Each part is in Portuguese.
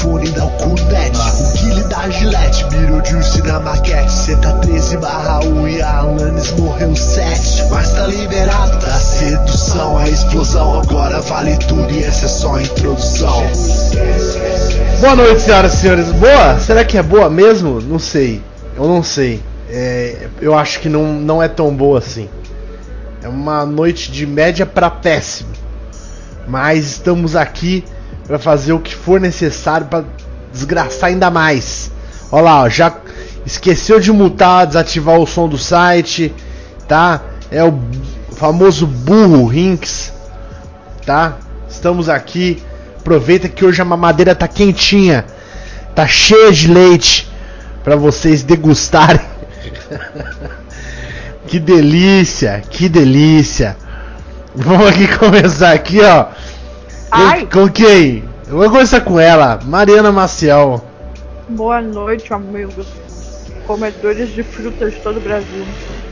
iPhone dá o Cunete. O Guile da Gillette, mirou Juice na maquete. Tá 13 barra 1 e a Alanis morreu 7. Mas tá liberado da sedução, a explosão. Agora vale tudo e essa é só a introdução. Boa noite, senhoras e senhores. Boa? Será que é boa mesmo? Não sei. Eu não sei. É, eu acho que não, não é tão boa assim. É uma noite de média para péssimo. Mas estamos aqui para fazer o que for necessário para desgraçar ainda mais. Olha lá, ó, já esqueceu de mutar, desativar o som do site, tá? É o famoso burro Rinks, tá? Estamos aqui. Aproveita que hoje a mamadeira tá quentinha, tá cheia de leite para vocês degustarem. que delícia, que delícia. Vamos aqui começar aqui, ó. Ai. Com, quem? Eu vou começar com ela, Mariana Maciel. Boa noite, amigos. Comedores de frutas de todo o Brasil.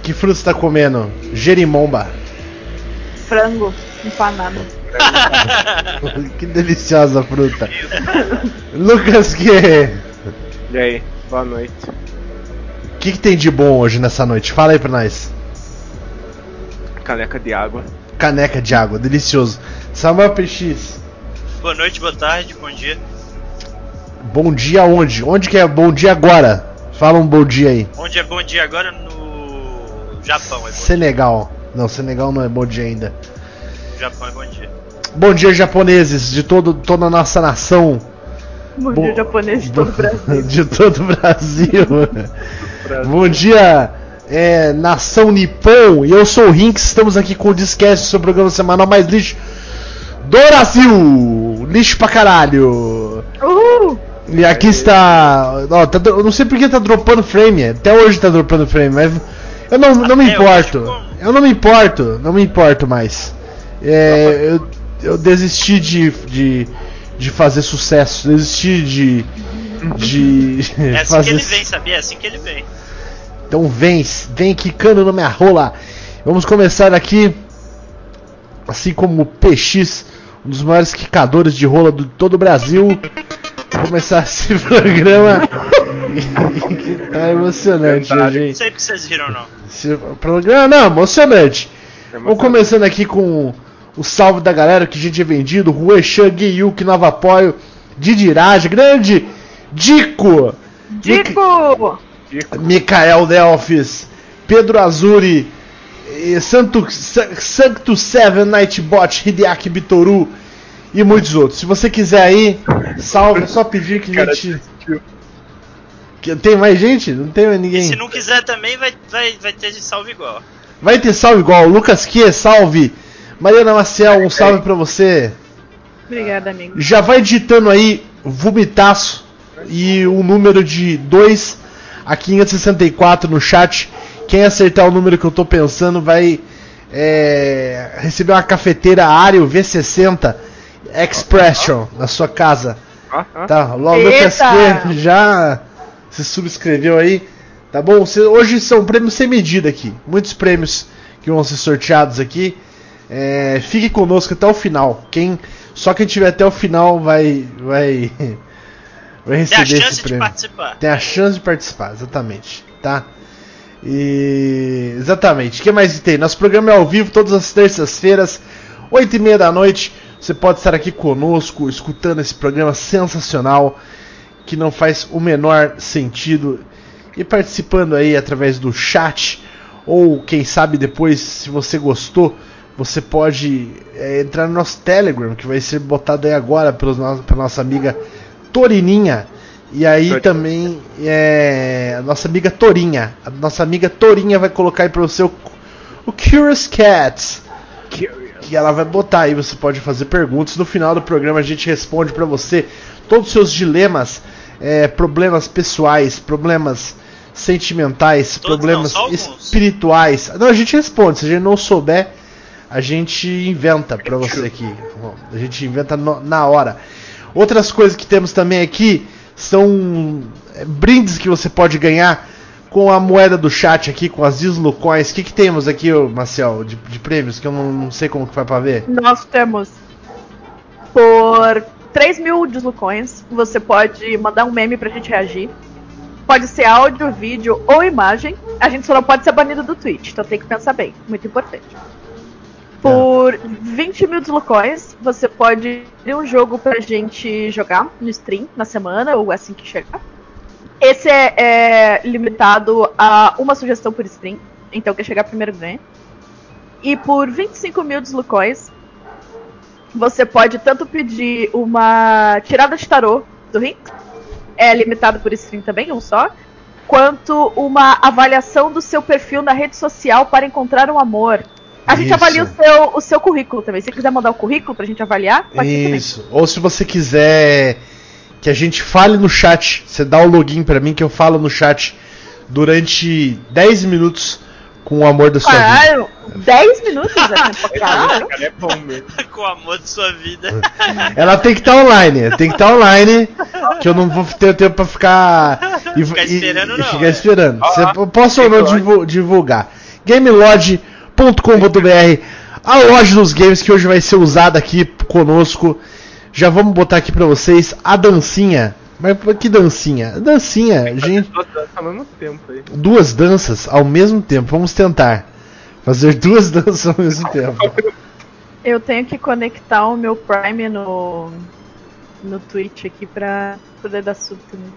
Que fruta você tá comendo? Jerimomba. Frango empanado. que deliciosa fruta. Lucas, que E aí, boa noite. o que, que tem de bom hoje nessa noite? Fala aí pra nós. Caneca de água. Caneca de água, delicioso. Samuel PX, Boa noite, boa tarde, bom dia. bom dia onde? Onde que é bom dia agora? Fala um bom dia aí. Onde é bom dia agora? No Japão é Senegal. Não, Senegal não é bom dia ainda. dia. Japão é bom dia. Bom dia, japoneses de todo, toda a nossa nação. Bom Bom- dia japonês de todo o Brasil. de todo o Brasil. Bom dia, é, nação Nippon. E eu sou o Rinks. Estamos aqui com o Discast, seu programa semanal mais lixo do Brasil. Lixo pra caralho. Uhul! E aqui está. Ó, tá eu não sei porque tá dropando frame. Até hoje tá dropando frame, mas eu não, não me importo. Eu não me importo, não me importo mais. É, eu, eu desisti de, de, de fazer sucesso, desisti de. de É assim fazer. que ele vem, sabia? É assim que ele vem. Então vem, vem quicando na minha rola. Vamos começar aqui, assim como o PX, um dos maiores quicadores de rola de todo o Brasil. Vou começar esse programa. tá emocionante Verdade. hoje, Não sei porque vocês riram, não. Esse programa, não, emocionante. Vamos Emocionante. começando aqui com o salve da galera que a gente é vendido. Rue Shang, Yuki, Novo Apoio, Didirage, grande Dico. Dico! Dico. Mikael Delphis, Pedro Azuri, Santo, Sa- Sancto Seven Nightbot, Hideaki Bitoru e muitos outros. Se você quiser aí, salve, é só pedir que a gente. Que, tem mais gente? Não tem mais E ninguém. se não quiser também, vai, vai, vai ter de salve igual. Vai ter salve igual. Lucas Kie, salve. Mariana Maciel, um salve pra você. Obrigada, amigo. Já vai digitando aí vomitaço e o número de 2 a 564 no chat. Quem acertar o número que eu tô pensando vai é, receber uma cafeteira Ario V60 Expression na sua casa. Tá, o! Lucas que já se subscreveu aí. Tá bom? Hoje são prêmios sem medida aqui. Muitos prêmios que vão ser sorteados aqui. É, fique conosco até o final. Quem, só quem tiver até o final vai, vai, vai Tem a receber esse chance de prêmio. participar. Tem a chance de participar, exatamente. Tá? E. Exatamente. O que mais tem? Nosso programa é ao vivo todas as terças-feiras, 8 e meia da noite. Você pode estar aqui conosco, escutando esse programa sensacional, que não faz o menor sentido, e participando aí através do chat, ou quem sabe depois, se você gostou, você pode é, entrar no nosso Telegram, que vai ser botado aí agora pelos no pela nossa amiga Torininha. E aí também é a nossa amiga Torinha. A nossa amiga Torinha vai colocar aí para você o, o Curious Cats. Que ela vai botar aí, você pode fazer perguntas. No final do programa a gente responde para você todos os seus dilemas, é, problemas pessoais, problemas sentimentais, Todos problemas não, espirituais. Não, a gente responde. Se a gente não souber, a gente inventa pra você aqui. A gente inventa no- na hora. Outras coisas que temos também aqui são é, brindes que você pode ganhar com a moeda do chat aqui, com as Islucoins. O que, que temos aqui, Marcel, de, de prêmios que eu não, não sei como que vai pra ver? Nós temos por 3 mil deslucões, você pode mandar um meme pra gente reagir. Pode ser áudio, vídeo ou imagem. A gente só não pode ser banido do Twitch, então tem que pensar bem. Muito importante. Por 20 mil deslucões, você pode ter um jogo pra gente jogar no stream na semana ou assim que chegar. Esse é, é limitado a uma sugestão por stream, então quem chegar primeiro ganha. E por 25 mil deslucões, você pode tanto pedir uma tirada de tarô do Rinks, é limitado por stream também, um só, quanto uma avaliação do seu perfil na rede social para encontrar um amor. A gente Isso. avalia o seu, o seu currículo também. Se quiser mandar o currículo pra gente avaliar, pode. Isso. Ou se você quiser que a gente fale no chat, você dá o login pra mim que eu falo no chat durante 10 minutos com o amor da sua vida. Caralho, 10 minutos é caralho. Cara, é bom mesmo. Com o amor de sua vida. Ela tem que estar online, tem que estar online, que eu não vou ter tempo pra ficar e, Ficar e- esperando, e não, ficar é. esperando. Ah, Você posso ou não Gamelodge. divu- divulgar? Gamelodge.com.br, a loja dos games que hoje vai ser usada aqui conosco. Já vamos botar aqui pra vocês a dancinha. Mas que dancinha? Dancinha, gente. Duas danças ao mesmo tempo aí. Duas danças ao mesmo tempo. Vamos tentar fazer duas danças ao mesmo tempo. Eu tenho que conectar o meu Prime no, no Twitch aqui pra poder dar sub também.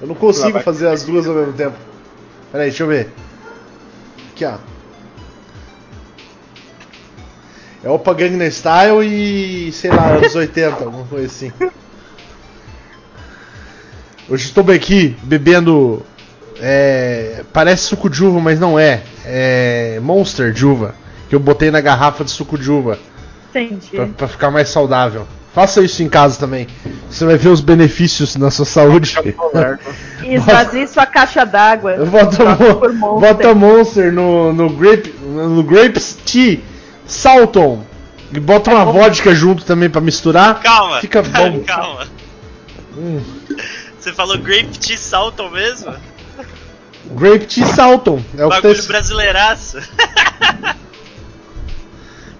Eu não consigo fazer as duas ao mesmo tempo. Peraí, deixa eu ver. Aqui, ó. É Opa Gangnam Style e, sei lá, anos 80, alguma coisa assim. Hoje estou bem aqui bebendo. É, parece suco de uva, mas não é. É Monster de uva. Que eu botei na garrafa de suco de uva. Entendi. Pra, pra ficar mais saudável. Faça isso em casa também. Você vai ver os benefícios na sua saúde. E esvazie sua caixa d'água. Bota, mo Monster. bota Monster no, no, grape, no Grapes Tea Salton. E bota uma vodka junto também pra misturar. Calma. Fica bom. Calma. Hum. Você falou Grape Tea Salton mesmo? Grape Tea Salton. É o que Bagulho tá, brasileiraço.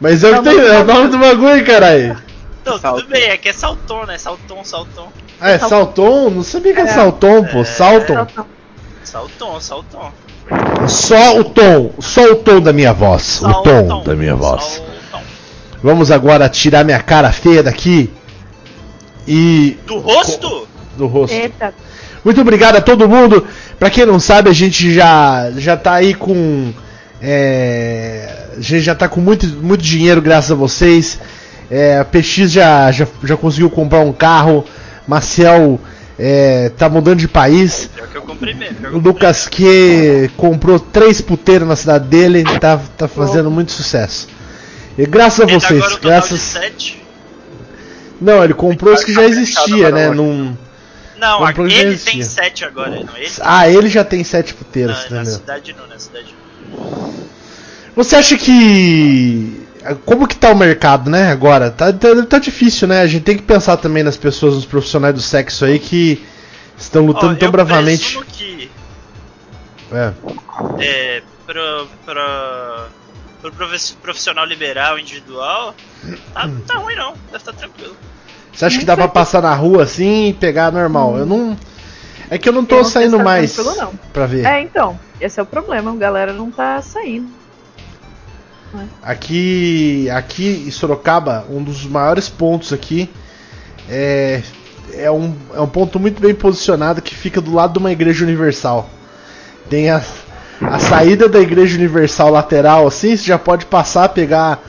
Mas é o, que tem, é o nome do bagulho, caralho. Não, Salton. tudo bem, é que é Salton, né? Salton, Salton. Ah, é Salton? Não sabia que é, É. Salton, pô. Salton. Salton. Salton, Salton. Só o tom. Só o tom da minha voz. O tom da minha voz. Vamos agora tirar minha cara feia daqui. E. Do rosto? Do rosto. Eita. Muito obrigado a todo mundo. Pra quem não sabe, a gente já já tá aí com é, a gente já tá com muito, muito dinheiro graças a vocês. É, a PX já, já, já conseguiu comprar um carro. Maciel é, tá mudando de país. Pior que eu comprei mesmo. O eu comprei Lucas que comprou três puteiros na cidade dele. Tá, tá fazendo muito sucesso. E graças a. Ele tá vocês. agora o de Graças. sete. Não, ele comprou os que já existia, né? Num... Não, Comprou ele tem sete agora, não é ele? Ah, ele já tem sete puteiros, Não, na cidade não, na cidade não. Você acha que. Como que tá o mercado, né, agora? Tá, tá, tá difícil, né? A gente tem que pensar também nas pessoas, nos profissionais do sexo aí que estão lutando Ó, tão eu bravamente. que É. é, pro, pro, pro profissional liberal individual, tá, tá ruim não, deve estar tranquilo. Você acha que dá pra passar na rua assim e pegar normal? Eu não. É que eu não tô Eu não saindo tá mais tranquilo, não. pra ver. É, então. Esse é o problema. A galera não tá saindo. Aqui, aqui em Sorocaba, um dos maiores pontos aqui é, é, um, é um ponto muito bem posicionado que fica do lado de uma igreja universal. Tem a, a saída da igreja universal lateral assim, você já pode passar, pegar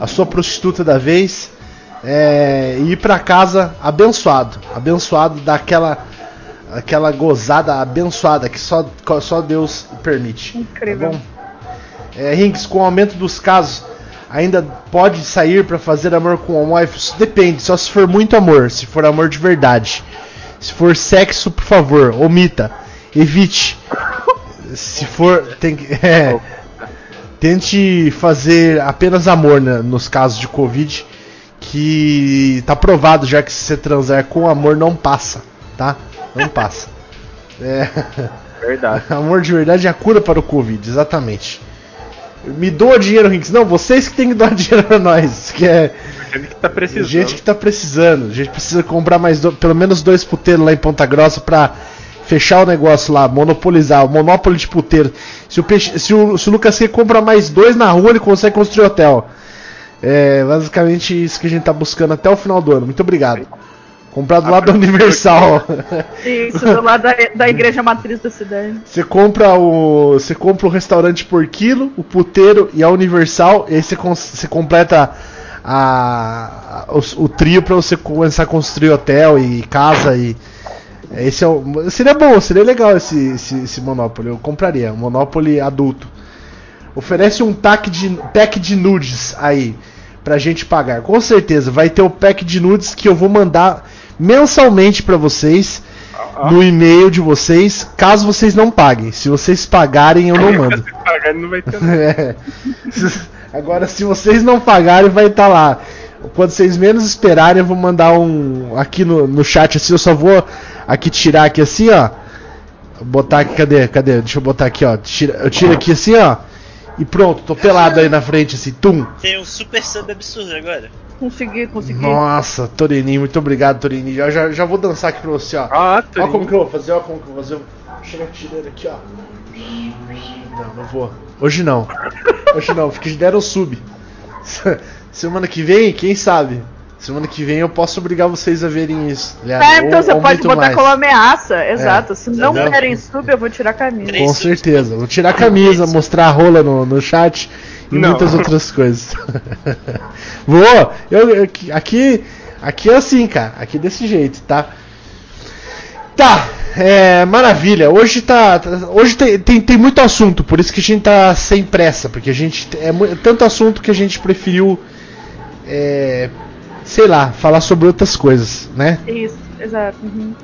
a sua prostituta da vez é, e ir pra casa abençoado. Abençoado daquela aquela gozada abençoada que só, só Deus permite. Incrível. Tá? É, Rinks, com o aumento dos casos, ainda pode sair pra fazer amor com homófobos? Depende, só se for muito amor, se for amor de verdade. Se for sexo, por favor, omita, evite. Se for, tem que, é, tente fazer apenas amor né, nos casos de Covid, que tá provado já que se você transar com amor não passa, tá? Não passa. É. Verdade. Amor de verdade é a cura para o Covid, exatamente. Me doa dinheiro, Rinks. Não, vocês que têm que doar dinheiro pra nós. Que é, Gente que tá precisando. Gente que tá precisando. A gente precisa comprar mais do- pelo menos dois puteiros lá em Ponta Grossa pra fechar o negócio lá, monopolizar, o monopólio de puteiro. Se o, peixe, se o, se o Lucas Q compra mais dois na rua, ele consegue construir hotel. É basicamente isso que a gente tá buscando até o final do ano. Muito obrigado. Comprar do lado da Universal. Isso, do lado da, da igreja matriz da cidade. Você compra o. Você compra o restaurante por quilo, o puteiro e a Universal, e aí você, você completa a, a- o, o trio pra você começar a construir hotel e casa e. Esse é o, seria bom, seria legal esse, esse, esse Monopoly. Eu compraria, um Monopoly adulto. Oferece um pack de, pack de nudes aí pra gente pagar. Com certeza, vai ter o pack de nudes que eu vou mandar mensalmente pra vocês no e-mail de vocês, caso vocês não paguem. Se vocês pagarem, eu não mando. Se pagar, não vai ter nada. É. Agora, se vocês não pagarem, vai estar lá. Quando vocês menos esperarem, eu vou mandar um aqui no, no chat assim. Eu só vou aqui tirar aqui assim, ó. Botar aqui, cadê? Cadê? Deixa eu botar aqui, ó. Tira- eu tiro aqui assim, ó. E pronto, tô pelado aí na frente, assim, tum. Tem um super sub absurdo agora. Consegui, consegui. Nossa, Torininho, muito obrigado, Torininho. Já, já, já vou dançar aqui pra você, ó. Ah, Olha como Torinho. que eu vou fazer, olha como que eu vou fazer. Chega tirando aqui, ó. Não, não vou. Hoje não. Hoje não, porque deram sub. Semana que vem, quem sabe? Semana que vem eu posso obrigar vocês a verem isso. Aliás, É, então ou- você ou pode botar mais. como ameaça, exato. Se não derem sub, eu vou tirar a camisa. Com certeza. Vou tirar a camisa, mostrar a rola no, no chat e Não. muitas outras coisas. Vou! Eu, eu- aqui, aqui é assim, cara. Aqui é desse jeito, tá? Tá, é, maravilha. Hoje tá, tá- hoje tem, tem, tem muito assunto, por isso que a gente tá sem pressa, porque a gente é mu- tanto assunto que a gente preferiu, é, sei lá, falar sobre outras coisas, né? Isso, exato. uhum.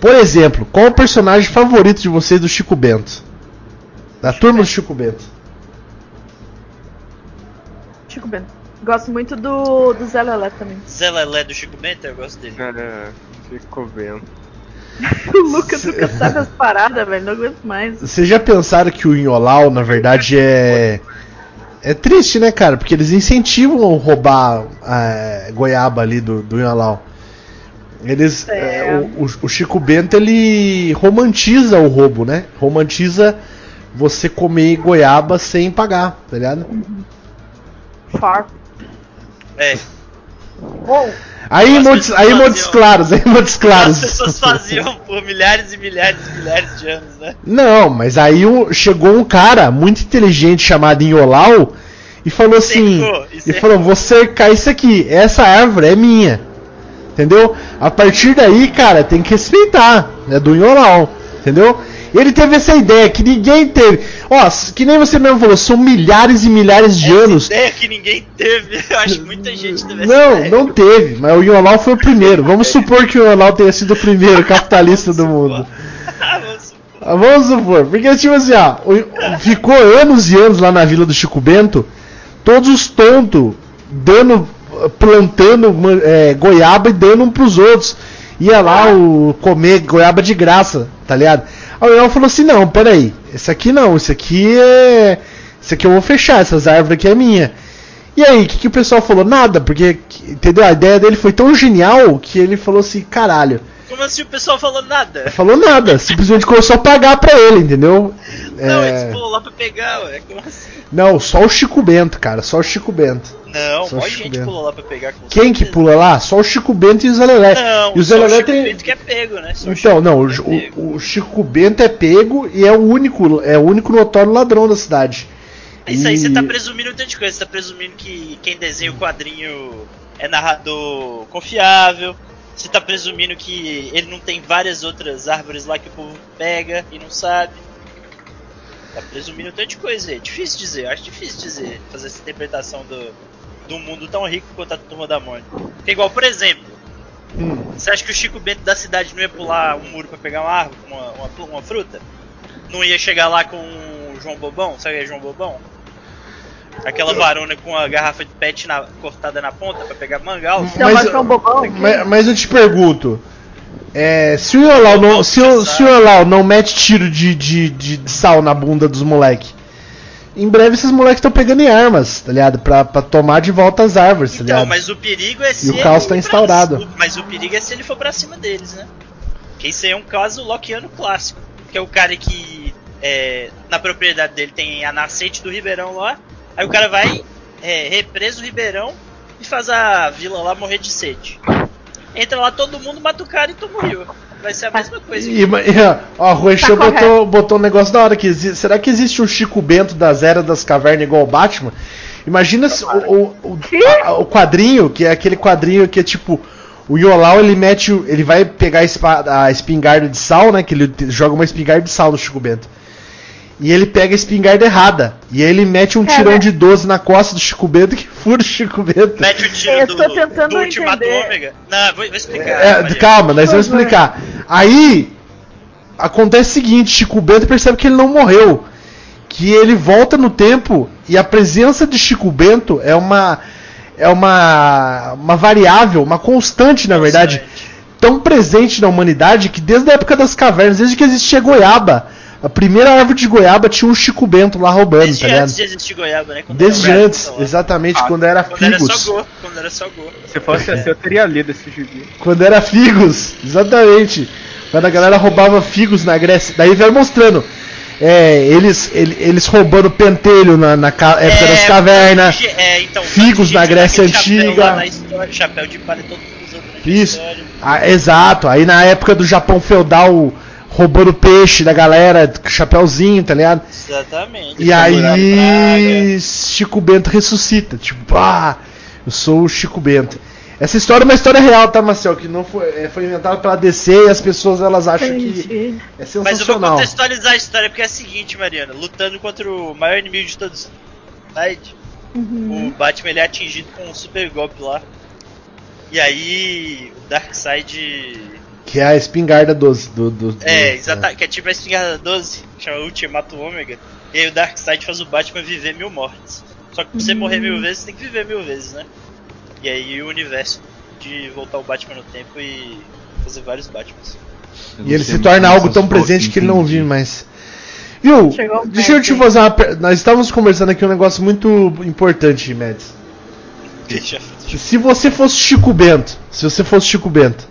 Por exemplo, qual o personagem favorito de vocês do Chico Bento? Da turma do Chico Bento. Chico Bento. Gosto muito do, do Zé Lelé também. Zé Lelé do Chico Bento, eu gosto dele. Cara, ficou vendo. O Lucas nunca sabe as paradas, velho. Não aguento mais. Vocês já pensaram que o Inholau, na verdade, é. É triste, né, cara? Porque eles incentivam a roubar é, goiaba ali do, do Inholau. Eles, É. é, o, o- o Chico Bento ele romantiza o roubo, né? Romantiza você comer goiaba sem pagar, tá ligado? Far. É. Aí, As Montes, aí Montes Claros, aí Montes Claros. As pessoas faziam por milhares e milhares e milhares de anos, né? Não, mas aí o- chegou um cara muito inteligente chamado Inholau e falou assim: Cercou, e e falou, vou cercar isso aqui, essa árvore é minha. Entendeu? A partir daí, cara, tem que respeitar, é do Inholau, entendeu? Ele teve essa ideia que ninguém teve. Ó, que nem você mesmo falou, são milhares e milhares de Essa anos. ideia que ninguém teve. Eu acho que muita gente teve essa Não, ideia. não teve, mas o Inholau foi o primeiro. Vamos supor que o Inholau tenha sido o primeiro capitalista do mundo. Vamos supor. Ah, Vamos supor, porque tipo assim, ó, ficou anos e anos lá na vila do Chico Bento, todos os tontos dando, plantando é, goiaba e dando um pros outros. Ia lá o, comer goiaba de graça, tá ligado? Aí o El falou assim, não, peraí, esse aqui não, esse aqui é. Esse aqui eu vou fechar, essas árvores aqui é minha. E aí, o que, que o pessoal falou? Nada, porque, entendeu? A ideia dele foi tão genial que ele falou assim, caralho. Como assim o pessoal falou nada? Falou nada, simplesmente começou a pagar pra ele, entendeu? Não, É, eles foram lá pra pegar, ué. Como assim? Não, só o Chico Bento, cara, só o Chico Bento. Não, Só Chico gente Bento. pulou lá pra pegar. com Quem que certeza. pula lá? Só o Chico Bento e o Zé Lelé. Não, e o Zé Lelé Chico tem. Bento que é pego, né? Só Então, não, o, é o, o Chico Bento é pego e é o único, é o único notório ladrão da cidade. Isso aí E- você tá presumindo um tanto de coisa. Você tá presumindo que quem desenha o quadrinho é narrador confiável. Você tá presumindo que ele não tem várias outras árvores lá que o povo pega e não sabe. Tá presumindo um tanto de coisa aí. É difícil dizer, acho difícil dizer, fazer essa interpretação do, do mundo tão rico quanto a turma da Mônica. Porque igual, por exemplo, Hum, você acha que o Chico Bento da cidade não ia pular um muro pra pegar uma árvore, uma, uma, uma fruta? Não ia chegar lá com o João Bobão? Sabe quem é João Bobão? Aquela varona com a garrafa de pet na- cortada na ponta pra pegar mangal. então, Mas mas eu- é um bobão mas, mas eu te pergunto. é, se o Iolau não, se o, se o não mete tiro de, de, de sal na bunda dos moleque, em breve esses moleques estão pegando em armas, tá ligado? Pra, pra tomar de volta as árvores, tá Então, ligado? mas o perigo é se. o caos tá instaurado. pra- Mas o perigo é se ele for pra cima deles, né? Que isso aí é um caso Lockeano clássico. Que é o cara que. é, na propriedade dele tem a nascente do Ribeirão lá. Aí o cara vai, é, represa o Ribeirão e faz a vila lá morrer de sede. Entra lá todo mundo, mata o cara e toma o rio. Vai ser a mesma coisa. E, e, ó, o Ruexão Tá botou, botou um negócio da hora aqui. Exi- Será que existe um Chico Bento das eras das cavernas igual o Batman? Imagina se o, o, o, a- o quadrinho, que é aquele quadrinho que é tipo. O Yolau ele mete. o- Ele vai pegar a, espingarda de sal, né? Que ele joga uma espingarda de sal no Chico Bento. E ele pega a espingarda errada. E aí ele mete um Cara. tirão de 12 na costa do Chico Bento que fura o Chico Bento. Mete o tiro Eu do, tô tentando do Ultimato entender. Ômega. Não, vou, vou explicar. É, calma, nós vamos explicar. Aí acontece o seguinte, Chico Bento percebe que ele não morreu, que ele volta no tempo e a presença de Chico Bento é uma é uma uma variável, uma constante, na verdade, tão presente na humanidade que desde a época das cavernas, desde que existia goiaba, a primeira árvore de goiaba tinha um Chico Bento lá roubando, Desde tá ligado? antes de existir goiaba, né? Quando Desde era antes, goiaba, exatamente, Ah, quando era Quando era figos. só go. Quando era só go. Se fosse assim, eu teria lido esse gibi. Quando era figos, exatamente. Quando a galera roubava figos na Grécia. Daí vai mostrando. É, eles, ele- eles roubando pentelho na, na ca- época das cavernas. É, então, figos na Grécia chapéu antiga. na história, chapéu de palha todo mundo usando na Isso. história. Ah, exato. Aí na época do Japão feudal, roubando peixe da galera, chapéuzinho, tá ligado? Exatamente. E aí Chico Bento ressuscita, tipo, ah, eu sou o Chico Bento. Essa história é uma história real, tá, Marcel? Que não foi, é, foi inventada pela DC e as pessoas elas acham que Entendi. é Mas eu vou sensacional. contextualizar a história porque é a seguinte, Mariana. Lutando contra o maior inimigo de todos. Right? Uhum. O Batman ele é atingido com um super golpe lá. E aí o Darkseid. Que é a espingarda 12 do. do, do É, exatamente. Que é tipo a espingarda 12, que chama Ultimato Ômega. E aí o Darkseid faz o Batman viver mil mortes. Só que pra você morrer mil vezes, você tem que viver mil vezes, né? E aí o universo de voltar o Batman no tempo e fazer vários Batmans. E ele se torna algo tão presente que ele não vive mais. Viu? Deixa eu te fazer uma. per- Nós estávamos conversando aqui um negócio muito importante, Mads. Deixa. Se você fosse Chico Bento, se você fosse Chico Bento,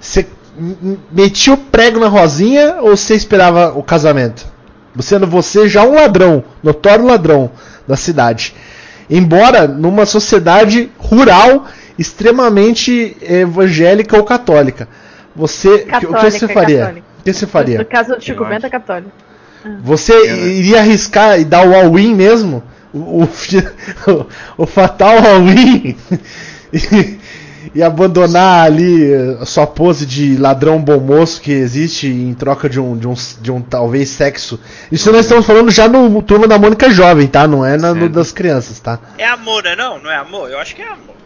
você metia o prego na rosinha ou você esperava o casamento? Sendo você já um ladrão, notório ladrão da cidade. Embora numa sociedade rural extremamente evangélica ou católica. Você, o que- o que Católica, você faria? católica. O que você faria? No caso do Chico Bento é católico. Você iria arriscar e dar o all-in mesmo? O, o, o fatal all-in? E, abandonar ali a sua pose de ladrão bom moço que existe em troca de um, de um, de um talvez sexo. Isso nós estamos falando já no turma da Mônica Jovem, tá? Não é na, no das crianças, tá? É amor, né? Não, não é amor? Eu acho que é amor.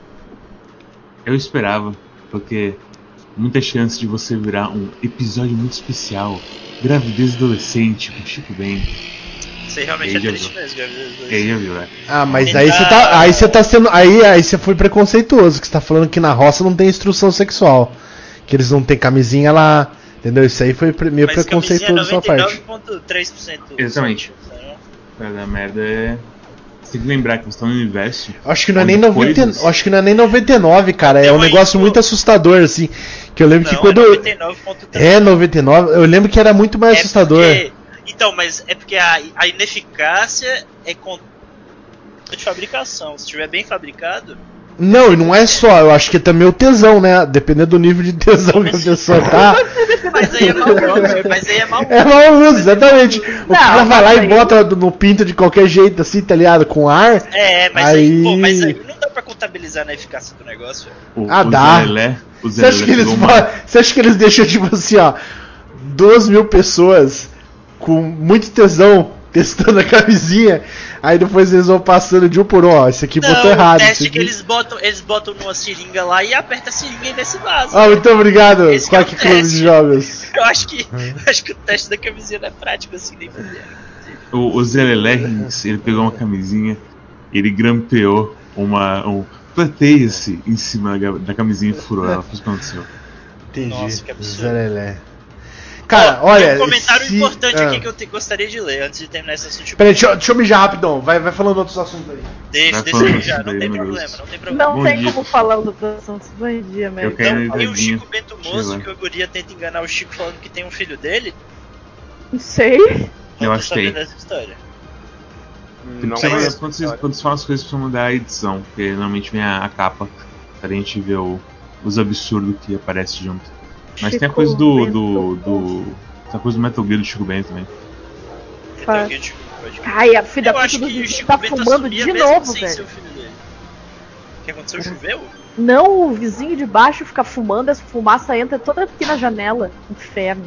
Eu esperava, porque muita chance de você virar um episódio muito especial. Gravidez adolescente com Chico Bento. Realmente Aí é já triste viu. mesmo, viu, né? Ah, mas Ele aí você tá- tá, aí você tá sendo, aí, aí você foi preconceituoso, que você tá falando que na roça não tem instrução sexual, que eles não têm camisinha lá, entendeu? Isso aí foi meio Mas preconceituoso da sua parte. 99,3%. Exatamente. Sabe? Pra dar merda é. Você tem que lembrar que você tá no universo. Acho que não é nem 90, coisas- acho que não é nem 99, cara, é Então um é negócio isso. muito assustador assim, que eu lembro que Não, quando é eu- 99,3%. é 99, eu lembro que era muito mais É assustador. porque- Então, mas é porque a, a ineficácia é com de fabricação. Se estiver bem fabricado, Não, e não é só, eu acho que é também o tesão, né? Dependendo do nível de tesão que a pessoa tá. mas aí é mau uso. Mas aí é mau É mau uso, exatamente. O cara vai lá e bota no pinto de qualquer jeito, assim, tá ligado? Com ar. É, mas aí... Aí- pô, mas aí não dá pra contabilizar na eficácia do negócio. velho. O, Ah, o dá. Zé Lelé, o Você Zé acha, que eles, você acha que eles deixam, tipo assim, ó, duas mil pessoas com muito tesão testando a camisinha, aí depois eles vão passando de um por um, ó, esse aqui botou Não, errado. o esse teste que eles botam, eles botam numa seringa lá e aperta a seringa e vê se vaza. Ah, muito obrigado, Esse é o Quack Clube teste. de Jogos. Eu acho que, acho que o teste da camisinha não é prático assim, nem fudendo. O, o Zé ele pegou uma camisinha, ele grampeou uma. um plateia-se em cima da, da camisinha e furou ela. Foi isso que aconteceu. Entendi. Nossa, que absurdo. Zé Lelé. Cara, olha. Tem um comentário se- importante ah. aqui que eu te- gostaria de ler antes de terminar esse assunto. Peraí, deixa, eu- deixa eu mijar rapidão. Vai, vai falando outros assuntos aí. Deixa, deixa já, isso não tem meu problema, não tem problema. Não Bom tem dia. como falar do assuntos. Bom dia, mesmo. Eu quero Então, e o. Chico Bento Moço, que o Guria tenta enganar o Chico falando que tem um filho dele? Não sei. Não Eu acho que tem. Não conheço. quando, vocês, quando você fala as coisas, precisa mudar a edição, porque normalmente vem a, a capa pra gente ver o- os absurdos que aparece junto. Mas tem a Chico coisa do. Bento do. do tem a coisa do Metal Gear do Chico Bento também. Faz. Chico, Ai, a filha da puta do que o vizinho Chico tá Bento fumando de novo, velho. o que aconteceu? Choveu? Não, o vizinho de baixo fica fumando, essa fumaça entra toda aqui na janela. Inferno.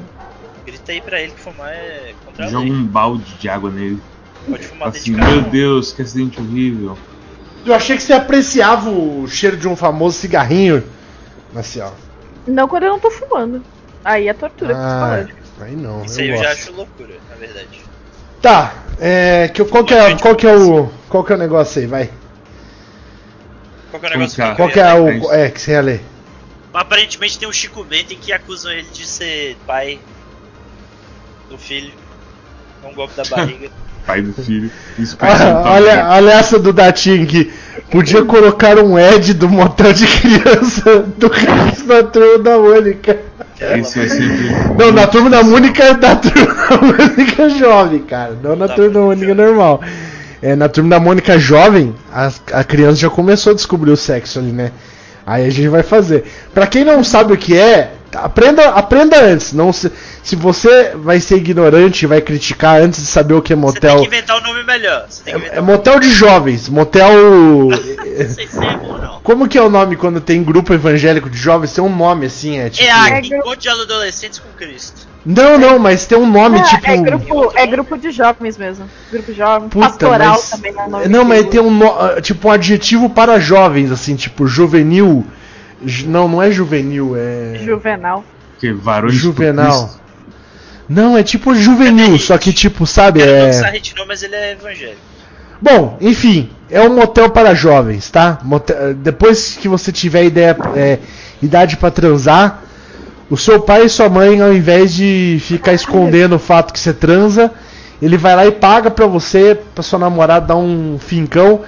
Grita aí pra ele que fumar é contra Joga um balde de água nele. Pode fumar dentro Assim, de casa. meu não. Deus, que acidente horrível. Eu achei que você apreciava o cheiro de um famoso cigarrinho. Assim, ó. Não quando eu não tô fumando. Aí é tortura Ah, psicológica. aí não. Isso eu aí eu gosto. já acho loucura, na verdade. Tá, é, que, qual, que é, qual que é o. Qual que é o negócio aí, vai? Qual que é o negócio é? que Qual que é ler? o. É, que você ia ler. Aparentemente tem um Chico Bento em que acusam ele de ser pai do filho. É um golpe da barriga. Pai do filho. Isso Ah, olha, olha essa do aqui. Podia colocar um Ed do motel de criança do resto da turma da Mônica. Esse é sempre. Não, na turma da Mônica da turma da Mônica jovem, cara. Não na Da turma da Mônica Mônica normal. É, na turma da Mônica jovem, a, a criança já começou a descobrir o sexo ali, né? Aí a gente vai fazer. Pra quem não sabe o que é, aprenda, aprenda antes. Não se, se você vai ser ignorante e vai criticar antes de saber o que é Você tem motel. que inventar um nome melhor. Você tem que É, é um motel de jovens, motel. Não sei se é bom não. Como que é o nome quando tem grupo evangélico de jovens? Tem um nome assim, é tipo. É a É Encontro de Adolescentes com Cristo. Não, não, mas tem um nome É, tipo. é, grupo, é grupo de jovens mesmo. Grupo jovem. Puta, Pastoral mas- também é o nome Não, mas tem um no- ah, tipo um adjetivo para jovens, assim, tipo juvenil. Não, não é juvenil, é. Juvenal. Que varões Juvenal. Não, é tipo juvenil, só que tipo, sabe, não é. Sarrit não, mas ele é evangélico. Bom, enfim, é um motel para jovens, tá? Motel- Depois que você tiver ideia, é, idade para transar, o seu pai e sua mãe, ao invés de ficar escondendo o fato que você transa, ele vai lá e paga pra você, pra sua namorada dar um fincão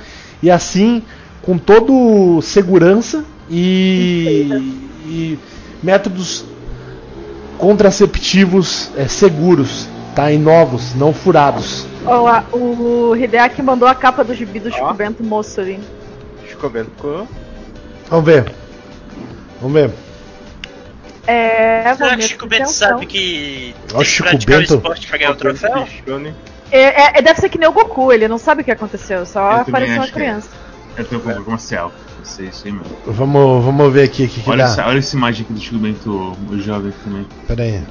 e assim, com todo segurança e, e métodos contraceptivos é, seguros, tá? E novos, não furados. A- o Hideaki mandou a capa do gibi do Chico. Bento moço ali. Chico Bento. Vamos ver. Vamos ver. É, Será que o Chico Bento sabe que tem que Chico praticar Bento. o esporte pra ganhar o troféu? É, é- é- deve ser que nem o Goku, ele não sabe o que aconteceu, só Eu apareceu uma que é. criança. Eu tenho um comercial. Sei isso aí mesmo. Vamos, vamos ver aqui o que, que Olha dá. essa, olha essa imagem aqui do Chico Bento, o jovem também. Pera aí.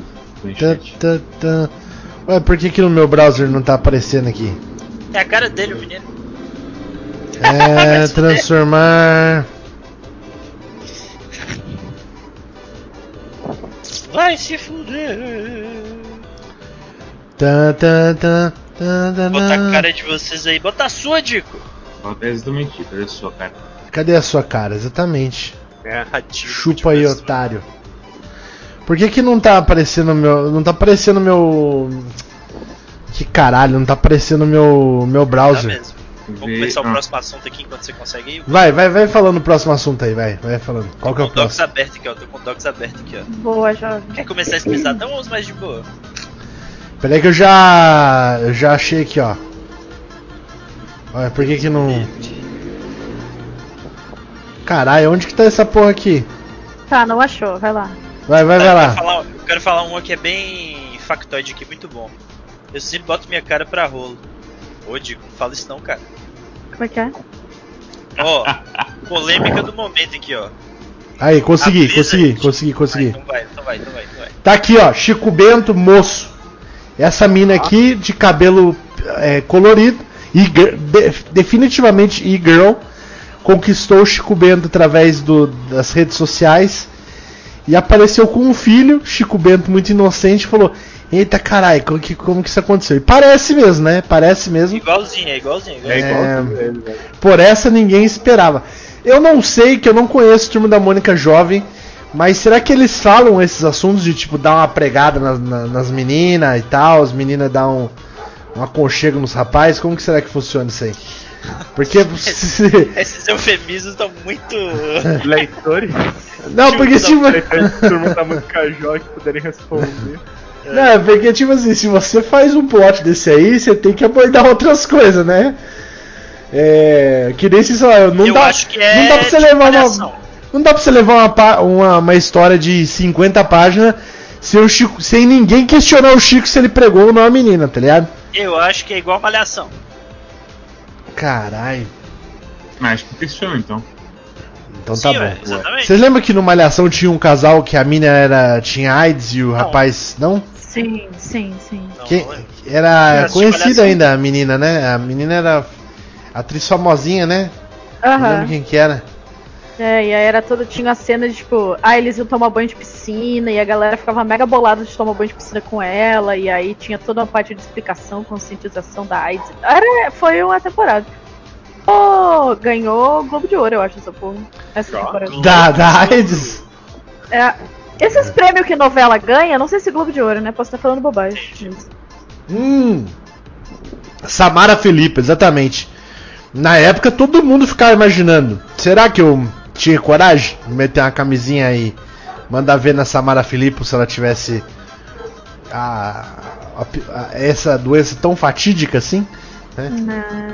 Tá, tá, tá. Ué, por que, que no meu browser não tá aparecendo aqui? É a cara dele, o menino. É. transformar. Vai se fuder. Tá, tá, tá, tá, tá, Botar a cara de vocês aí. Botar a sua, Dico. Falta exatamente olha a sua cara. Cadê a sua cara? Exatamente. É, ratinho. Chupa aí, otário. Por que que não tá aparecendo meu. Não tá aparecendo meu. Que caralho, não tá aparecendo meu. meu Tá browser. mesmo. Vamos começar o próximo assunto aqui enquanto você consegue aí. Vai, vai, vai falando o próximo assunto aí, vai. Vai falando. Qual que é Tô o com o docs próximo? aberto aqui, ó. Tô com o docs aberto aqui, ó. Boa, jovem. Quer começar esse pesadão ou os mais de boa? Peraí que eu já. Eu já achei aqui, ó. Olha, por que que não. Caralho, onde que tá essa porra aqui? Tá, não achou, vai lá. Vai, vai, vai eu lá. quero falar- eu quero falar um que é bem factoide aqui, muito bom. Eu sempre boto minha cara pra rolo. Ô, Dico, não fala isso não, cara. Como é que é? Ó, polêmica do momento aqui, ó. Aí, consegui, consegui, gente. consegui, consegui. então vai, então vai, então vai, então vai. Tá aqui, ó, Chico Bento, moço. Essa mina aqui, de cabelo é, colorido, de- definitivamente e-girl, conquistou o Chico Bento através do- das redes sociais e apareceu com um filho, Chico Bento muito inocente, falou: Eita caralho, como que, como que isso aconteceu? E parece mesmo, né? Parece mesmo. Igualzinho, é igualzinho, É igualzinho. igual É. tudo ele, velho. Por essa ninguém esperava. Eu não sei que eu não conheço o Turma da Mônica Jovem, Mas será que eles falam esses assuntos de tipo dar uma pregada nas, na- nas meninas e tal, as meninas dar um, um aconchego nos rapazes? Como que será que funciona isso aí? Porque. Esses eufemismos estão muito. Leitores, Não, porque tipo. leitores de turma da música Jó que poderem responder. Não, porque tipo assim, se você faz um plot desse aí, você tem que abordar outras coisas, né? É. Que nem se sei lá, não eu dá. acho que é. não dá pra você levar uma. Não dá pra você levar uma, uma, uma história de 50 páginas sem, o Chico, sem ninguém questionar o Chico se ele pregou ou não a menina, tá ligado? Eu acho que é igual malhação. Caralho. Mas acho que então. Então tá Sim, bom. exatamente. Vocês lembram que no Malhação tinha um casal que a mina era, tinha AIDS e o rapaz. Não? Sim, sim, sim. Não, Que, não era conhecida Malhação. ainda a menina, né? A menina era atriz famosinha, né? Não lembro quem que era. É, e aí era toda, tinha a cena de tipo, ah, eles iam tomar banho de piscina, e a galera ficava mega bolada de tomar banho de piscina com ela, e aí tinha toda uma parte de explicação, conscientização da AIDS. Era, foi uma temporada. Oh, ganhou Globo de Ouro, eu acho, essa porra. Essa temporada. Da, da AIDS? É, esses prêmios que novela ganha, não sei se Globo de Ouro, né? Posso estar falando bobagem. Hum. Samara Felipe, exatamente. Na época todo mundo ficava imaginando. Será que eu tinha coragem de meter uma camisinha aí, mandar ver na Samara Felipe se ela tivesse a, a- a- essa doença tão fatídica assim? né?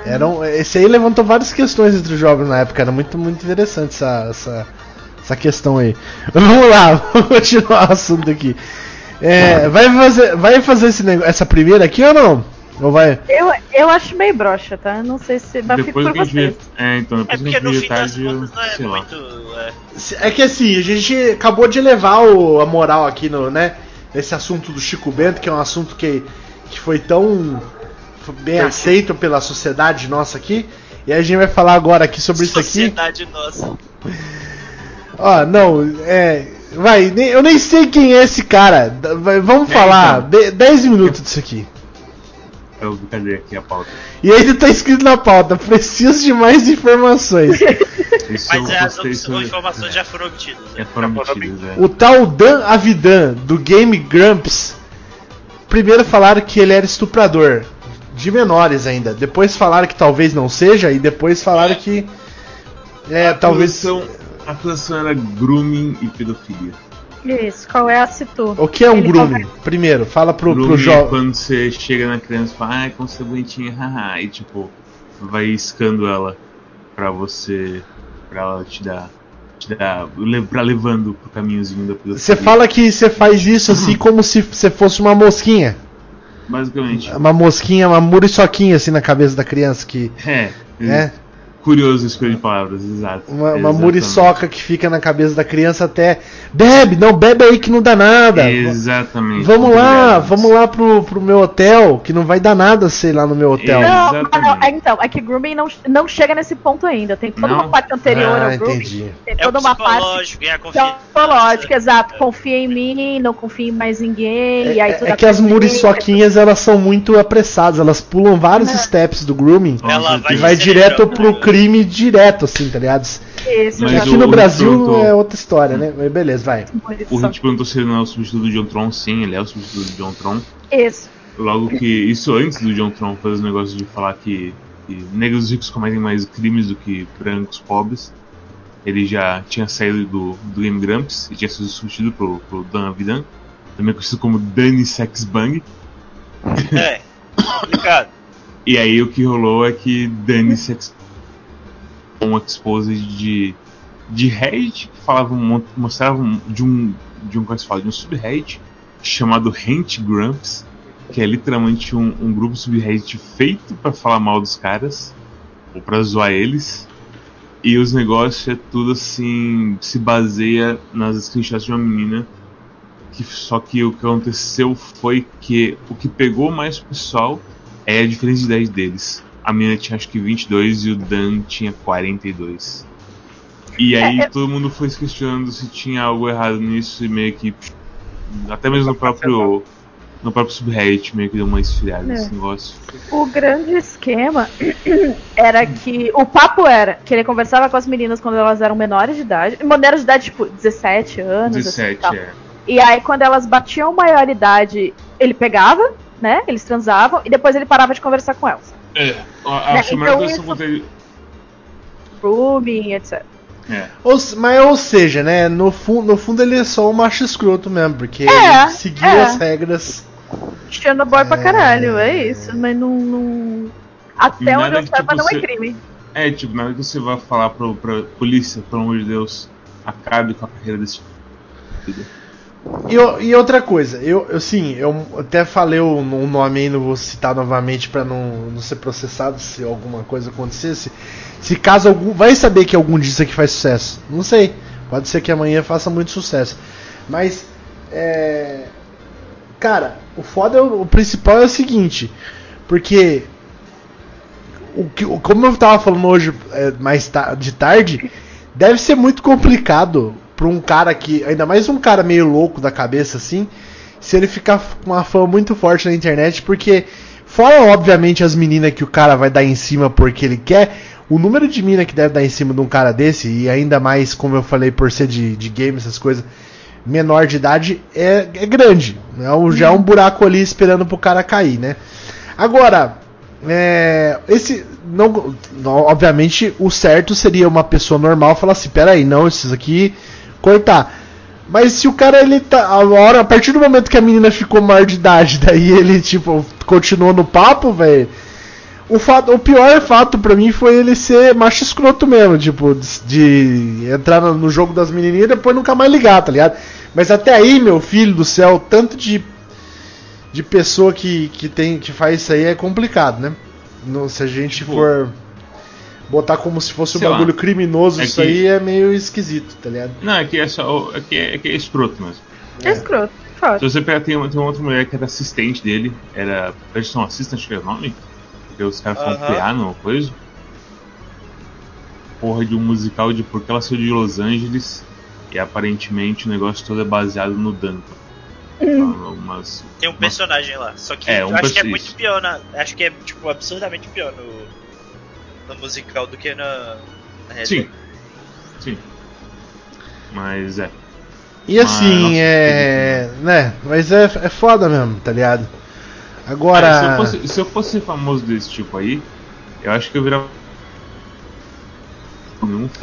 Era um- esse aí levantou várias questões entre os jovens na época. Era muito, muito interessante essa, essa, essa questão aí. Vamos lá, vamos continuar o assunto aqui. É, vai fazer, vai fazer esse nego- essa primeira aqui ou não? Ou vai? Eu, eu acho meio broxa, tá? Não sei se. Mas fico Depois por que a gente vocês. vê. É, então, É depois que porque no fim das contas não é sei muito. é, É que assim, a gente acabou de elevar o- a moral aqui no, né? Nesse assunto do Chico Bento, que é um assunto que, que foi tão bem aceito pela sociedade nossa aqui. E aí a gente vai falar agora aqui sobre isso aqui. sociedade nossa. Ó, não, é. Vai, nem- eu nem sei quem é esse cara. Vai- vamos É, falar então. de- 10 minutos disso aqui. Eu, cadê aqui a pauta? E ainda tá escrito na pauta: preciso de mais informações. Mas é, as postei opções- sobre- informações já foram obtidas. Já né? foram Já foram obtidas, é. O tal Dan Avidan, do Game Grumps, primeiro falaram que ele era estuprador. De menores ainda. Depois falaram que talvez não seja. E depois falaram que. É, talvez. A acusação, a acusação era grooming e pedofilia. Isso, qual é a situ? O que é um Ele grooming? Primeiro, fala pro, pro grooming é jovem. quando você chega na criança e fala, ai, como você é bonitinha, haha. E tipo, vai iscando ela pra você. pra ela te dar. te dar. pra levando pro caminhozinho da pedofilia. Você fala que você faz isso assim como se você fosse uma mosquinha. Basicamente. Uma mosquinha, uma muriçoquinha assim na cabeça da criança que. É. É. Curioso escolha de palavras, exato. Uma, uma muriçoca que fica na cabeça da criança até. Bebe, não, bebe aí que não dá nada. Exatamente. Vamos lá, obrigado. vamos lá pro, pro meu hotel, que não vai dar nada sei lá no meu hotel. É. Não, não, é, então, é que grooming não, não chega nesse ponto ainda. Tem toda Não? uma parte anterior Ah, ao grooming. entendi. Tem É o toda uma parte psicológico, é psicológica, exato. Confia em mim, não confia em mais ninguém. e aí É, é que as muriçoquinhas elas são muito apressadas, elas pulam vários Não. steps do grooming Ela e vai, direto pro? Crime direto, assim, tá ligado? Isso, Mas. Aqui o- no o Brasil Tronto- é outra história, né? Mas beleza, vai. O Hit perguntou se ele não é o substituto do John Tron. Sim, ele é o substituto do John Tron. Isso. Logo que isso antes do John Tron fazer o negócio de falar que, que negros ricos cometem mais crimes do que brancos pobres. Ele já tinha saído do, do Game Grumps e tinha sido substituído pro, pro Dan Avidan, também conhecido como Danny Sexbang. É, complicado. E aí o que rolou é que Danny Sex um expose de de Reddit que falava mo- mostrava um- de um de um como é se fala, de um subreddit chamado Hate Grumps, que é literalmente um, um grupo subreddit feito pra falar mal dos caras ou pra zoar eles. E os negócios é tudo assim, se baseia nas screenshots de uma menina que só que o que aconteceu foi que o que pegou mais o pessoal é a diferença de idade deles. A menina tinha acho que 22 e o Dan tinha 42. E aí É, todo mundo foi se questionando se tinha algo errado nisso e meio que. Até mesmo no próprio. no próprio subreddit meio que deu uma esfriada É. esse negócio. O grande esquema era que. O papo era que ele conversava com as meninas quando elas eram menores de idade. Menores de idade, tipo, 17 anos. assim, 17, tal. é. E aí, quando elas batiam maioridade, ele pegava, né? Eles transavam, e depois ele parava de conversar com elas. É, a, a Né, acho que a melhor então isso- acontece. Grooming, etc. É. Ou, mas, ou seja, né? No, fu no fundo ele é só um macho escroto mesmo, porque É, ele seguia é. as regras. Tirando boy pra caralho, é isso. Mas não. não- Até onde eu saiba, tipo, não você- é crime. É, tipo, nada que você vai falar pro, pra polícia, pelo amor de Deus, acabe com a carreira desse filho. E, outra coisa, eu, eu sim, eu até falei o, nome aí, não vou citar novamente pra não, não ser processado se alguma coisa acontecesse. Se caso algum. Vai saber que algum disso aqui faz sucesso. Não sei. Pode ser que amanhã faça muito sucesso. Mas. É. Cara, o foda é o, o principal é o seguinte. Porque. O que, como eu tava falando hoje é, mais ta- de tarde, deve ser muito complicado pra um cara que. Ainda mais um cara meio louco da cabeça assim. Se ele ficar com uma fama muito forte na internet, porque. Fora, obviamente, as meninas que o cara vai dar em cima porque ele quer, o número de mina que deve dar em cima de um cara desse, e ainda mais, como eu falei, por ser de, de game, essas coisas, menor de idade, é, é grande. É um, já é um buraco ali esperando pro cara cair, né? Agora, é, esse. Não, obviamente, o certo seria uma pessoa normal falar assim: peraí, não, esses aqui, cortar. Mas se o cara ele tá. A, hora, a partir do momento que a menina ficou maior de idade, daí ele, tipo, continuou no papo, velho. O, fato, o pior fato pra mim foi ele ser macho escroto mesmo, tipo, de, de entrar no, no jogo das menininhas e depois nunca mais ligar, tá ligado? Mas até aí, meu filho do céu, tanto de, de pessoa que, que, tem, que faz isso aí é complicado, né? Não, se a gente Tipo, for botar como se fosse um sei lá. bagulho criminoso, É isso que- aí é meio esquisito, tá ligado? Não, é que é só. É que é, é, que é escroto mesmo. É escroto. Foda. Se você pegar, tem, uma- tem uma outra mulher que era assistente dele, era. Edson Assistant, acho que é o nome? Porque os caras falam Aham. PA no coisa. Porra de um musical de porque ela saiu de Los Angeles e aparentemente o negócio todo é baseado no Duncan. Umas, Tem um personagem lá. Só que É, eu um acho que é muito pior na. Acho que é, tipo, absurdamente pior no. No musical do que na. na realidade. Sim. Sim. Mas é. E assim, é. né? Mas é, é foda mesmo, tá ligado? Agora. Ah, se, eu fosse, se eu fosse famoso desse tipo aí, eu acho que eu virava.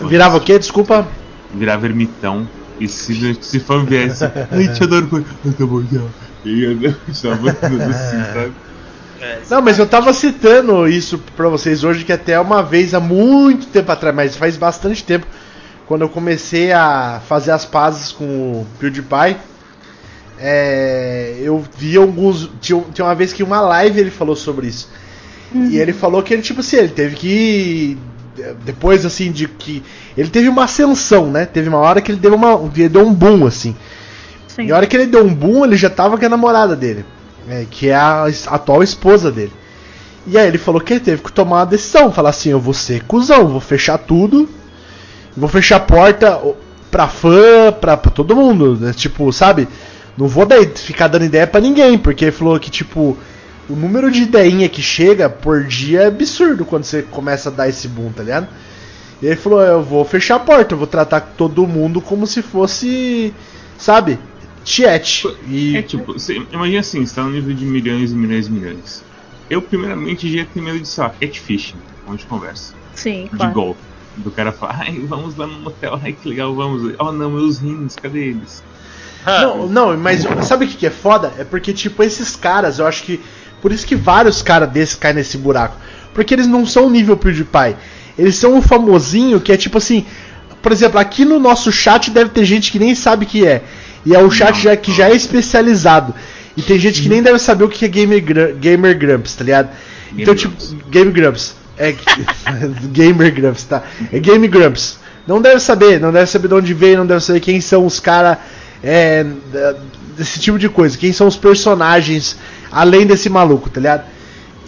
Virava o quê? Desculpa. Virava ermitão. E se, se fã viesse, ai, te adoro, tá bom, já. E eu estava assim, sabe? É, Não, mas eu tava citando isso pra vocês hoje, que até uma vez, há muito tempo atrás, mas faz bastante tempo, quando eu comecei a fazer as pazes com o PewDiePie, é, eu vi alguns. Tinha, tinha uma vez que uma live ele falou sobre isso. E ele falou que ele, tipo assim, ele teve que. Depois, assim, de que. Ele teve uma ascensão, né? Teve uma hora que ele deu, uma, ele deu um boom, assim. Sim. E a hora que ele deu um boom, ele já tava com a namorada dele, né, que é a atual esposa dele. E aí ele falou que ele teve que tomar uma decisão, falar assim, eu vou ser cuzão, vou fechar tudo, vou fechar a porta pra fã, pra, pra todo mundo, né, tipo, sabe? Não vou daí ficar dando ideia pra ninguém, porque ele falou que, tipo, o número de ideinha que chega por dia é absurdo quando você começa a dar esse boom, tá ligado? E ele falou, eu vou fechar a porta, eu vou tratar todo mundo como se fosse, sabe, tiete. E É tipo, você, imagina assim, você tá no nível de milhões e milhões e milhões. Eu, primeiramente, já ia ter medo de, lá, catfishing, onde conversa. Sim, De claro. golpe. Do cara falar, ai, vamos lá no motel, ai que legal, vamos. Oh não, meus rins, cadê eles? Não, não, mas sabe o que, que é foda? É porque, tipo, esses caras, eu acho que. Por isso que vários caras desses caem nesse buraco. Porque eles não são o nível PewDiePie. Eles são o famosinho que é tipo assim. Por exemplo, aqui no nosso chat deve ter gente que nem sabe o que é. E é o chat já, que já é especializado. E tem gente que nem deve saber o que é Gamer, Gamer Grumps, tá ligado? Game então, Grumps. tipo, Game Grumps. É. Gamer Grumps, tá? É Game Grumps. Não deve saber, não deve saber de onde veio, não deve saber quem são os caras. É, desse tipo de coisa. Quem são os personagens além desse maluco, tá ligado?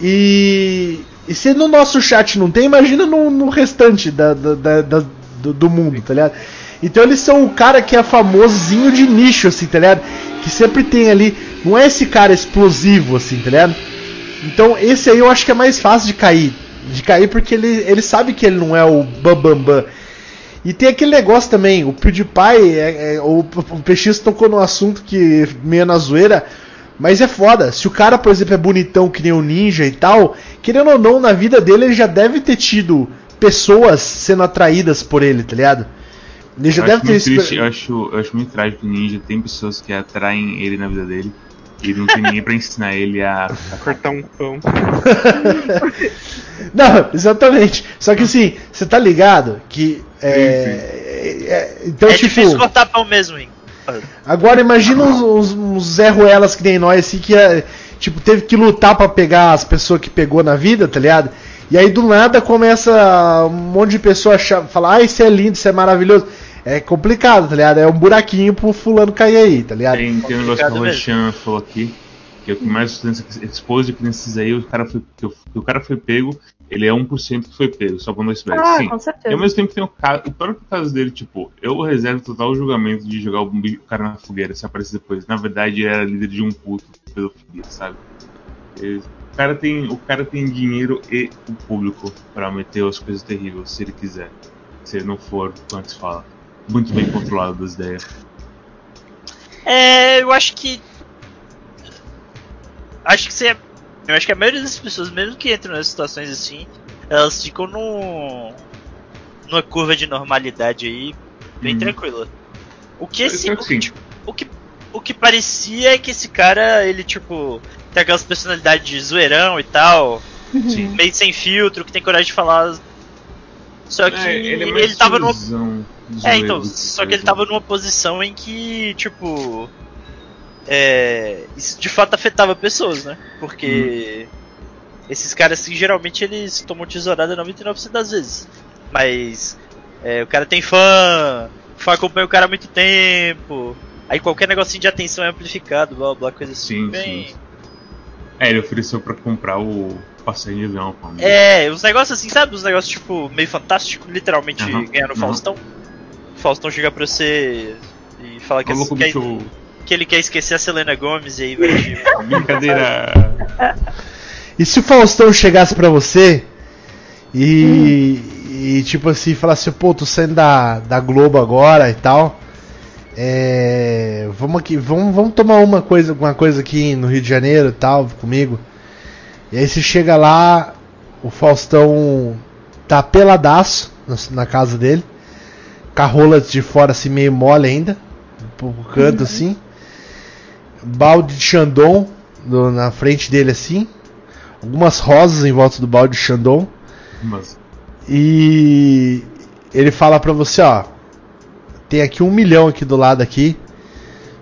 E, e se no nosso chat não tem, imagina no, no restante da- da- da- do, do mundo, tá ligado? Então eles são o cara que é famosinho de nicho, assim, tá ligado? Que sempre tem ali. Não é esse cara explosivo, assim, tá ligado? Então esse aí eu acho que é mais fácil de cair. De cair porque ele, ele sabe que ele não é o bambambam. Bam, bam. E tem aquele negócio também, o PewDiePie, é, é, o, o tocou num assunto que meio na zoeira, mas é foda. Se o cara, por exemplo, é bonitão que nem o Ninja e tal, querendo ou não, na vida dele ele já deve ter tido pessoas sendo atraídas por ele, tá ligado? Eu deve acho ter esse- triste, eu, acho, eu acho muito trágico que o Ninja tem pessoas que atraem ele na vida dele. E não tem ninguém pra ensinar ele a. a- Cortar um pão. Não, exatamente. Só que assim, você tá ligado que. É, é- então, é tipo. difícil cortar pão mesmo, hein? Agora imagina uns, uns, uns Zé Ruelas que nem nós, assim, que é, tipo, teve que lutar pra pegar as pessoas que pegou na vida, tá ligado? E aí do nada começa um monte de pessoa achar, falar, ah, isso é lindo, isso é maravilhoso. É complicado, tá ligado? É um buraquinho pro fulano cair aí, tá ligado? Tem, tem um negócio que o mesmo. Rochan falou aqui, que é o que mais expôs de crianças aí, o cara foi, que o, que o cara foi pego, ele é 1% que foi pego, só com dois pés. Ah, Sim. com E certeza. ao mesmo tempo tem o, ca- o próprio caso dele, tipo, eu reservo total julgamento de jogar o cara na fogueira se aparecer depois. Na verdade, ele era líder de um culto pedofilia, sabe? E o, cara tem, o cara tem dinheiro e o público pra meter as coisas terríveis, se ele quiser. Se ele não for, como é que se fala, muito bem controlado das ideias. É, eu acho que. Acho que você. Eu acho que a maioria das pessoas, mesmo que entram nas situações assim, elas ficam num. numa curva de normalidade aí, bem Uhum. tranquila. O que esse. creio O que tipo, o que, o que parecia é que esse cara, ele tipo. Tem aquelas personalidades de zoeirão e tal, Sim. meio sem filtro, que tem coragem de falar. Só que É, ele, é mais tava numa é, então, só que ele tava numa posição em que, tipo. É. Isso de fato afetava pessoas, né? Porque. Esses caras, assim, geralmente eles tomam tesourada 99% das vezes. Mas. é, o cara tem fã, o fã acompanha o cara há muito tempo. Aí qualquer negocinho de atenção é amplificado, blá blá, coisa assim. Sim, bem... sim. É, ele ofereceu pra comprar o passeio de avião pra mim. É, uns negócios assim, sabe? Uns negócios tipo meio fantástico, literalmente ganhar no. Faustão. O Faustão chega pra você e fala que, louco, que, bicho, que ele quer esquecer a Selena Gomes e aí vai te- brincadeira. E se o Faustão chegasse pra você e, e tipo assim, falasse, pô, tô saindo da, da Globo agora e tal. É, vamos aqui, vamos, vamos tomar uma coisa, uma coisa aqui no Rio de Janeiro e tal, comigo. E aí você chega lá, o Faustão tá peladaço na, na casa dele, com a rola de fora assim meio mole ainda, pro canto assim. Balde de Xandão no- na frente dele assim algumas rosas em volta do balde de Chandon Mas, e ele fala pra você, ó, tem aqui um milhão aqui do lado aqui,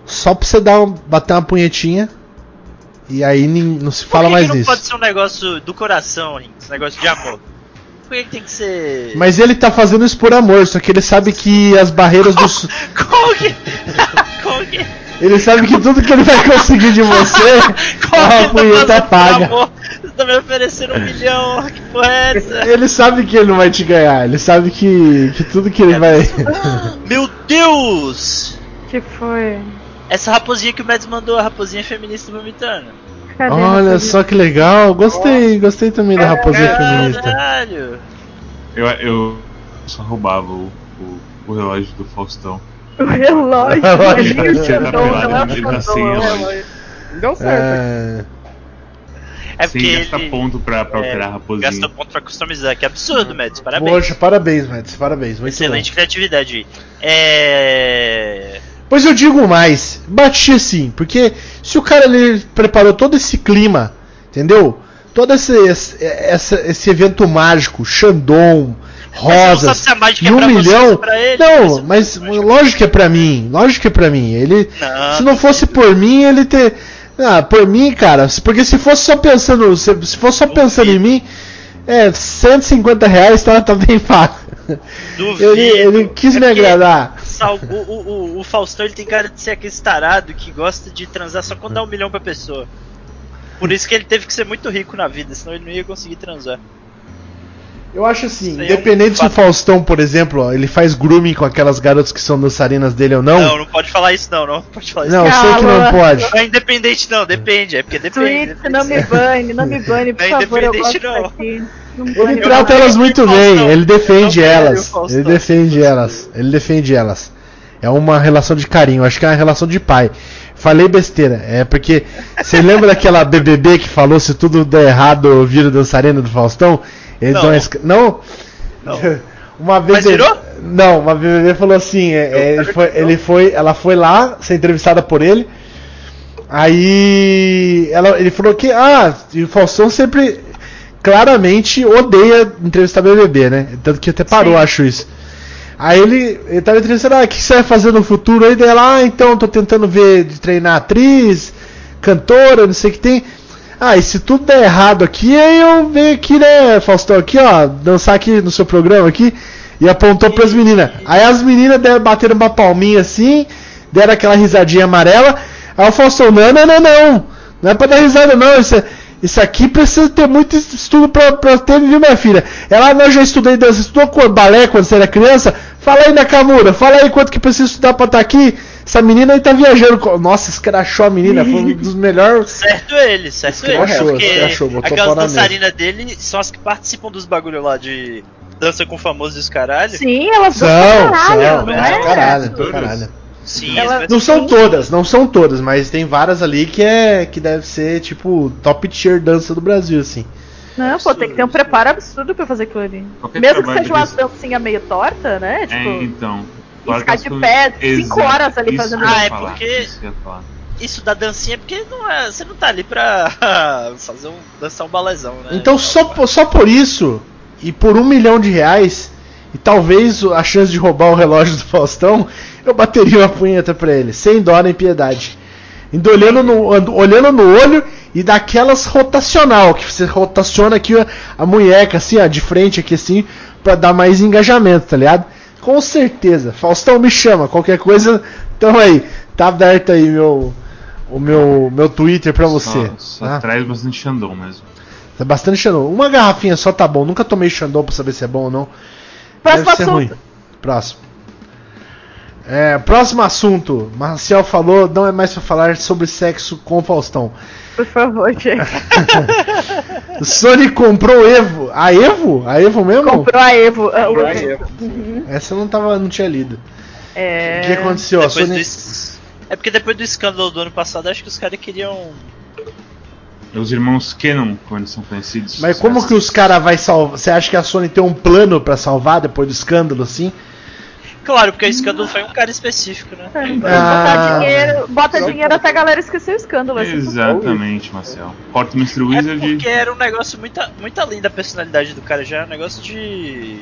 só pra você dar um, bater uma punhetinha e aí não se fala mais não nisso. pode ser um negócio do coração, Rinks? Esse negócio de amor. Por que, que tem que ser. Mas ele tá fazendo isso por amor, só que ele sabe que as barreiras do Como que. Como que. ele sabe que tudo que ele vai conseguir de você Como a que tá punheta por paga. Você tá me oferecendo um milhão, que porra é essa? Ele sabe que ele não vai te ganhar, ele sabe que, que tudo que ele É vai. Meu Deus! Que foi? Essa raposinha que o Mads mandou, a raposinha feminista vomitando. Olha só que legal, gostei, gostei também da raposinha feminista. Caralho! eu, eu só roubava o, o, o relógio do Faustão. O relógio. Relógio. Ele é o tá é o relógio. Deu certo. É, É porque Sem gastar ele ponto pra, pra é, alterar a raposinha. gasta ponto pra customizar, que absurdo, Mads. Parabéns. Poxa, parabéns, Mads, parabéns. Muito Excelente bom. criatividade aí. É. Pois eu digo mais, bati assim, porque se o cara ele preparou todo esse clima, entendeu? Todo esse, esse, essa- esse evento mágico, Xandon, rosas, e é um milhão. pra ele, não, mas- mas lógico que é pra mim, lógico que é pra mim. Ele, Não, se não fosse por mim, ele ter. Ah, por mim, cara, porque se fosse só pensando, se, se fosse só pensando em mim, é, 150 reais tá, tá bem fácil. Duvido. Ele, ele quis É me agradar. Sal- o, o, o, o Faustão ele tem cara de ser aquele tarado que gosta de transar só quando dá um milhão pra pessoa. Por isso que ele teve que ser muito rico na vida, senão ele não ia conseguir transar. Eu acho assim, aí é um independente se o. Faustão, por exemplo, ó, ele faz grooming com aquelas garotas que são dançarinas dele ou não. Não, não pode falar isso não, não pode falar isso. Não, eu sei que não Calma. pode. Não é independente não, depende, é porque depende. Twitch, não me bane, não me bane, por Não é favor, eu gosto não. daqui. Ele trata elas muito Faustão. bem, ele defende quero elas. Ele defende elas. Ele defende elas. É uma relação de carinho, acho que é uma relação de pai. Falei besteira, é porque você lembra daquela BBB que falou se tudo der errado vira dançarina do Faustão? Ele Não. Não? Não. Uma vez Mas ele- virou? Não, uma BBB falou assim, é, é, ele, foi, ele foi, ela foi lá ser entrevistada por ele. Aí ela, ele falou que ah, o Faustão sempre claramente odeia entrevistar BBB, né? Tanto que até parou, Sim. acho isso. Aí ele, ele tava entrevistando, ah, o que você vai fazer no futuro? Aí dela, ah, então tô tentando ver de treinar atriz, cantora, não sei o que tem. Ah, e se tudo der errado aqui, aí eu venho aqui, né, Faustão, aqui, ó, dançar aqui no seu programa aqui. E apontou pras meninas. Aí as meninas deram, bateram uma palminha assim, deram aquela risadinha amarela. Aí o Faustão, não, não, não, não. Não é pra dar risada, não. Isso, é- isso aqui precisa ter muito estudo pra, pra ter, viu, minha filha? Ela, não, eu já estudei dança, estudou com balé quando você era criança? Fala aí, Nakamura, fala aí quanto que precisa estudar pra estar aqui. Essa menina aí tá viajando. com- Nossa, escrachou a menina, foi um dos melhores. Certo ele, certo ele. Escrachou, Porque escrachou, botou aquelas dançarinas dele são as que participam dos bagulho lá de dança com famosos e os caralho. Sim, elas São, caralho, são, não é, é? caralho, caralho. Sim, Ela- Não são todas, não são todas, mas tem várias ali que é que deve ser tipo top tier dança do Brasil, assim. Não, pô, tem que ter um preparo absurdo pra fazer aquilo ali. Qualquer Mesmo que seja uma desse- dancinha meio torta, né? É, Tipo, então. e Claro ficar de pé coisas- cinco Exato, horas ali isso fazendo Ah, é falar, porque- isso da dancinha é porque não é, você não tá ali pra fazer um, dançar um balezão, né? Então só, só por isso, e por um milhão de reais, e talvez a chance de roubar o relógio do Faustão, eu bateria uma punheta pra ele, sem dó nem piedade. Indo olhando no, ando- olhando no olho e daquelas rotacional, que você rotaciona aqui a, a munheca, assim, ó, de frente aqui assim, pra dar mais engajamento, tá ligado? Com certeza. Faustão me chama, qualquer coisa, tamo aí. Tá aberto aí meu, o meu, meu Twitter pra você. Só, só tá? traz bastante Xandão mesmo. Tá bastante Xandão. Uma garrafinha só tá bom. Nunca tomei Xandão pra saber se é bom ou não. Próximo Deve assunto. ruim. Próximo. É, próximo assunto. Marcial falou, não é mais pra falar sobre sexo com Faustão. Por favor, gente. Sony comprou Evo. A Evo? A Evo mesmo? Comprou a Evo. Comprou a Evo. Essa eu não tava, não tinha lido. É... O que aconteceu? A Depois Sony... do É porque depois do escândalo do ano passado, acho que os caras queriam. Os irmãos Canon, como eles são conhecidos. Mas como que os caras vai salvar? Você acha que a Sony tem um plano pra salvar depois do escândalo assim? Claro, porque o escândalo foi um cara específico, né? Botar Ah. dinheiro, bota dinheiro até a galera esquecer o escândalo. assim. Exatamente, Marcel. Corta o Mr. É Wizard. porque era um negócio muito, muito além da personalidade do cara, já é um negócio de.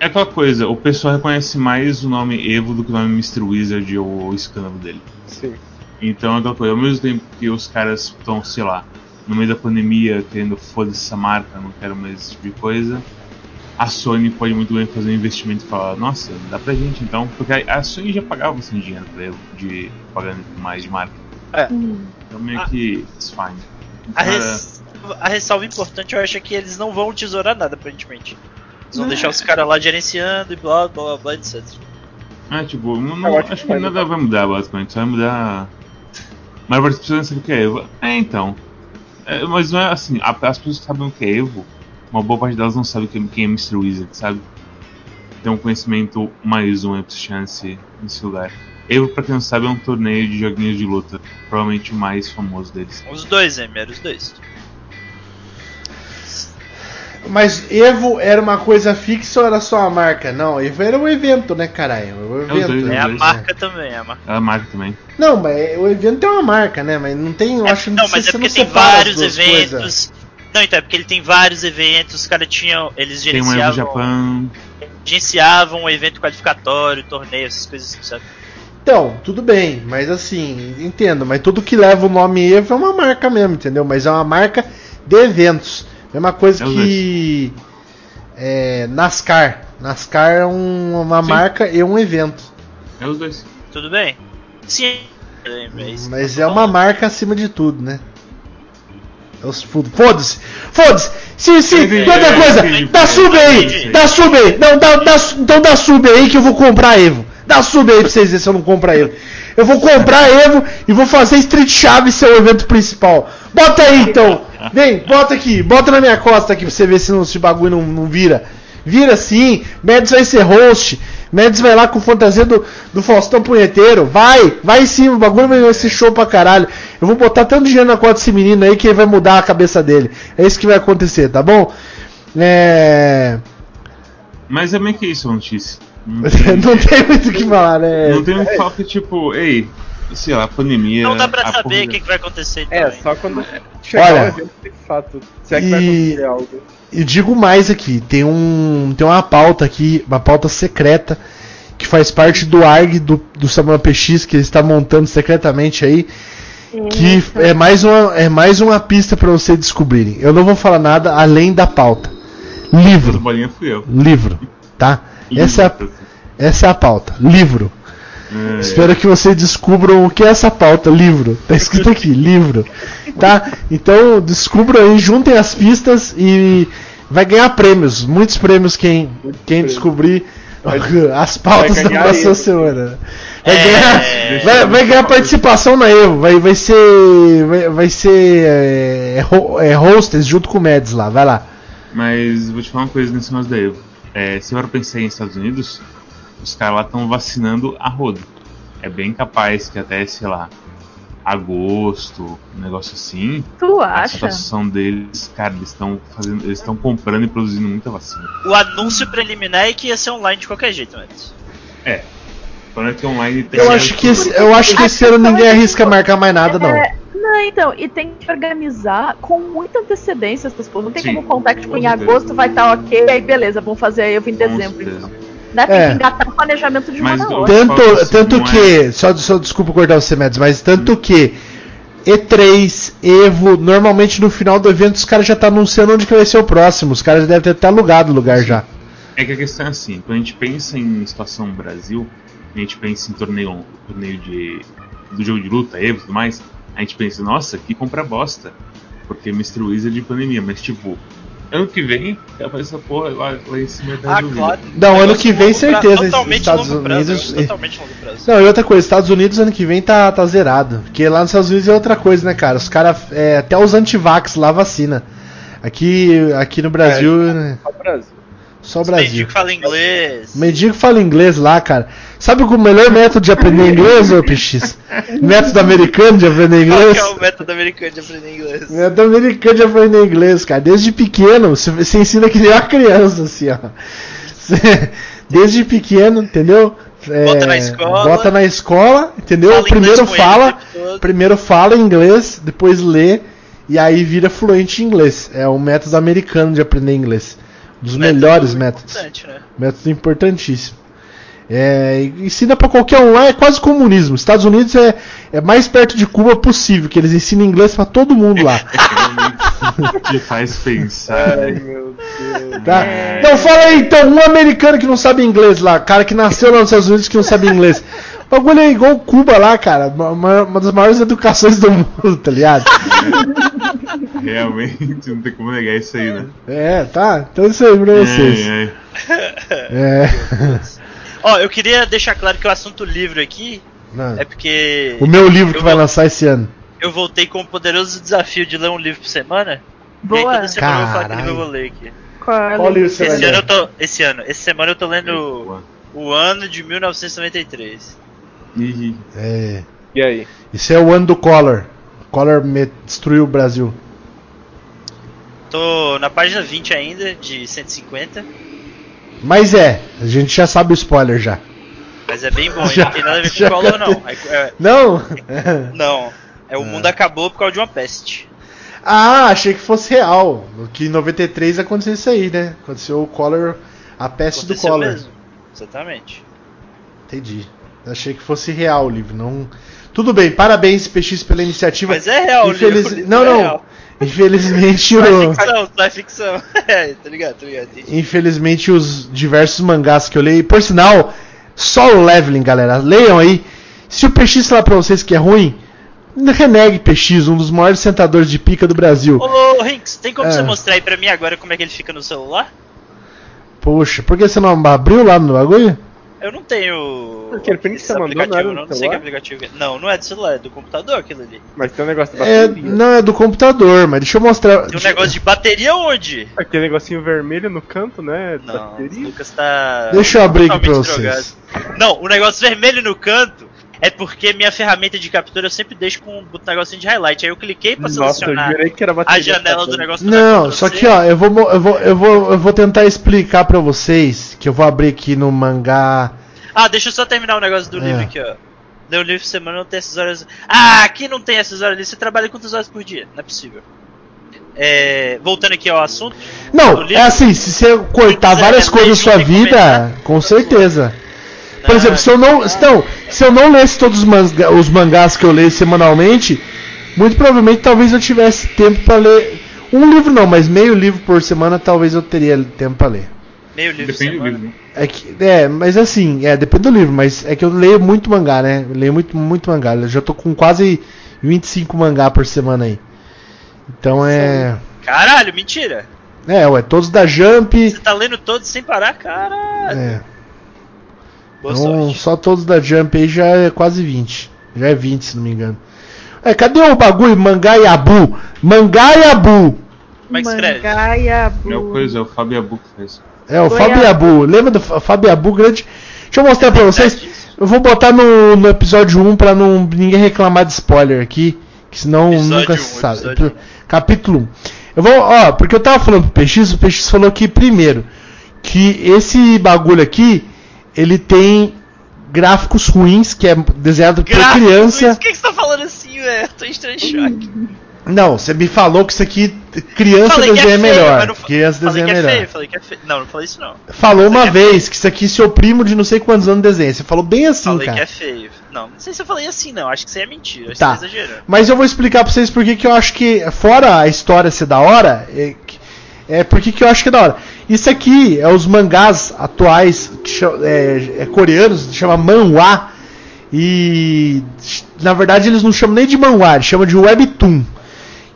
É aquela coisa, o pessoal reconhece mais o nome Evo do que o nome Mr. Wizard ou o escândalo dele. Sim. Então é aquela coisa, ao mesmo tempo que os caras estão, sei lá, no meio da pandemia querendo foda-se essa marca, não quero mais esse tipo de coisa, a Sony pode muito bem fazer um investimento e falar, nossa, dá pra gente então, porque a a Sony já pagava bastante dinheiro pra ele, de pagando mais de marca. Hum. Então meio Ah. que it's fine. A, Cara, res- a ressalva importante, eu acho é que eles não vão tesourar nada, aparentemente. Eles vão deixar os caras lá gerenciando e blá blá blá, etc. É, tipo, não, não- Eu acho acho que que nada vai mudar, basicamente. Só vai mudar. Mas as pessoas não sabem o que é. É, então. É, mas não é assim. As pessoas que sabem o que é Evo, uma boa parte delas não sabe quem, quem é Mr. Wizard, sabe? Tem um conhecimento mais um Chance nesse lugar. Evo, pra quem não sabe, é um torneio de joguinhos de luta. Provavelmente o mais famoso deles. Os dois, eram os dois. Mas Evo era uma coisa fixa ou era só uma marca? Não, Evo era um evento, né, caralho? O os evento. dois, É né? a dois, marca também, é a marca. Ela marca também. Não, mas o evento é uma marca, né? Mas não tem, eu acho que não, mas você é porque não tem separa as vários duas eventos. coisas. Não, então é porque ele tem vários eventos, os caras tinham. Eles Tem um Evo gerenciavam. Japão. gerenciavam um evento qualificatório, torneio, essas coisas assim, sabe? Então, tudo bem, mas assim, entendo, mas tudo que leva o nome Evo é uma marca mesmo, entendeu? Mas é uma marca de eventos. Mesma coisa É que é, NASCAR. NASCAR é um- uma Sim. marca e um evento. É os dois. Tudo bem? Sim. É, é Mas é tô uma marca acima de tudo, né? Fudo. Foda-se! Foda-se! E outra é, coisa, dá sub aí! Dá sub aí! Não, dá, dá, então dá sub aí que eu vou comprar Evo. Dá sub aí pra vocês verem se eu não comprar a Evo. Eu vou comprar Evo e vou fazer Street Chaves ser o evento principal. Bota aí então! Vem, bota aqui, bota na minha costa aqui pra você ver se não- esse bagulho não, não vira. Vira sim, Mads vai ser host. Mads vai lá com fantasia do, do Faustão Punheteiro. Vai, vai sim, o bagulho vai ser show pra caralho. Eu vou botar tanto dinheiro na conta desse menino aí que ele vai mudar a cabeça dele. É isso que vai acontecer, tá bom? É. Mas é meio que isso notícia. Não Não tem muito o que falar, né? Não tem um falar que, tipo, ei, sei lá, pandemia. Não dá pra saber porra- o que, que vai acontecer É, só quando chegar Olha, o evento de fato. Se é que vai e- acontecer algo. E digo mais aqui, tem um tem uma pauta aqui, uma pauta secreta que faz parte do ARG do, do Samuel PX que ele está montando secretamente aí, que é mais uma é mais uma pista para vocês descobrirem. Eu não vou falar nada além da pauta. Livro, livro, tá? Essa é a, essa é a pauta. Livro. É, Espero que vocês descubram o que é essa pauta, livro. Tá escrito aqui, livro. Tá? Então descubram aí, juntem as pistas e vai ganhar prêmios, muitos prêmios quem, quem descobrir as pautas da próxima semana. Vai, É. ganhar, vai, vai ganhar participação na Evo, vai, vai ser. Vai, vai ser é, é, hostess junto com o Mads lá, vai lá. Mas vou te falar uma coisa nesse negócio da Evo. É, se eu pensar em Estados Unidos, os caras lá estão vacinando a rodo. É bem capaz que até, sei lá, agosto, um negócio assim, Tu a acha? situação deles, cara, eles estão fazendo. Eles estão comprando e produzindo muita vacina. O anúncio preliminar é que ia ser online de qualquer jeito, mas. É. Falando que online tem. Eu acho que esse, eu acho que esse ano ninguém arrisca marcar mais nada, não. É, não, então, e tem que organizar com muita antecedência essas coisas. Não tem Sim. como contar que tipo, em agosto vai estar ok, aí beleza, vamos fazer a Evo em dezembro. Então. Né? Tem É. que engatar o planejamento de uma Mas outra. Tanto, assim, tanto não é- que, só, só desculpa cortar você, Mads, mas tanto que E3, Evo, normalmente no final do evento os caras já estão anunciando onde que vai ser o próximo. Os caras devem ter até alugado o lugar já. É que a questão é assim, quando a gente pensa em situação Brasil, a gente pensa em torneio, torneio de, do jogo de luta, Evo e tudo mais, a gente pensa, nossa, que compra bosta, porque Mr. Wizard de pandemia, mas tipo, ano que vem, capaz essa porra lá, lá em cima tá Ah, claro. Não, ano que vem, prazo, certeza, Totalmente Estados longo prazo, Unidos- Totalmente longo prazo. Não, e outra coisa, Estados Unidos ano que vem tá, tá zerado. Porque lá nos Estados Unidos é outra coisa, né, cara? Os caras, é, até os antivax lá vacina. Aqui, aqui no Brasil, né, Só o Brasil. Só o Os Brasil. mendigos falam inglês. Mendigo fala inglês lá, cara. Sabe qual o melhor método de aprender inglês, ô PX? método americano de aprender Qual inglês? que é o método americano de aprender inglês? Método americano de aprender inglês, cara. Desde pequeno, você, ensina que nem uma criança, assim, ó. Desde pequeno, entendeu? É, Bota na escola. Bota na escola, entendeu? Fala Primeiro ele fala, todo. primeiro fala inglês, depois lê e aí vira fluente em inglês. É o método americano de aprender inglês. Dos Método melhores métodos. importante, né? Método importantíssimo. É, ensina pra qualquer um lá, é quase comunismo. Estados Unidos é, é mais perto de Cuba possível, que eles ensinam inglês pra todo mundo lá. Te faz pensar, Ai, meu Deus. Tá? Então fala aí, então, um americano que não sabe inglês lá, cara que nasceu lá nos Estados Unidos que não sabe inglês. O bagulho é igual Cuba lá, cara. Uma, uma das maiores educações do mundo, tá ligado? Realmente, não tem como negar isso aí, né? É, tá? Então isso aí pra vocês. É, é. É. Ó, eu queria deixar claro que o assunto livro aqui Não. é porque O meu livro que vai vou- lançar esse ano. eu voltei com o poderoso desafio de ler um livro por semana. E aí Boa. toda semana eu vou falar que livro eu vou ler aqui. Qual Qual livro você vai Esse ano ler? eu tô. Esse ano, essa semana eu tô lendo o ano de 1993. Ih, É. E aí? Isso é o ano do Collor. Collor me- destruiu o Brasil. Tô na página 20 ainda, de 150. Mas é, a gente já sabe o spoiler já. Mas é bem bom, Já- não tem nada a ver com o Collor, não. É- é- Não? não. É o mundo acabou por causa de uma peste. ah, achei que fosse real. Que em 93 aconteceu isso aí, né? Aconteceu o Collor, a peste do Aconteceu Collor. mesmo. Exatamente. Entendi. Achei que fosse real o livro. Não... Tudo bem, parabéns, PX, pela iniciativa. Mas é real, o Infeliz- livro, o livro Não, é não. real. Infelizmente, Só o... ficção, só ficção. É, tá ligado, tá ligado. Infelizmente, os diversos mangás que eu leio. Por sinal, solo leveling, galera. Leiam aí. Se o PX falar pra vocês que é ruim, renegue PX, um dos maiores sentadores de pica do Brasil. Ô, Rinks, tem como É. você mostrar aí pra mim agora como é que ele fica no celular? Poxa, por que você não abriu lá no bagulho? Eu não tenho. Aquele print que você mandou não era do não, não sei que aplicativo é. Não, não é do celular, é do computador aquilo ali. Mas tem um negócio da É, bateria. não é do computador, mas deixa eu mostrar. Tem um negócio de bateria onde? Aquele negocinho vermelho no canto, né? Não, o bateria. Lucas tá. Deixa eu abrir aqui pra vocês. drogado. Não, o negócio vermelho no canto é porque minha ferramenta de captura eu sempre deixo com um negocinho de highlight. Aí eu cliquei pra Nossa, eu selecionar jurei que era a janela do negócio do Não, só que ó, eu vou, eu vou, eu vou, eu vou tentar explicar pra vocês que eu vou abrir aqui no mangá. Ah, deixa eu só terminar o negócio do É. livro aqui, ó. Deu livro semana não tem essas horas. Ah, aqui não tem essas horas ali. Você trabalha quantas horas por dia? Não é possível. É, voltando aqui ao assunto. Não, livro- é assim, se você cortar várias ler coisas da sua vida, com certeza. Por exemplo, se eu não, se não, se eu não lesse todos os, manga- os mangás que eu leio semanalmente, muito provavelmente talvez eu tivesse tempo pra ler um livro não, mas meio livro por semana talvez eu teria tempo pra ler. Meio livro Depende do semana. livro. né? É que, é, mas assim, é, depende do livro, mas é que eu leio muito mangá, né? Eu leio muito, muito mangá. Eu já tô com quase 25 mangá por semana aí. Então é. Caralho, mentira. É, ué, todos da Jump. Você tá lendo todos sem parar, caralho. É, Boa então sorte. só todos da Jump aí já é quase 20. Já é 20, se não me engano. É, cadê o bagulho? Mangá e Abu? Mangá e Abu! Como é que escreve? Mangaiabu. É o coisa, é o Fábio Abu que faz. É, o Goiaba. Fábio Abu. Lembra do Fa- Fábio Abu grande? Deixa eu mostrar pra vocês. Eu vou botar no, no episódio 1 pra não ninguém reclamar de spoiler aqui, que senão Episódio nunca 1, se sabe. episódio 1. Capítulo 1. Eu vou, ó, porque eu tava falando pro PX, o PX falou que primeiro que esse bagulho aqui, ele tem gráficos ruins, que é desenhado por Gráfico, criança. Por que, que você tá falando assim, velho? Tô em estranho choque. Não, você me falou que isso aqui criança Falei é desenha feio, melhor. não criança Falei desenha que é melhor. feio, falei que é feio. Não, não falei isso não. Falou uma que é vez que isso aqui seu primo de não sei quantos anos desenha. Você falou bem assim, falei cara. que é feio. Não, não sei se eu falei assim não, acho que isso aí é mentira, acho Tá. que exagerando. Mas eu vou explicar pra vocês por que eu acho que, fora a história ser da hora, é, é por que que eu acho que é da hora. Isso aqui é os mangás atuais, é, é coreanos, chama manhwa. E na verdade eles não chamam nem de manhwa, eles chamam de webtoon,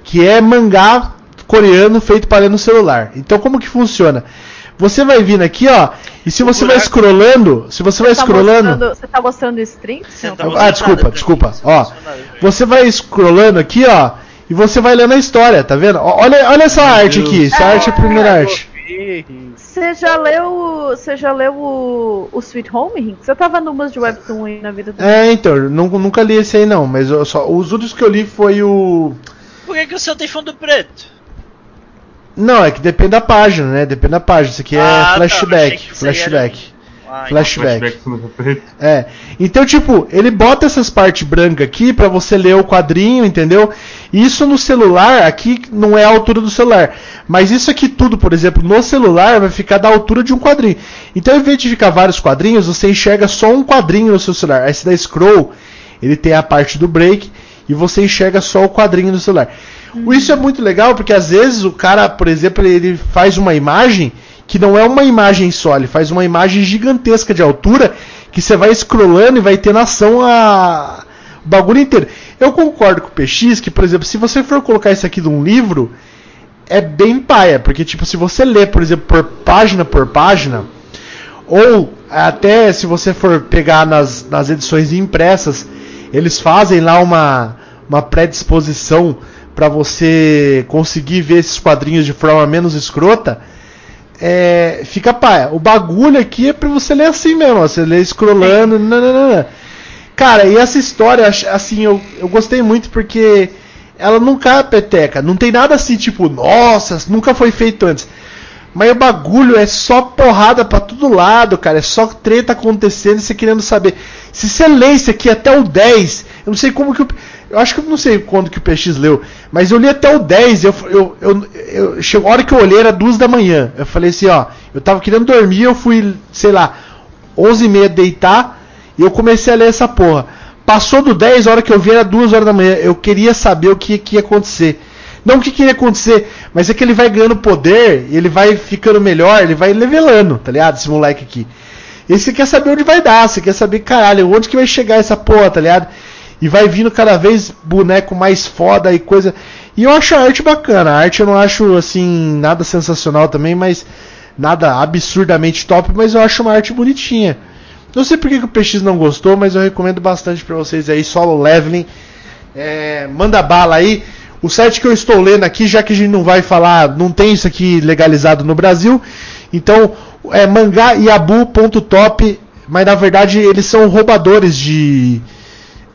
que é mangá coreano feito para ler no celular. Então como que funciona? Você vai vindo aqui, ó, e se você vai scrollando, se você vai Tá scrollando, mostrando- Você tá mostrando o stream? Você não tá Ah, desculpa, desculpa. você Ó, você vai scrollando aqui, ó, e você vai lendo a história, tá vendo? Olha, olha essa arte aqui, essa É. arte é a primeira arte. Você já leu. Você já leu o, o Sweet Home, Rink? Você tava numas de Webtoon aí na vida do. É, então, eu nu- nunca li esse aí não, mas eu só, os últimos que eu li foi o. Por que, que o seu tem fundo preto? Não, é que depende da página, né? Depende da página. Isso aqui é Ah, tá, achei flashback, era- flashback. Ah, Flashback. Flashback. É. Então, tipo, ele bota essas partes brancas aqui pra você ler o quadrinho, entendeu? Isso no celular, aqui não é a altura do celular. Mas isso aqui tudo, por exemplo, no celular vai ficar da altura de um quadrinho. Então, em vez de ficar vários quadrinhos, você enxerga só um quadrinho no seu celular. Aí se dá scroll, ele tem a parte do break e você enxerga só o quadrinho do celular. Isso é muito legal porque às vezes o cara, por exemplo, ele faz uma imagem que não é uma imagem só, ele faz uma imagem gigantesca de altura que você vai scrollando e vai ter ação a o bagulho inteiro. Eu concordo com o PX que, por exemplo, se você for colocar isso aqui num livro, é bem paia, porque tipo, se você ler, por exemplo, por página por página, ou até se você for pegar nas, nas edições impressas, eles fazem lá uma, uma predisposição para você conseguir ver esses quadrinhos de forma menos escrota. É, fica paia. O bagulho aqui é pra você ler assim mesmo, ó, você lê scrollando. nananana. Cara, e essa história, assim, eu, eu gostei muito porque ela nunca é peteca. Não tem nada assim, tipo, nossa, nunca foi feito antes. Mas o bagulho é só porrada pra todo lado, cara. É só treta acontecendo e você querendo saber. Se você lê isso aqui até o 10, eu não sei como que o. Eu acho que não sei quando que o PX leu, mas eu li até o 10. Eu, eu, eu, eu, chegou a hora que eu olhei era duas da manhã. Eu falei assim: ó, eu tava querendo dormir, eu fui, sei lá, 11 e meia deitar e eu comecei a ler essa porra. Passou do 10, a hora que eu vi era 2 horas da manhã. Eu queria saber o que, que ia acontecer. Não o que, que ia acontecer, mas é que ele vai ganhando poder, ele vai ficando melhor, ele vai levelando, tá ligado? Esse moleque aqui. E você quer saber onde vai dar, você quer saber, caralho, onde que vai chegar essa porra, tá ligado? E vai vindo cada vez boneco mais foda e coisa. E eu acho a arte bacana. A arte eu não acho assim nada sensacional também, mas nada absurdamente top, mas eu acho uma arte bonitinha. Não sei porque que o PX não gostou, mas eu recomendo bastante para vocês aí, solo leveling. É, manda bala aí. O site que eu estou lendo aqui, já que a gente não vai falar, não tem isso aqui legalizado no Brasil, então é mangaiabu.top, mas na verdade eles são roubadores de,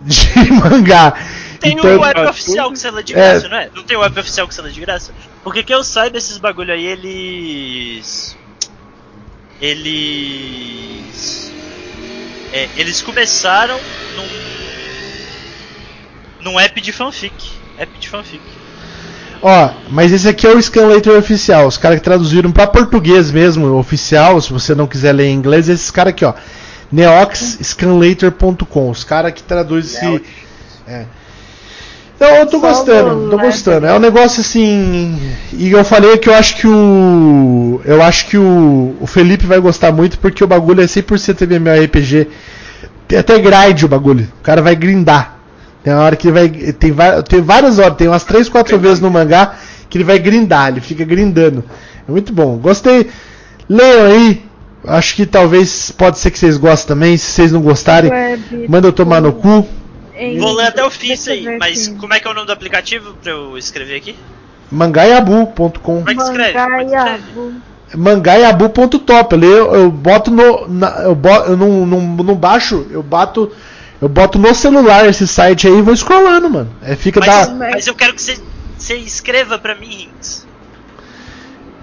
de mangá. Tem Então, um web oficial que você lê de graça, não é? Não tem um web oficial que você lê de graça? Porque que eu saiba, esses bagulho aí, eles. Eles. É, eles começaram num. num app de fanfic. App de fanfic. Ó, mas esse aqui é o Scanlator oficial. Os caras que traduziram para português mesmo, oficial, se você não quiser ler em inglês, esses caras aqui, ó. neoxscanlator.com. Os caras que traduzem esse. É. Então, eu tô Solo gostando, tô gostando. É um negócio assim. E eu falei que eu acho que o. Eu acho que o, o Felipe vai gostar muito porque o bagulho é 100% MMORPG. Tem até grind o bagulho. O cara vai grindar. Tem uma hora que ele vai. Tem, tem várias horas, tem umas 3, 4 vezes no mangá que ele vai grindar, ele fica grindando. É muito bom. Gostei. Leiam aí. Acho que talvez pode ser que vocês gostem também. Se vocês não gostarem, Web manda eu tomar no cu. em- Vou ler até o fim isso aí, mas como é que é o nome do aplicativo pra eu escrever aqui? Mangaiabu.com. Como é que escreve? É escreve? Mangaiabu. mangaiabu.top. Eu, eu boto no. na- eu, bo, eu não, não, não baixo, eu bato. Eu boto no celular esse site aí e vou scrollando, mano. É, fica Mas, da. mas eu quero que você, você escreva pra mim, Hinks.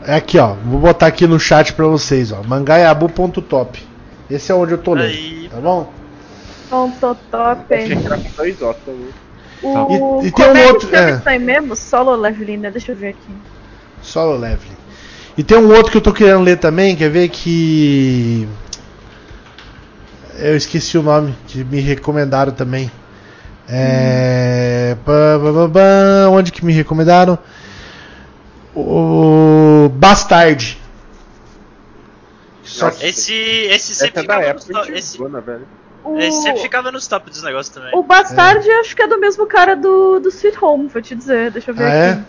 É aqui, ó. Vou botar aqui no chat pra vocês, ó. Mangaiabu.top. Esse é onde eu tô lendo. Aí. Tá bom? Ponto top. Achei que era com dois também. O, E- e tem um é outro- é. isso aí mesmo? Solo leveling, né? Deixa eu ver aqui. Solo leveling. E tem um outro que eu tô querendo ler também, quer ver que. Eu esqueci o nome, que me recomendaram também. É. pá, onde que me recomendaram? O. Bastard. Só Esse, esse sempre é ficava nos top. Esse. O, esse sempre ficava nos top dos negócios também. o Bastard acho que é do mesmo cara do, do Sweet Home, vou te dizer. Deixa eu ver Ah, aqui.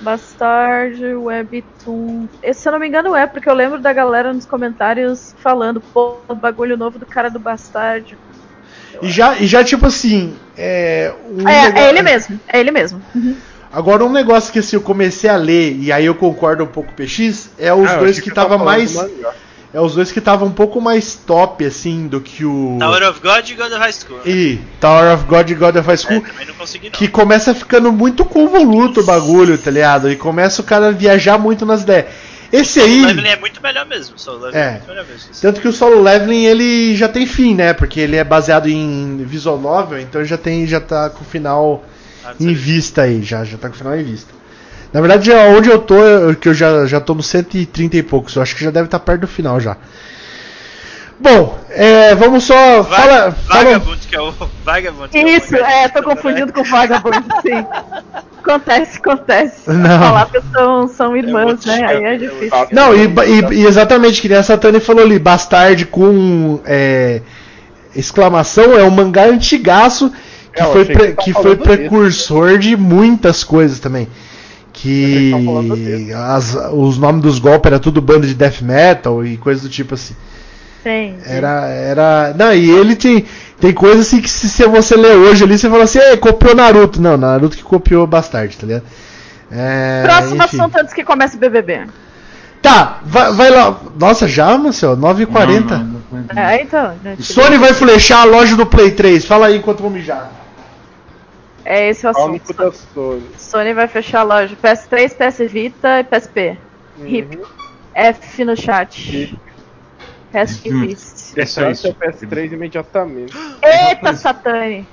Bastard, Webtoon. Esse, se eu não me engano, é, porque eu lembro da galera nos comentários falando, pô, bagulho novo do cara do Bastard. E já, e já tipo assim. É, um É, negócio- é ele mesmo, é ele mesmo. Uhum. Agora, um negócio que assim, eu comecei a ler, e aí eu concordo um pouco com o PX, é os Ah, dois que você tava mais. É os dois que estavam um pouco mais top, assim, do que o. Tower of God e God of High School. né? E Tower of God e God of High É, School. também não consegui não. Que começa ficando muito convoluto o bagulho, tá ligado? E começa o cara a viajar muito nas ideias. Esse O aí. Leveling é muito melhor mesmo. O É. é muito melhor mesmo. Tanto que o solo leveling ele já tem fim, né? Porque ele é baseado em visual novel, então já tem já tá com o final Ah, em vista aí, já já tá com o final em vista. Na verdade, já onde eu tô, eu- que eu já já tô no 130 e poucos, eu acho que já deve estar perto do final já. Bom, é, vamos só Va- fala, fala Vagabond, que é o Vagabond. que é Isso, é, de tô confundindo com Vagabond, sim. Acontece, acontece. Não. Falar que são, são irmãs, outro né? Aí é é difícil. Não, e, e- e exatamente que nem a Satani falou ali, Bastard com é, exclamação é um mangá antigaço que É, eu foi, que pre- que foi falando desse. precursor de muitas coisas também. Que que as- os nomes dos golpes era tudo banda de death metal e coisa do tipo assim. Tem. Era, era. Não, e ele tem, tem coisa assim que se, se você ler hoje ali, você fala assim, "Ei, copiou Naruto. Não, Naruto que copiou Bastard, tá ligado? É, Próximo enfim. assunto antes que comece o BBB. Tá, vai, vai lá. Nossa, já, Marcel? 9h40. Não, não, não, não. É, então. né, Sony vai flechar a loja do Play 3. Fala aí enquanto eu vou mijar. É esse o assunto. da Sony. Sony vai fechar a loja PS3, PS Vita e PSP. Hip. Uhum. F no chat. Hip. Rest in Hum. peace. É só isso. o PS3 imediatamente. Eita, Satani.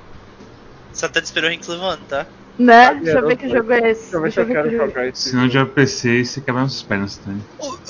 Satã esperou o Hinks levantar. Né? Ah, Deixa eu ver que jogo é esse. Deixa eu ver se eu quero que jogo- jogar esse Se não tiver PC, você quebra as pernas, tá?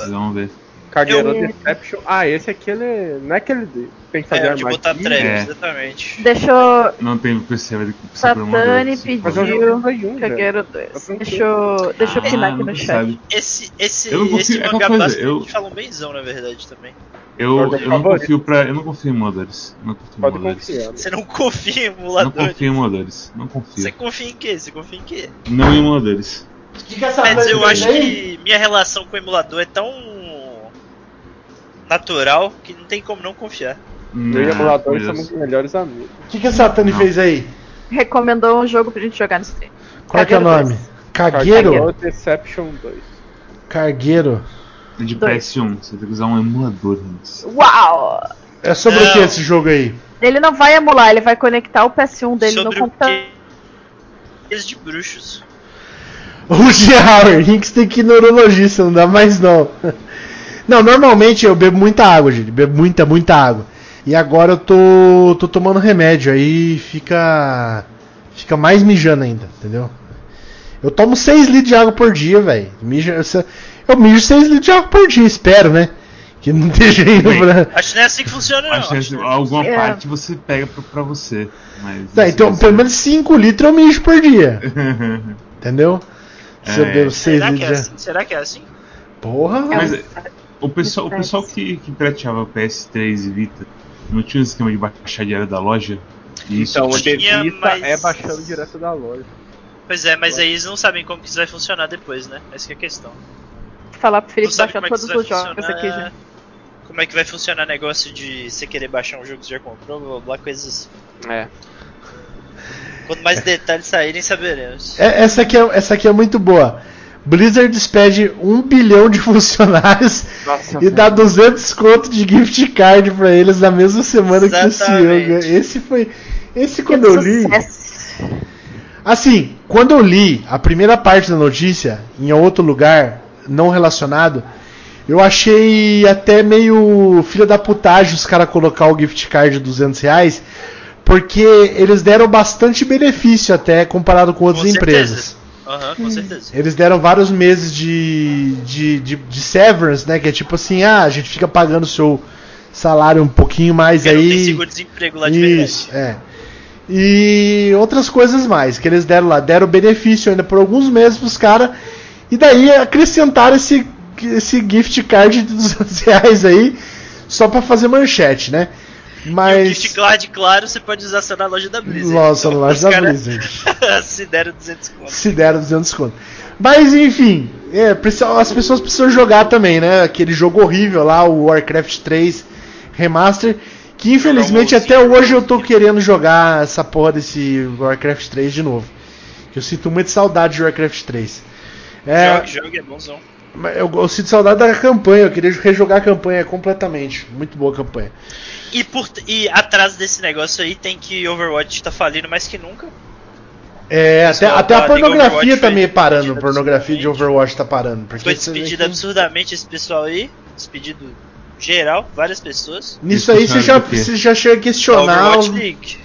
Vamos ver. Kagero Eu- Deception. Ah, esse aqui ele. Não é aquele de. Tem que fazer É, de botar armadilha. trap, É. exatamente. Deixa eu. Não tem PC, vai precisar por Satani dor. pediu. Mas eu jogo Play 1, velho. Kagero Tá 2. tranquilo. Deixa eu, deixa eu Ah, pinar aqui no chat. Esse, esse, Eu não confio- esse é mangá coisa, bastante eu- falam benzão, na verdade, também. Eu, Jogo eu não confio pra. Eu não confio em emuladores. Eu Não confio em Pode emuladores. confiar. Você não confia em Não emulador? confio em emuladores. Não confio. Você confia em quê? Você confia em quê? Não em emuladores. O essa Mas eu acho aí? que minha relação com o emulador é tão natural que não tem como não confiar. Eu e Não, emuladores somos melhores amigos. O que, que a Satani Não. fez aí? Recomendou um jogo pra gente jogar no stream. Qual que é o Kagero nome? dois. Cargueiro? Kagero Deception 2. Cargueiro. De Dois. PS1, você tem que usar um emulador nisso. Uau! É sobre o Não. que esse jogo aí? Ele não vai emular, ele vai conectar o PS1 dele Sobre no o computador. que de bruxos. O Gear, Rinks tem que ir neurologista, não dá mais não. Não, normalmente eu bebo muita água, gente. Bebo muita, muita água. E agora eu tô, tô tomando remédio, aí fica. Fica mais mijando ainda, entendeu? Eu tomo 6 litros de água por dia, velho. Eu, eu mijo 6 litros de água por dia, espero, né? Que não esteja indo pra. Acho que não é assim que funciona, não. Acho que Acho que não é alguma É. parte você pega pra, pra você. Mas. Tá, então pelo menos 5 litros eu mijo por dia, entendeu? Se eu É. bebo 6 Será que é litros assim? Será que é assim? Porra, Mas velho. O pessoal, o pessoal que, que pirateava PS3 e Vita não tinha um esquema de baixar direto da loja? Isso Então, o Tinha, Devita mas- é baixando direto da loja. Pois é, mas aí eles não sabem como que isso vai funcionar depois, né? Essa que é a questão. Falar pro Felipe baixar é todos os jogos funcionar. aqui já. Como é que vai funcionar o negócio de você querer baixar um jogo que você já comprou, blá blá, blá coisas assim. É. Quanto mais detalhes saírem, saberemos. É, essa, aqui é, essa aqui é muito boa. Blizzard despede 1 bilhão de funcionários Nossa, e dá 200 conto de gift card pra eles na mesma semana que o CEO Exatamente. Esse foi. Esse Que quando eu li. sucesso. Assim, quando eu li a primeira parte da notícia em outro lugar, não relacionado, eu achei até meio filha da putagem os caras colocar o gift card de 200 reais, porque eles deram bastante benefício até comparado com outras Com empresas. Aham, com certeza. Eles deram vários meses de, de, de, de severance, né? Que é tipo assim, ah, a gente fica pagando o seu salário um pouquinho mais Porque não tem aí. seguro-desemprego lá de Isso, verdade. é. E outras coisas mais que eles deram lá. Deram benefício ainda por alguns meses pros caras. E daí acrescentaram esse, esse gift card de 200 reais aí. Só pra fazer manchete, né? E o Mas. gift card, claro, você pode usar só na loja da Blizzard. Nossa, Então, na loja da Blizzard. se deram 200 conto. Se deram 200 conto. Mas enfim, é, as pessoas precisam jogar também, né? Aquele jogo horrível lá, o Warcraft 3 Remaster. Que infelizmente até hoje eu tô querendo jogar essa porra desse Warcraft 3 de novo. Que eu sinto muita saudade de Warcraft 3. É, Jogue, jogue, é bonzão. mas eu, eu sinto saudade da campanha, eu queria rejogar a campanha completamente. Muito boa a campanha. E, por, e atrás desse negócio aí tem que Overwatch tá falindo mais que nunca. É, até, até a pornografia tá meio parando, pornografia de. Overwatch tá parando. Porque Foi despedido absurdamente esse pessoal aí. Despedido geral, várias pessoas. Nisso aí você já, você já chega a questionar. Overwatch League.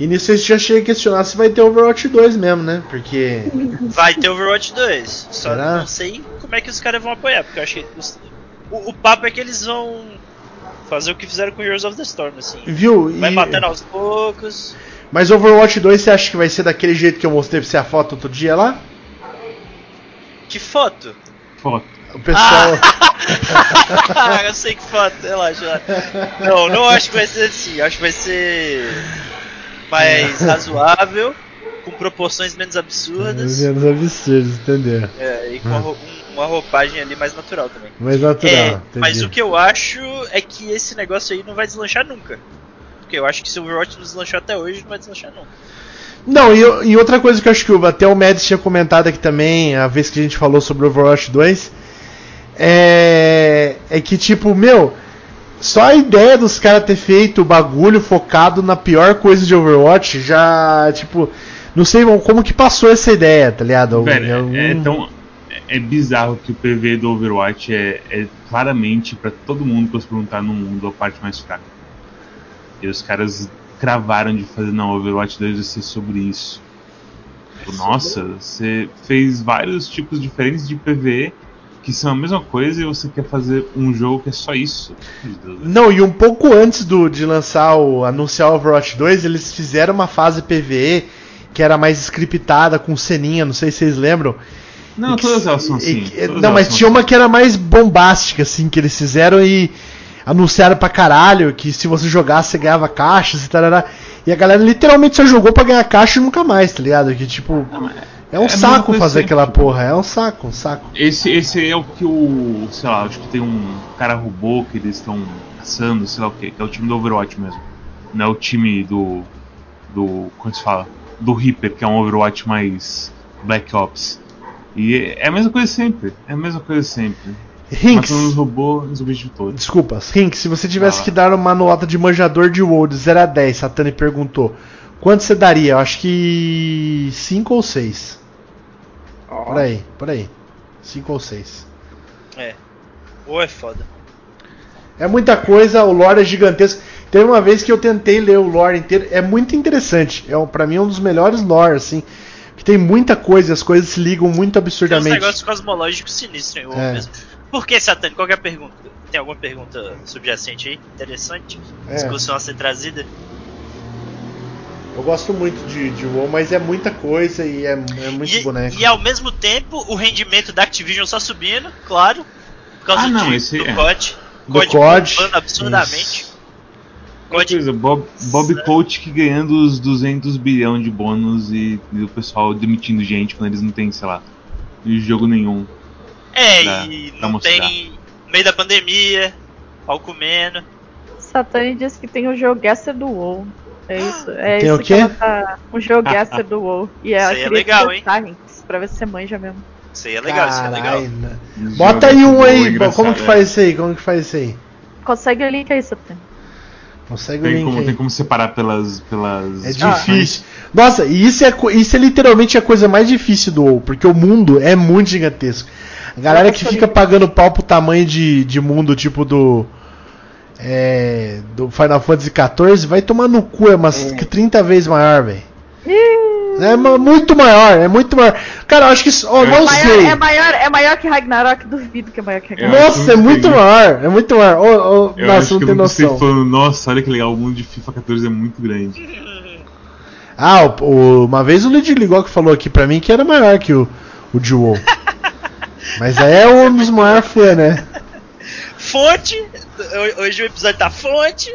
E nisso aí você já chega a questionar se vai ter Overwatch 2 mesmo, né? Porque. Vai ter Overwatch 2. Só Será? não sei como é que os caras vão apoiar, porque eu acho que. os- o, o papo é que eles vão fazer o que fizeram com Heroes of the Storm, assim. Viu? Vai E- matando aos poucos. Mas Overwatch 2 você acha que vai ser daquele jeito que eu mostrei pra você a foto outro dia lá? Que foto? Foto. O pessoal. Ah, eu sei que foto, relaxa. lá. Não, não acho que vai ser assim. Acho que vai ser mais razoável, com proporções menos absurdas. Menos absurdos, entendeu? É, e com rou- um- uma roupagem ali mais natural também. Mais natural. É, mas o que eu acho é que esse negócio aí não vai deslanchar nunca. Porque eu acho que se o Overwatch não deslanchou até hoje, não vai deslanchar nunca. Não, e, e outra coisa que eu acho que o- até o Mads tinha comentado aqui também, a vez que a gente falou sobre Overwatch 2, é, é que tipo, meu, só a ideia dos caras ter feito o bagulho focado na pior coisa de Overwatch já, tipo, não sei como que passou essa ideia, tá ligado? Velho, Algum- é, é tão. É bizarro que o PV do Overwatch é, é claramente pra todo mundo que você perguntar no mundo a parte mais fraca. E os caras cravaram de fazer, não, Overwatch 2 vai ser sobre isso. Tipo, Nossa, você fez vários tipos diferentes de PV que são a mesma coisa e você quer fazer um jogo que é só isso. Não, e um pouco antes do, de lançar o anunciar o Overwatch 2, eles fizeram uma fase PVE que era mais scriptada com ceninha, não sei se vocês lembram. Não, que- todas elas são assim. não, mas tinha uma assim. que era mais bombástica, assim, que eles fizeram e anunciaram pra caralho que se você jogasse você ganhava caixas e tal. E a galera literalmente só jogou pra ganhar caixa e nunca mais, tá ligado? Que tipo. É um é saco fazer sempre, aquela porra, é um saco, um saco. Esse, esse é o que o. Sei lá, acho que tem um cara robô que eles estão caçando, sei lá o que, que é o time do Overwatch mesmo. Não é o time do. Do. Como se fala? Do Reaper, que é um Overwatch mais Black Ops. E é é a mesma coisa sempre. É a mesma coisa sempre. Rinks, Matando os robôs e os objetivos todos. desculpas, Rinks, se você tivesse Ah. que dar uma nota de manjador de de 0 a 10, Satani perguntou, quanto você daria? Eu acho que 5 ou 6. Por aí, por aí. 5 ou 6. É. Ou é foda. É muita coisa, o lore é gigantesco. Teve uma vez que eu tentei ler o lore inteiro, é muito interessante. É um- pra mim um dos melhores lore, assim. Que tem muita coisa, as coisas se ligam muito Tem uns absurdamente. negócios cosmológicos sinistros em É. mesmo. Por que, Satânico? Qual que é a pergunta? Tem alguma pergunta subjacente aí? Interessante? É. Discussão a ser trazida? Eu gosto muito de, de WoW, mas é muita coisa e é, é muito E, boneco. e ao mesmo tempo, o rendimento da Activision só subindo, claro. Por causa Ah, não, de, esse do é. COD. Do COD COD, absurdamente. isso. Coisa, Bob, Bob Kotick ganhando os 200 bilhão de bônus e, e o pessoal demitindo gente quando eles não têm, sei lá, jogo nenhum. É, Pra- e pra não mostrar. tem. No meio da pandemia, pau comendo. Satani disse que tem o jogaster do WoW. É isso. É Tem isso o que quê? ela tá. Um jogaster do WoW. E ela Isso aí é legal, testar, Rinks, pra ver se você manja mesmo. Isso aí é legal, isso aí é legal. Caralho, né? Os Bota jogos aí um aí, é como que é. faz isso aí? Como que faz isso aí? Consegue o link aí, Satani. Consegue o Tem link como, aí. tem como separar pelas. pelas É difícil. Nossa, e isso é, isso é literalmente a coisa mais difícil do WoW, porque o mundo é muito gigantesco. A galera que fica pagando pau pro tamanho de, de mundo, tipo do. É, do Final Fantasy XIV, vai tomar no cu, é umas 30 vezes maior, velho. É muito maior, é muito maior. Cara, eu acho que. ó, Eu não acho- sei. Maior, é, maior, é maior que Ragnarok, duvido que é maior que Ragnarok. Nossa, é muito tem- maior, é muito maior. Ô, ô, Eu nossa, acho não tem noção. falando, nossa, olha que legal, o mundo de FIFA 14 é muito grande. Ah, o- o- uma vez o Lid ligou que falou aqui pra mim que era maior que o, o WoW. Mas aí é um dos maiores fãs, né? Fonte! ho- Hoje o episódio tá fonte!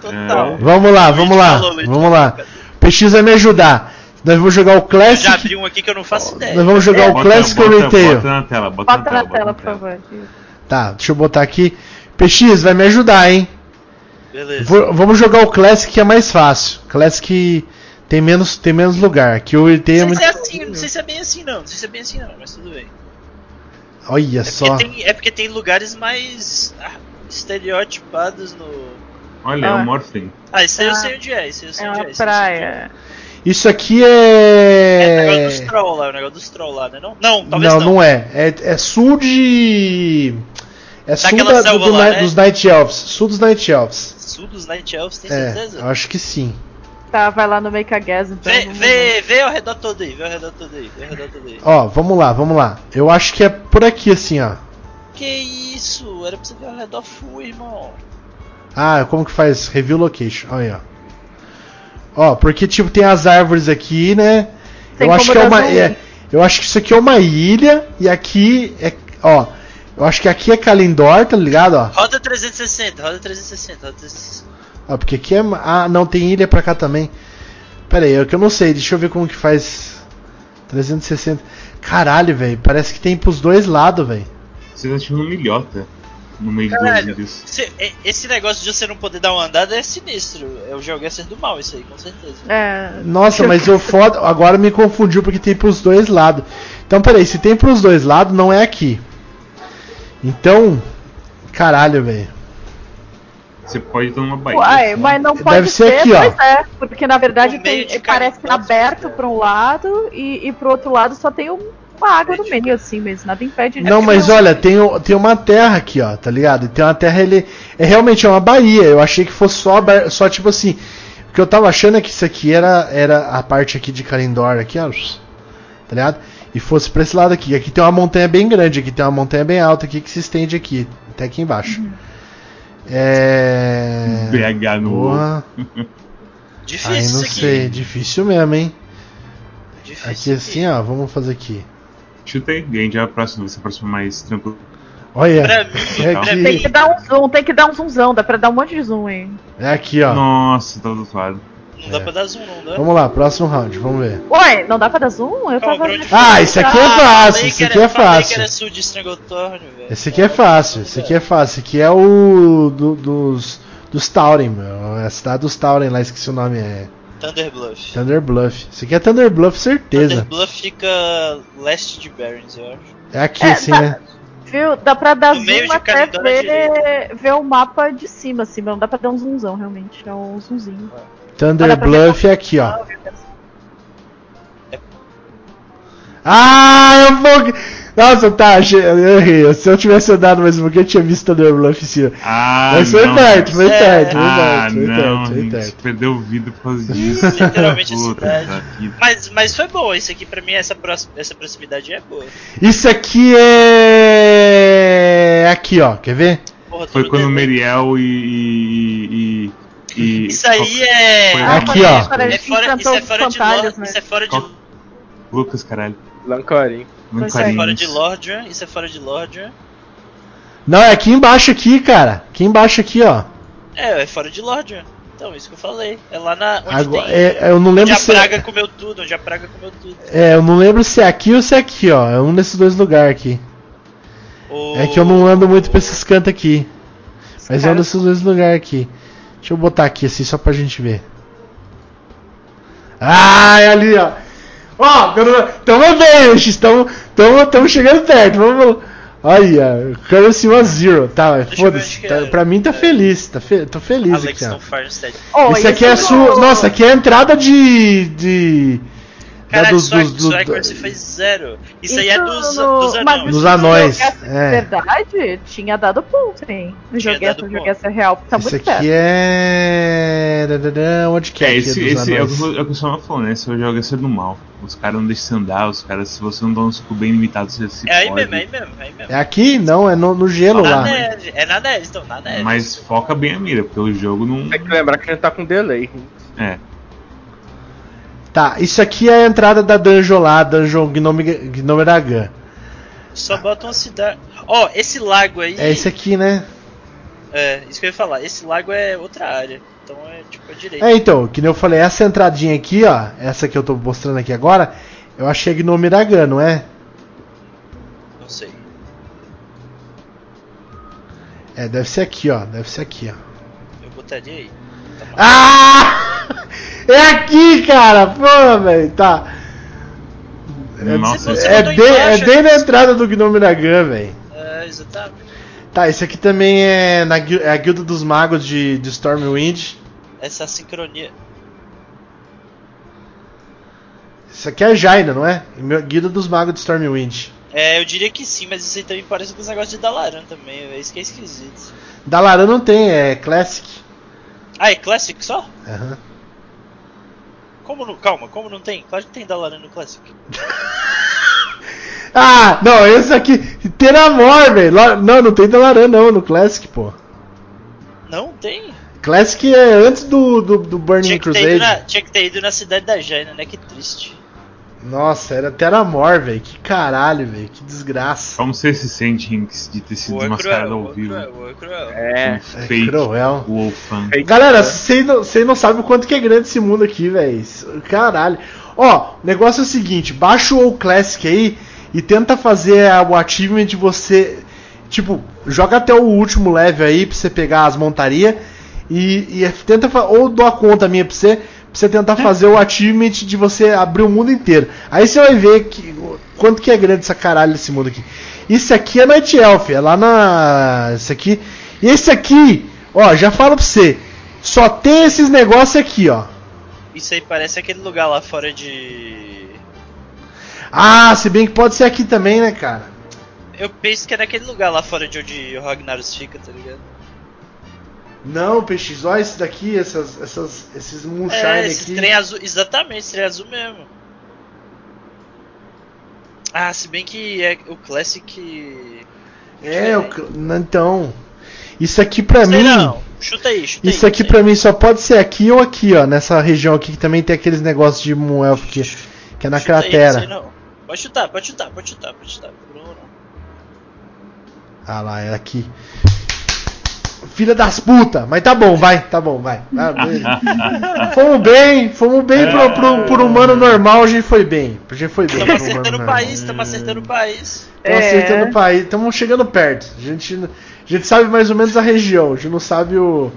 Total. É. Vamos lá, vamos lá, falou, vamos lá. PX vai me ajudar. Nós vamos jogar o Eu já Classic. abri um aqui que eu não faço ideia. Nós vamos jogar o Bota, Classic ou bota, Retail. bota na tela, bota, Bota na tela, por favor. Tá, deixa eu botar aqui. PX vai me ajudar, hein? Beleza. Vou- vamos jogar o Classic que é mais fácil. Classic tem menos, tem menos lugar. Que o Retail é Não muito. sei se é assim, não sei se é bem assim não, não sei se é bem assim não, mas tudo bem. Olha É só. tem, é porque tem lugares mais ah, estereotipados no. Olha, é Ah. o Morphling. Ah, isso aí eu Ah. sei onde é, isso aí eu sei É onde uma é. isso aí eu sei onde é. praia. Isso aqui É o é. negócio dos troll lá, é o negócio dos troll lá, né? Não, não talvez não, não. não é. é. É sul de. É sul da- do- do lá, né? dos Night Elves. Sul dos Night Elves. Sul dos Night Elves, tem É, certeza? eu acho que sim. Tá, vai lá no Make a Gas então. Vê, vê, vê ao redor todo aí, vê ao redor todo aí, vê ao redor todo aí. Ó, vamos lá, vamos lá. Eu acho que é por aqui assim, ó. Que isso? Era pra você ver ao redor full, irmão. Ah, como que faz? Review location. Olha aí, ó. Ó, porque tipo tem as árvores aqui, né? Tem eu acho que é uma é, eu acho que isso aqui é uma ilha e aqui é, ó, eu acho que aqui é Kalindor, tá ligado, ó? Roda 360, roda 360, roda 360. Ó, porque aqui é ah, não tem ilha pra cá também. Pera aí, é que eu não sei, deixa eu ver como que faz 360. Caralho, velho, parece que tem pros dois lados, velho. Você tá tirando milhota no meio de dois Caralho, vídeos. cê- é- esse negócio de você não poder dar uma andada é sinistro. É o jogo é ser do mal, isso aí, com certeza. É. Nossa, mas eu foda, agora me confundiu porque tem pros dois lados. Então, peraí, se tem pros dois lados, não é aqui. Então, caralho, velho. Você pode estar numa baía. Uai, só. mas não Deve pode ser ser, aqui, ó. é. Porque na verdade tem, parece California, aberto é. pra um lado e, e pro outro lado só tem um- uma água no meio, assim mesmo. Nada impede de. Não, mas olha, tem, tem uma terra aqui, ó, tá ligado? E Tem uma terra, ele é realmente é uma baía. Eu achei que fosse só, só tipo assim. O que eu tava achando é que isso aqui era, era a parte aqui de Kalindor, aqui, ó. Tá ligado? e fosse pra esse lado aqui. Aqui tem uma montanha bem grande, aqui tem uma montanha bem alta aqui que se estende aqui, até aqui embaixo. É. BH no Boa. Difícil Aí não isso aqui. sei, difícil mesmo, hein? Difícil Aqui assim, ó, vamos fazer aqui. Chuta aí, ganha já próximo, você próximo mais tranquilo. Olha, Pra mim, é pra Tem que dar um zoom, tem que dar um zoomzão, dá pra dar um monte de zoom aí. é aqui, ó. Nossa, tá do outro lado. Não dá É. pra dar zoom, não dá? Vamos lá, próximo round, vamos ver. Ué, não dá pra dar zoom? Eu tava. ground Ah, esse aqui é Ah, fácil, esse aqui é fácil. Esse aqui é fácil, esse aqui é fácil. Esse aqui é o do- dos dos Tauren, meu. É a cidade dos Tauren lá, esqueci o nome, é Thunder Bluff. Thunder Bluff. Esse aqui é Thunder Bluff, certeza. Thunder Bluff fica leste de Barrens, eu acho. É aqui É, assim, tá. né? Viu? Dá pra dar No zoom até ver, ver o mapa de cima, assim, mas não dá pra dar um zoomzão, realmente. É um zoomzinho. Thunder Olha pra Bluff é aqui, ó. Ah. Ah, eu vou. Nossa, tá, eu errei. Se eu tivesse andado mais um pouquinho, eu tinha visto Thunder Bluff em cima. Ah, Mas foi não. perto, foi É. perto, foi Ah, perto, foi não, foi perdeu vida por causa disso. Literalmente a Puta cidade. da vida. Mas, mas foi bom, isso aqui pra mim, essa, essa proximidade é boa. Isso aqui é. Aqui, ó, quer ver? Porra, Foi quando o. Meriel e. e, e, e- Isso aí é. Ah, Aqui, ó. É fora, isso é fora de né? isso é fora de, Qual- Lucas, caralho. Lancarim. Pois é. carinho. fora de Lordran, isso é fora de Lordran. Não, é aqui embaixo, aqui, cara. Aqui embaixo, aqui, ó. É, é fora de Lordran. Então, isso que eu falei. É lá na. Onde Agora, tem. é, eu não onde lembro a se. praga comeu tudo, onde a praga comeu tudo. É, eu não lembro se é aqui ou se é aqui, ó. É um desses dois lugares aqui. O- É que eu não ando muito pra esses cantos aqui. Mas é um Cara, desses dois lugares aqui. Deixa eu botar aqui assim só pra gente ver. Ah, é ali, ó. Ó, tamo bem, X, tamo, tamo, tamo chegando perto. Vamos. Olha, Currency was zero. Tá, foda-se. Tá, é. pra mim tá feliz. Tá fe, tô feliz aqui, Alexton ó. Oh, Isso aqui é sua. Nossa, aqui é a entrada de. de Caralho, dos- dos- dos- zero. Isso, aí é dos, no- dos mas anões. Dos anões, é. verdade, tinha dado ponto, hein? Eu Tinha joguei dado essa, ponto. joguei essa real, tá Esse muito aqui perto. é. Onde que é? É, aqui, esse, dos esse é o que é o que o Samuel falou, né? Você joga ser do mal. Os caras não deixam você andar, os caras, se você não dá um escudo bem limitado, você se É aí mesmo, é aí mesmo, é aí mesmo. É aqui? Não, é no, no gelo na lá. neve, é na neve, então, na neve. Mas foca bem a mira, porque o jogo não. Tem que lembrar que a gente tá com delay. É. Tá, isso aqui é a entrada da dungeon lá, dungeon Gnome, Gnome. Só bota uma cidade. Ó, esse lago aí. É esse aqui, né? É, isso que eu ia falar. Esse lago é outra área. Então é tipo a direita. É, então, que nem eu falei, essa entradinha aqui, ó, essa que eu tô mostrando aqui agora, eu achei Gnome Dragan, não é? Não sei. É, deve ser aqui, ó, deve ser aqui, ó. Eu botaria aí. Ah! É aqui, cara! Pô, velho, tá. Nossa, você É botou bem, é embaixo, bem na é- entrada do Gnome Dragan, velho. É, exatamente. Tá, esse aqui também é, na, é a Guilda dos Magos de, de Stormwind. Essa sincronia. Isso aqui é a Jaina, não é? Guilda dos Magos de Stormwind. É, eu diria que sim, mas isso aí também parece com os negócios de Dalaran também. É isso que é esquisito. Dalaran não tem, é Classic. Ah, é Classic só? Aham. Como não. Calma, como não tem? Claro que tem Dalaran no Classic. Ah, não, esse aqui. Teramor, velho. Não, não tem Dalaran não no Classic, pô. Não tem. Classic é antes do, do, do Burning Tinha Crusade. na, tinha que ter ido na cidade da Jaina, né? Que triste. Nossa, era Teramor, velho. Que caralho, velho. Que desgraça. Como você se sente, Hinks, de ter sido é desmascarado cruel, ao é vivo? cruel, o é cruel. É. Um É fake cruel. Wolfan. Fake. Galera, vocês não, não sabem o quanto que é grande esse mundo aqui, velho. Caralho. Ó, o negócio é o seguinte: baixa o Classic aí e tenta fazer a- o achievement de você. Tipo, joga até o último level aí pra você pegar as montarias. E, e tenta. Ou dou a conta minha pra você. Pra você tentar fazer o achievement de você abrir o mundo inteiro. Aí você vai ver que, quanto que é grande essa caralho desse mundo aqui. Isso aqui é Night Elf, é lá na. Isso aqui. E esse aqui, ó, já falo pra você. Só tem esses negócios aqui, ó. Isso aí parece aquele lugar lá fora de. Ah, se bem que pode ser aqui também, né, cara? Eu penso que é naquele lugar lá fora de onde o Ragnaros fica, tá ligado? Não, PX, olha esse daqui, essas, essas, esses moonshine É, esse aqui. trem azul. Exatamente, esse trem azul mesmo. Ah, se bem que é o Classic. É, eu, então. Isso aqui pra Sei mim. não. Chuta aí, chuta Isso aí. aqui pra mim só pode ser aqui ou aqui, ó. Nessa região aqui que também tem aqueles negócios de Moelf que, que é na Chuta aí, cratera. não sei não. Pode chutar, pode chutar, pode chutar, pode chutar. Bruno. Ah lá, é aqui. Filha das puta! Mas tá bom, vai, tá bom, vai. Ah, fomos bem, fomos bem pro, pro, pro humano normal, a gente foi bem. A gente foi bem. Estamos acertando o país, estamos acertando o país. Estamos É. acertando o país, estamos chegando perto. A gente, a gente sabe mais ou menos a região, a gente não sabe o.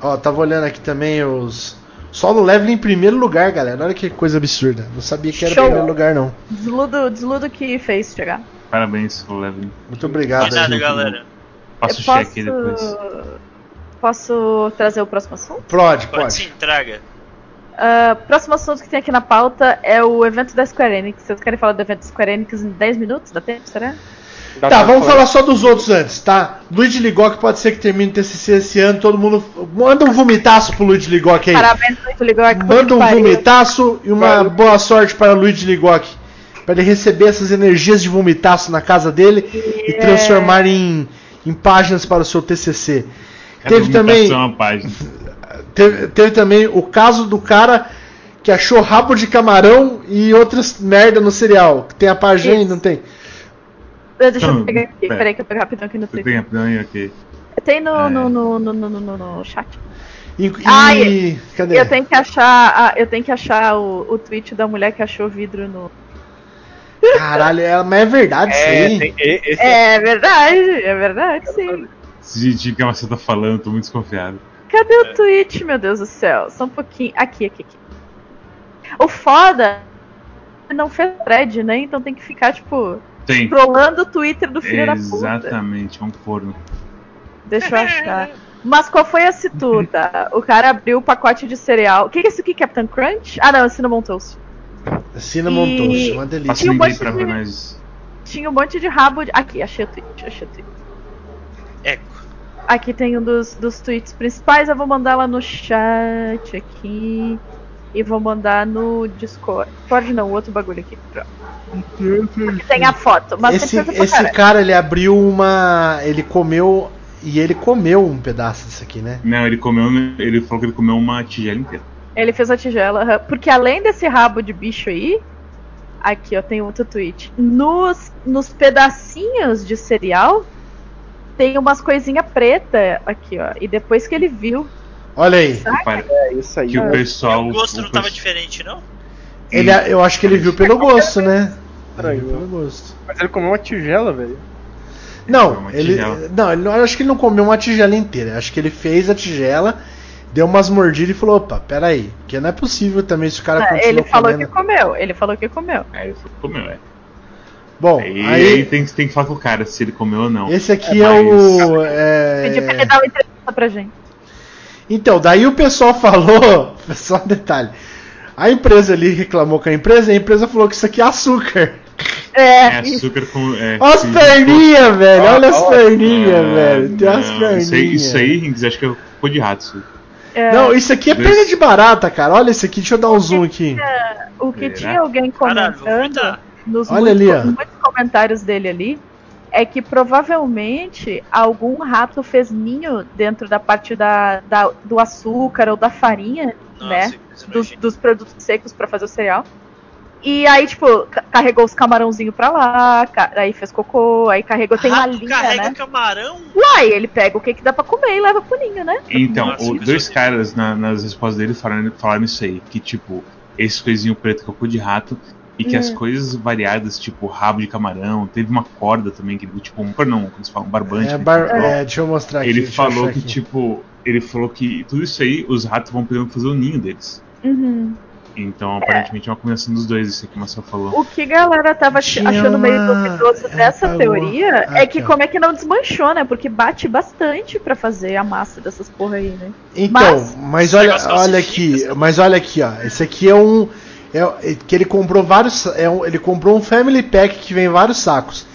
Ó, tava olhando aqui também os. Solo level em primeiro lugar, galera. Olha que coisa absurda. Não sabia que era Show. primeiro lugar, não. Desludo, desludo que fez chegar. Parabéns, Levin. Muito obrigado. De nada, gente. galera. Passa o Eu cheque depois. Posso trazer o próximo assunto? Pode, Pode pode. sim, traga. Ah, próximo assunto que tem aqui na pauta é o evento da Square Enix. Vocês querem falar do evento da Square Enix em 10 minutos? Dá tempo, será? Dá Tá, vamos falar só dos outros antes, tá? Luigi Ligoc pode ser que termine o TCC esse ano, todo mundo. Manda um vomitaço pro Luigi Ligoc aí. Parabéns, muito ligou aqui. Manda um vomitaço e uma boa sorte para o Luigi Ligoc. Para ele receber essas energias de vomitaço na casa dele e É. transformar em, em páginas para o seu TCC. Cada Teve também, é uma página. teve, teve também o caso do cara que achou rabo de camarão e outras merda no cereal. Que tem a página aí, Isso. não tem? Deixa eu Não, pegar aqui. pera. Peraí que eu pego rapidão aqui no Twitter. tem rapidão aí, ok. Tem no, É. no, no, no, no, no, no chat. E, e- Ah, cadê? Eu tenho que achar, eu tenho que achar o, o tweet da mulher que achou vidro no. Caralho, é, mas é verdade isso É, tem, e- esse É verdade, é verdade, sim. Esse jeitinho que Marcela tá falando, tô muito desconfiado. Cadê o tweet, meu Deus do céu? Só um pouquinho. Aqui, aqui, aqui. O foda é não fez thread, né? Então tem que ficar, tipo, Tem. scrollando o Twitter do filho da puta. Exatamente, é um forno. Deixa eu achar. Mas qual foi a situta? O cara abriu o pacote de cereal. O que, que é isso aqui? Captain Crunch? Ah, não, é Cinnamon Toast. Cinnamon E- Toast, uma Passa delícia. Um monte pra de- ver mais. Tinha um monte de rabo de. Aqui, achei o tweet, achei o tweet. Eco. Aqui tem um dos, dos tweets principais, eu vou mandar lá no chat aqui. E vou mandar no Discord. Discord não, outro bagulho aqui. Pronto. Porque tem a foto. Mas esse esse cara, ele abriu uma. Ele comeu. E ele comeu um pedaço disso aqui, né? Não, ele comeu. Ele falou que ele comeu uma tigela inteira. Ele fez a tigela. Porque além desse rabo de bicho aí. Aqui, ó, tem outro tweet. Nos, nos pedacinhos de cereal. Tem umas coisinhas preta aqui, ó. E depois que ele viu. Olha aí. É isso aí. que o pessoal. o gosto o não tava pessoal- diferente, não? Ele, eu acho que ele viu pelo gosto, né? Ele viu pelo gosto. Mas ele comeu uma tigela, velho. Não, ele. Não, ele não, eu acho que ele não comeu uma tigela inteira. Acho que ele fez a tigela, deu umas mordidas e falou, opa, peraí. Porque não é possível também se o cara É, continuou ele falou comendo. que comeu. Ele falou que comeu. É, ele falou que comeu, é. Bom, Aí, aí, aí tem, tem que falar com o cara se ele comeu ou não. esse aqui É, é, o. é, Pedi pra ele dar uma entrevista pra gente. Então, daí o pessoal falou. Só um detalhe. A empresa ali reclamou com a empresa e a empresa falou que isso aqui é açúcar. É, É açúcar com. É, Olha as perninhas, velho. Ah, Olha as perninhas, Ah, velho. Tem não, perninhas. Isso aí, Rings, acho que é de rato. Isso. é, Não, isso aqui é perna de barata, cara. Olha esse aqui, deixa eu dar um zoom aqui. o que tinha alguém Caralho, comentando vomitar. nos Olha muitos, ali, muitos comentários dele ali é que provavelmente algum rato fez ninho dentro da parte da, da- do açúcar ou da farinha, Nossa, né? coisa Dos, dos produtos secos pra fazer o cereal. E aí, tipo, ca- carregou os camarãozinhos pra lá, aí fez cocô, aí carregou, tem uma Rato linha, carrega né? camarão? Uai, ele pega o que, que dá pra comer e leva pro ninho, né? Então, Nossa, o- dois caras na- nas respostas dele falaram, falaram isso aí, que tipo, esse coisinho preto cocô de rato, e que as Hum. coisas variadas, tipo rabo de camarão, teve uma corda também, que tipo, um, não, como se fala, um barbante. É, né, bar- falou. é, deixa eu mostrar aqui. ele falou que, aqui. tipo, ele falou que tudo isso aí, os ratos vão podendo fazer o ninho deles. Uhum. Então, aparentemente, é uma combinação dos dois, isso que o Marcel falou. O que a galera tava Tinha achando meio duvidoso é, dessa teoria Ah, é que ó. como é que não desmanchou, né? Porque bate bastante pra fazer a massa dessas porra aí, né? Então, Mas- mas, olha, olha aqui, mas olha aqui, ó. Esse aqui é um é, é que ele comprou vários, é um- ele comprou um family pack que vem vários sacos.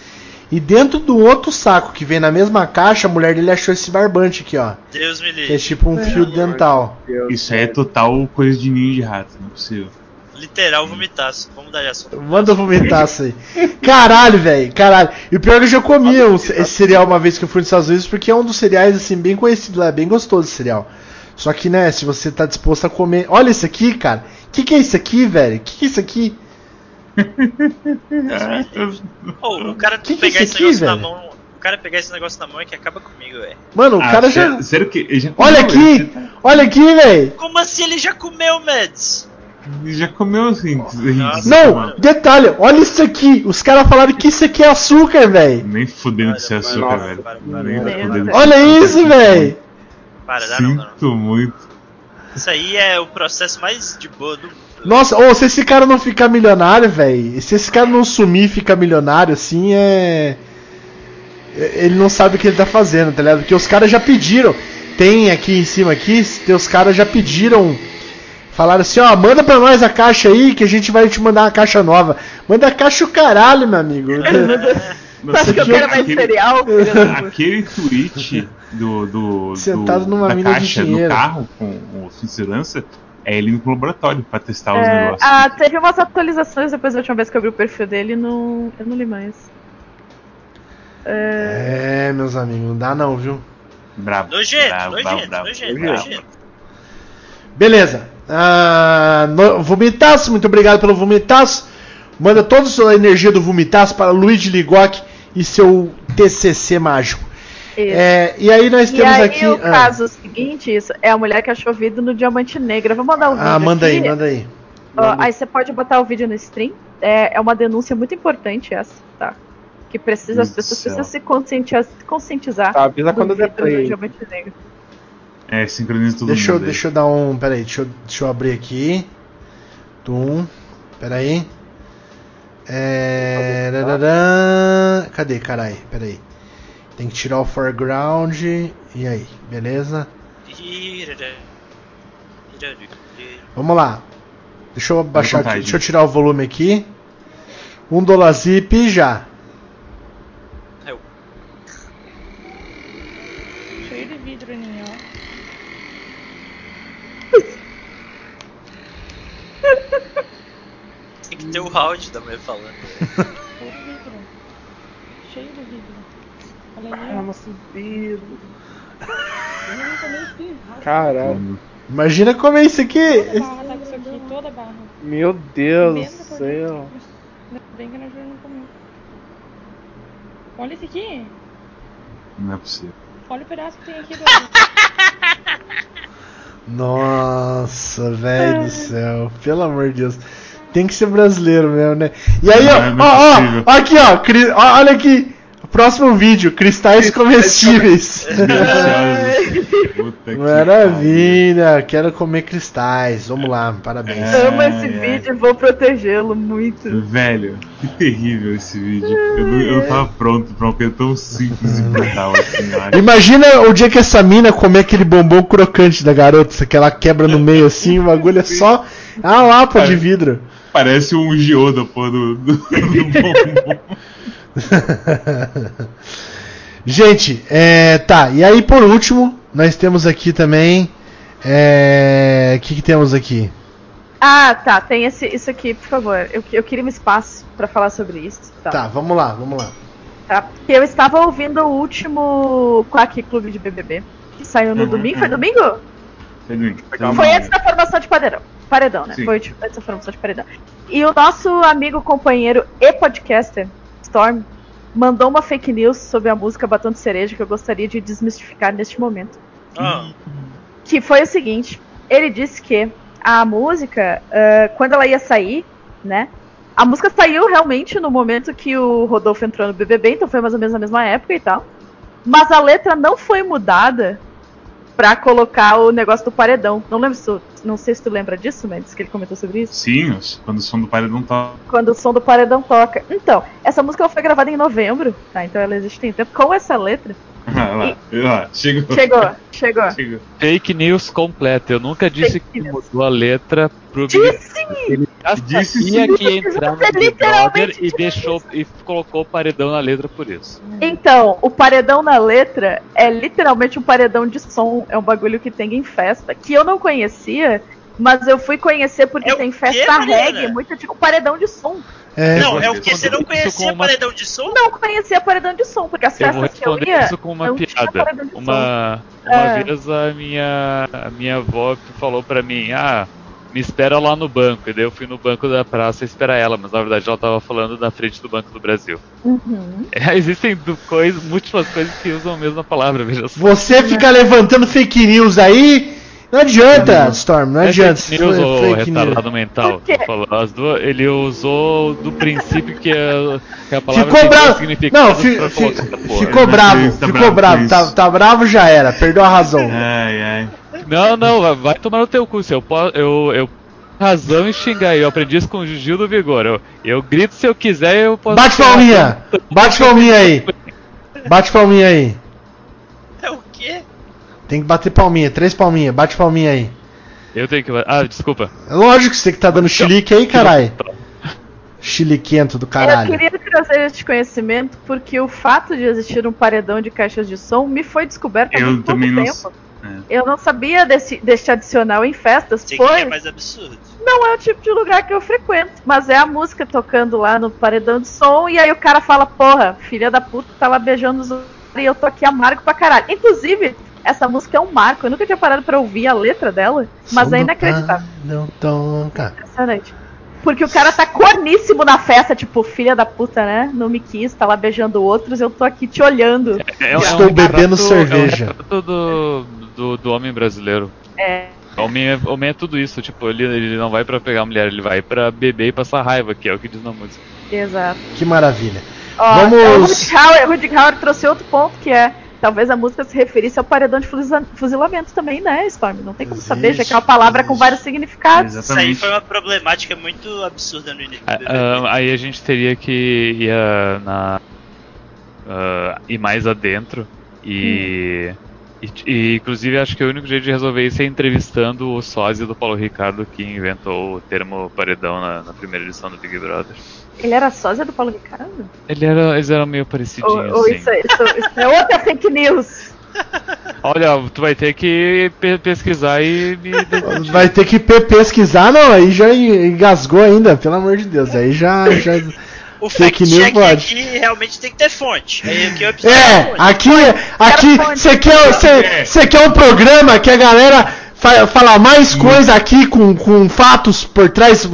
E dentro do outro saco que vem na mesma caixa, a mulher dele achou esse barbante aqui, ó. Deus me Que é livre. tipo um fio dental. Isso aí é total coisa de ninho de rato, não é possível. Literal vomitaço. Vamos dar assunto. Manda vomitaço aí. Caralho, velho. Caralho. E o pior é que eu já comi um- esse cereal uma vez que eu fui nos Estados Unidos, porque é um dos cereais, assim, bem conhecido lá. É bem gostoso esse cereal. Só que, né, se você tá disposto a comer. Olha isso aqui, cara. O que, que é isso aqui, velho? O que, que é isso aqui? Pô, o cara Que que é pegar isso esse aqui, negócio na velho? mão. O cara pegar esse negócio na mão é que acaba comigo, velho. Mano, o Ah, cara já. sério que ele já Olha aqui! Olha aqui, velho! Como assim ele já comeu, Mads? Ele já comeu assim. Nossa. Não, detalhe, olha isso aqui. Os caras falaram que isso aqui é açúcar, velho. Nem fudendo de ser açúcar, Nossa, velho. para, Nem para. fudendo de Olha ser isso, açúcar. velho. Para, dá não, dá não. Sinto muito. Isso aí é o processo mais de boa do mundo. Nossa, ô, se esse cara não ficar milionário, velho, se esse cara não sumir e ficar milionário, assim, é. Ele não sabe o que ele tá fazendo, tá ligado? Porque os caras já pediram. Tem aqui em cima aqui, tem os caras já pediram. Falaram assim, ó, manda pra nós a caixa aí que a gente vai te mandar uma caixa nova. Manda a caixa o caralho, meu amigo. Você acha que eu aquele- quero mais cereal? Aquele tweet do, do, Sentado do- numa da mina de caixa no dinheiro. carro com o cinto de segurança é ele indo pro laboratório pra testar os É, negócios. ah, teve umas atualizações depois da última vez que eu abri o perfil dele e não, eu não li mais. É, meus amigos, não dá não, viu? Bravo. Nojento, bravo, bravo, nojento, bravo. nojento, Bravo. nojento. Beleza. Ah, no- vomitaço, muito obrigado pelo vomitaço. Manda toda a sua energia do vomitaço para Luigi Ligoc e seu TCC mágico. É, e aí nós e temos aí aqui. o ah, caso seguinte, isso, é a mulher que achou vidro no diamante negro. Vou mandar o vídeo ah, manda aí, aqui. manda aí. Ó, aí você pode botar o vídeo no stream. É, é uma denúncia muito importante essa, tá? Que precisa, as pessoas céu. precisam se conscientizar, conscientizar Tá, avisa do quando der no play. diamante negro. É, sincroniza todo Deixa eu, aí. deixa eu dar um. Pera aí, deixa eu, deixa eu abrir aqui. Tum. Pera aí. É. rararã. Cadê, carai? Pera aí. Tem que tirar o foreground. E aí, beleza? Vamos lá. Deixa eu baixar aqui. Deixa eu tirar o volume aqui. Um dólar zip já. Cheio de vidro ali, ó. Tem que ter o áudio da mulher falando. Cheio de vidro. Cheio de vidro. Tomei espirro. Caralho. Imagina comer isso aqui. Toda barra tá com isso aqui, toda barra. Meu Deus do céu. Ainda bem que a Júlia não comeu. Olha esse aqui. Não é possível. Olha o pedaço que tem aqui do. Nossa, velho do céu. Pelo amor de Deus. Tem que ser brasileiro mesmo, né? E aí, ó, é ó, ó, ó, aqui, ó, olha aqui. Próximo vídeo, cristais comestíveis. Que Maravilha, quero comer cristais. Vamos lá, parabéns. É. Amo esse ai. vídeo e vou protegê-lo muito. Velho, que terrível esse vídeo. Eu não, eu não tava pronto pra uma coisa tão simples e brutal assim. Imagina o dia que essa mina comer aquele bombom crocante da garota, que ela quebra no meio assim, o bagulho é só a lapa de vidro. Parece um Gioda, pô, do, do, do bombom. Gente, é, tá, e aí por último, nós temos aqui também. é, O que, que temos aqui? Ah, tá. Tem esse, isso aqui, por favor. Eu, eu queria um espaço pra falar sobre isso. Tá. Tá, vamos lá, vamos lá. tá? Porque eu estava ouvindo o último Quack Clube de BBB. Que saiu no Uhum, domingo. Foi uhum. domingo? Pedrinho, Foi antes da formação de paredão. Paredão, né? Sim. Foi tipo, antes da formação de paredão. E o nosso amigo, companheiro e podcaster, Storm, mandou uma fake news sobre a música Batom de Cereja que eu gostaria de desmistificar neste momento. Ah, Que foi o seguinte: ele disse que a música, ah, quando ela ia sair, né? A música saiu realmente no momento que o Rodolfo entrou no BBB, então foi mais ou menos na mesma época e tal. Mas a letra não foi mudada pra colocar o negócio do paredão. Não lembro se tu, não sei se tu lembra disso, Mendes, que ele comentou sobre isso. Sim, quando o som do paredão tá. Quando o som do paredão toca. Então, essa música foi gravada em novembro, tá? Então ela existe tem tempo. Com essa letra. Lá, chegou. Chegou, chegou. Chegou. Fake news completa. Eu nunca disse Fake que news. mudou a letra pro Disse! Ele já Disse sim. que ia entrar no Brother e deixou e colocou o paredão na letra por isso. Então, o paredão na letra é literalmente um paredão de som. É um bagulho que tem em festa. Que eu não conhecia. Mas eu fui conhecer porque É tem quê, festa Mariana? reggae, muito tipo paredão de som. É, não, é o vou que? Você não conhecia uma- paredão de som? Não conhecia paredão de som, porque as festas que eu ia. isso com uma piada. Uma, uma É. vez a minha, a minha avó falou pra mim, ah, me espera lá no banco. E daí eu fui no banco da praça esperar ela, mas na verdade ela tava falando na frente do Banco do Brasil. Uhum. É, existem coisas, múltiplas coisas que usam a mesma palavra, veja só. Você fica levantando fake news aí. Não adianta, Storm, não É adianta. fake news Foi ou fake news. retardado mental? As duas, ele usou do princípio que a, que a palavra Ficou bravo. Não, fi- fi- ficou bravo, tá ficou bravo bravo. Tá, tá bravo já era, perdeu a razão. Ai, ai. Não, não, vai- tomar no teu cu. Se eu, eu, eu razão em xingar. Eu aprendi isso com o Gil do Vigor. Eu, eu grito se eu quiser, eu posso. Bate palminha! Bate palminha aí! Bate palminha aí! Tem que bater palminha, três palminhas, bate palminha aí. Eu tenho que. Ah, desculpa. Lógico que você que tá dando chilique aí, caralho. Chiliquento do Eu caralho. queria trazer este conhecimento porque o fato de existir um paredão de caixas de som me foi descoberto há Eu muito pouco não tempo. É. Eu não sabia desse, deste adicional em festas, que pois é mais absurdo. não é o tipo de lugar que eu frequento. Mas é a música tocando lá no paredão de som, e aí o cara fala, porra, filha da puta, tá lá beijando os e eu tô aqui amargo pra caralho. Inclusive, essa música é um marco. Eu nunca tinha parado pra ouvir a letra dela, mas Som é inacreditável. Não toca. Impressionante. Porque o cara tá corníssimo na festa, tipo, filha da puta, né? Não me quis, tá lá beijando outros, eu tô aqui te olhando. É, Estou bebendo cerveja. É um do, do, do homem brasileiro. É. Homem é, homem é tudo isso, tipo, ele, ele não vai pra pegar mulher, ele vai pra beber e passar raiva, que é o que diz na música. Exato. Que maravilha. Ó, Vamos- O Rudy Hauer, Rudy Hauer trouxe outro ponto que é. Talvez a música se referisse ao paredão de fuzila- fuzilamento também, né, Storm? Não tem como saber, já que é uma palavra com vários significados. Isso aí Exatamente. foi uma problemática muito absurda no início ah, aí a gente teria que ir na. ah, ir mais adentro e, e. e, Inclusive, acho que o único jeito de resolver isso é entrevistando o sósia do Paulo Ricardo, que inventou o termo paredão na, na primeira edição do Big Brother. Ele era sósia do Paulo Ricardo? Ele era, eles eram meio Ou, parecidinhos, ou assim. isso, é- isso, isso é outra fake news? Olha, tu vai ter que pe- pesquisar e me. Vai ter que pe- pesquisar, não, aí já engasgou ainda, pelo amor de Deus. Aí já. já... O pode. aqui realmente tem que ter fonte. Aí aqui É, aqui, aqui, você quer, cê- cê quer um programa que a galera fa fala mais coisa aqui com, com fatos por trás,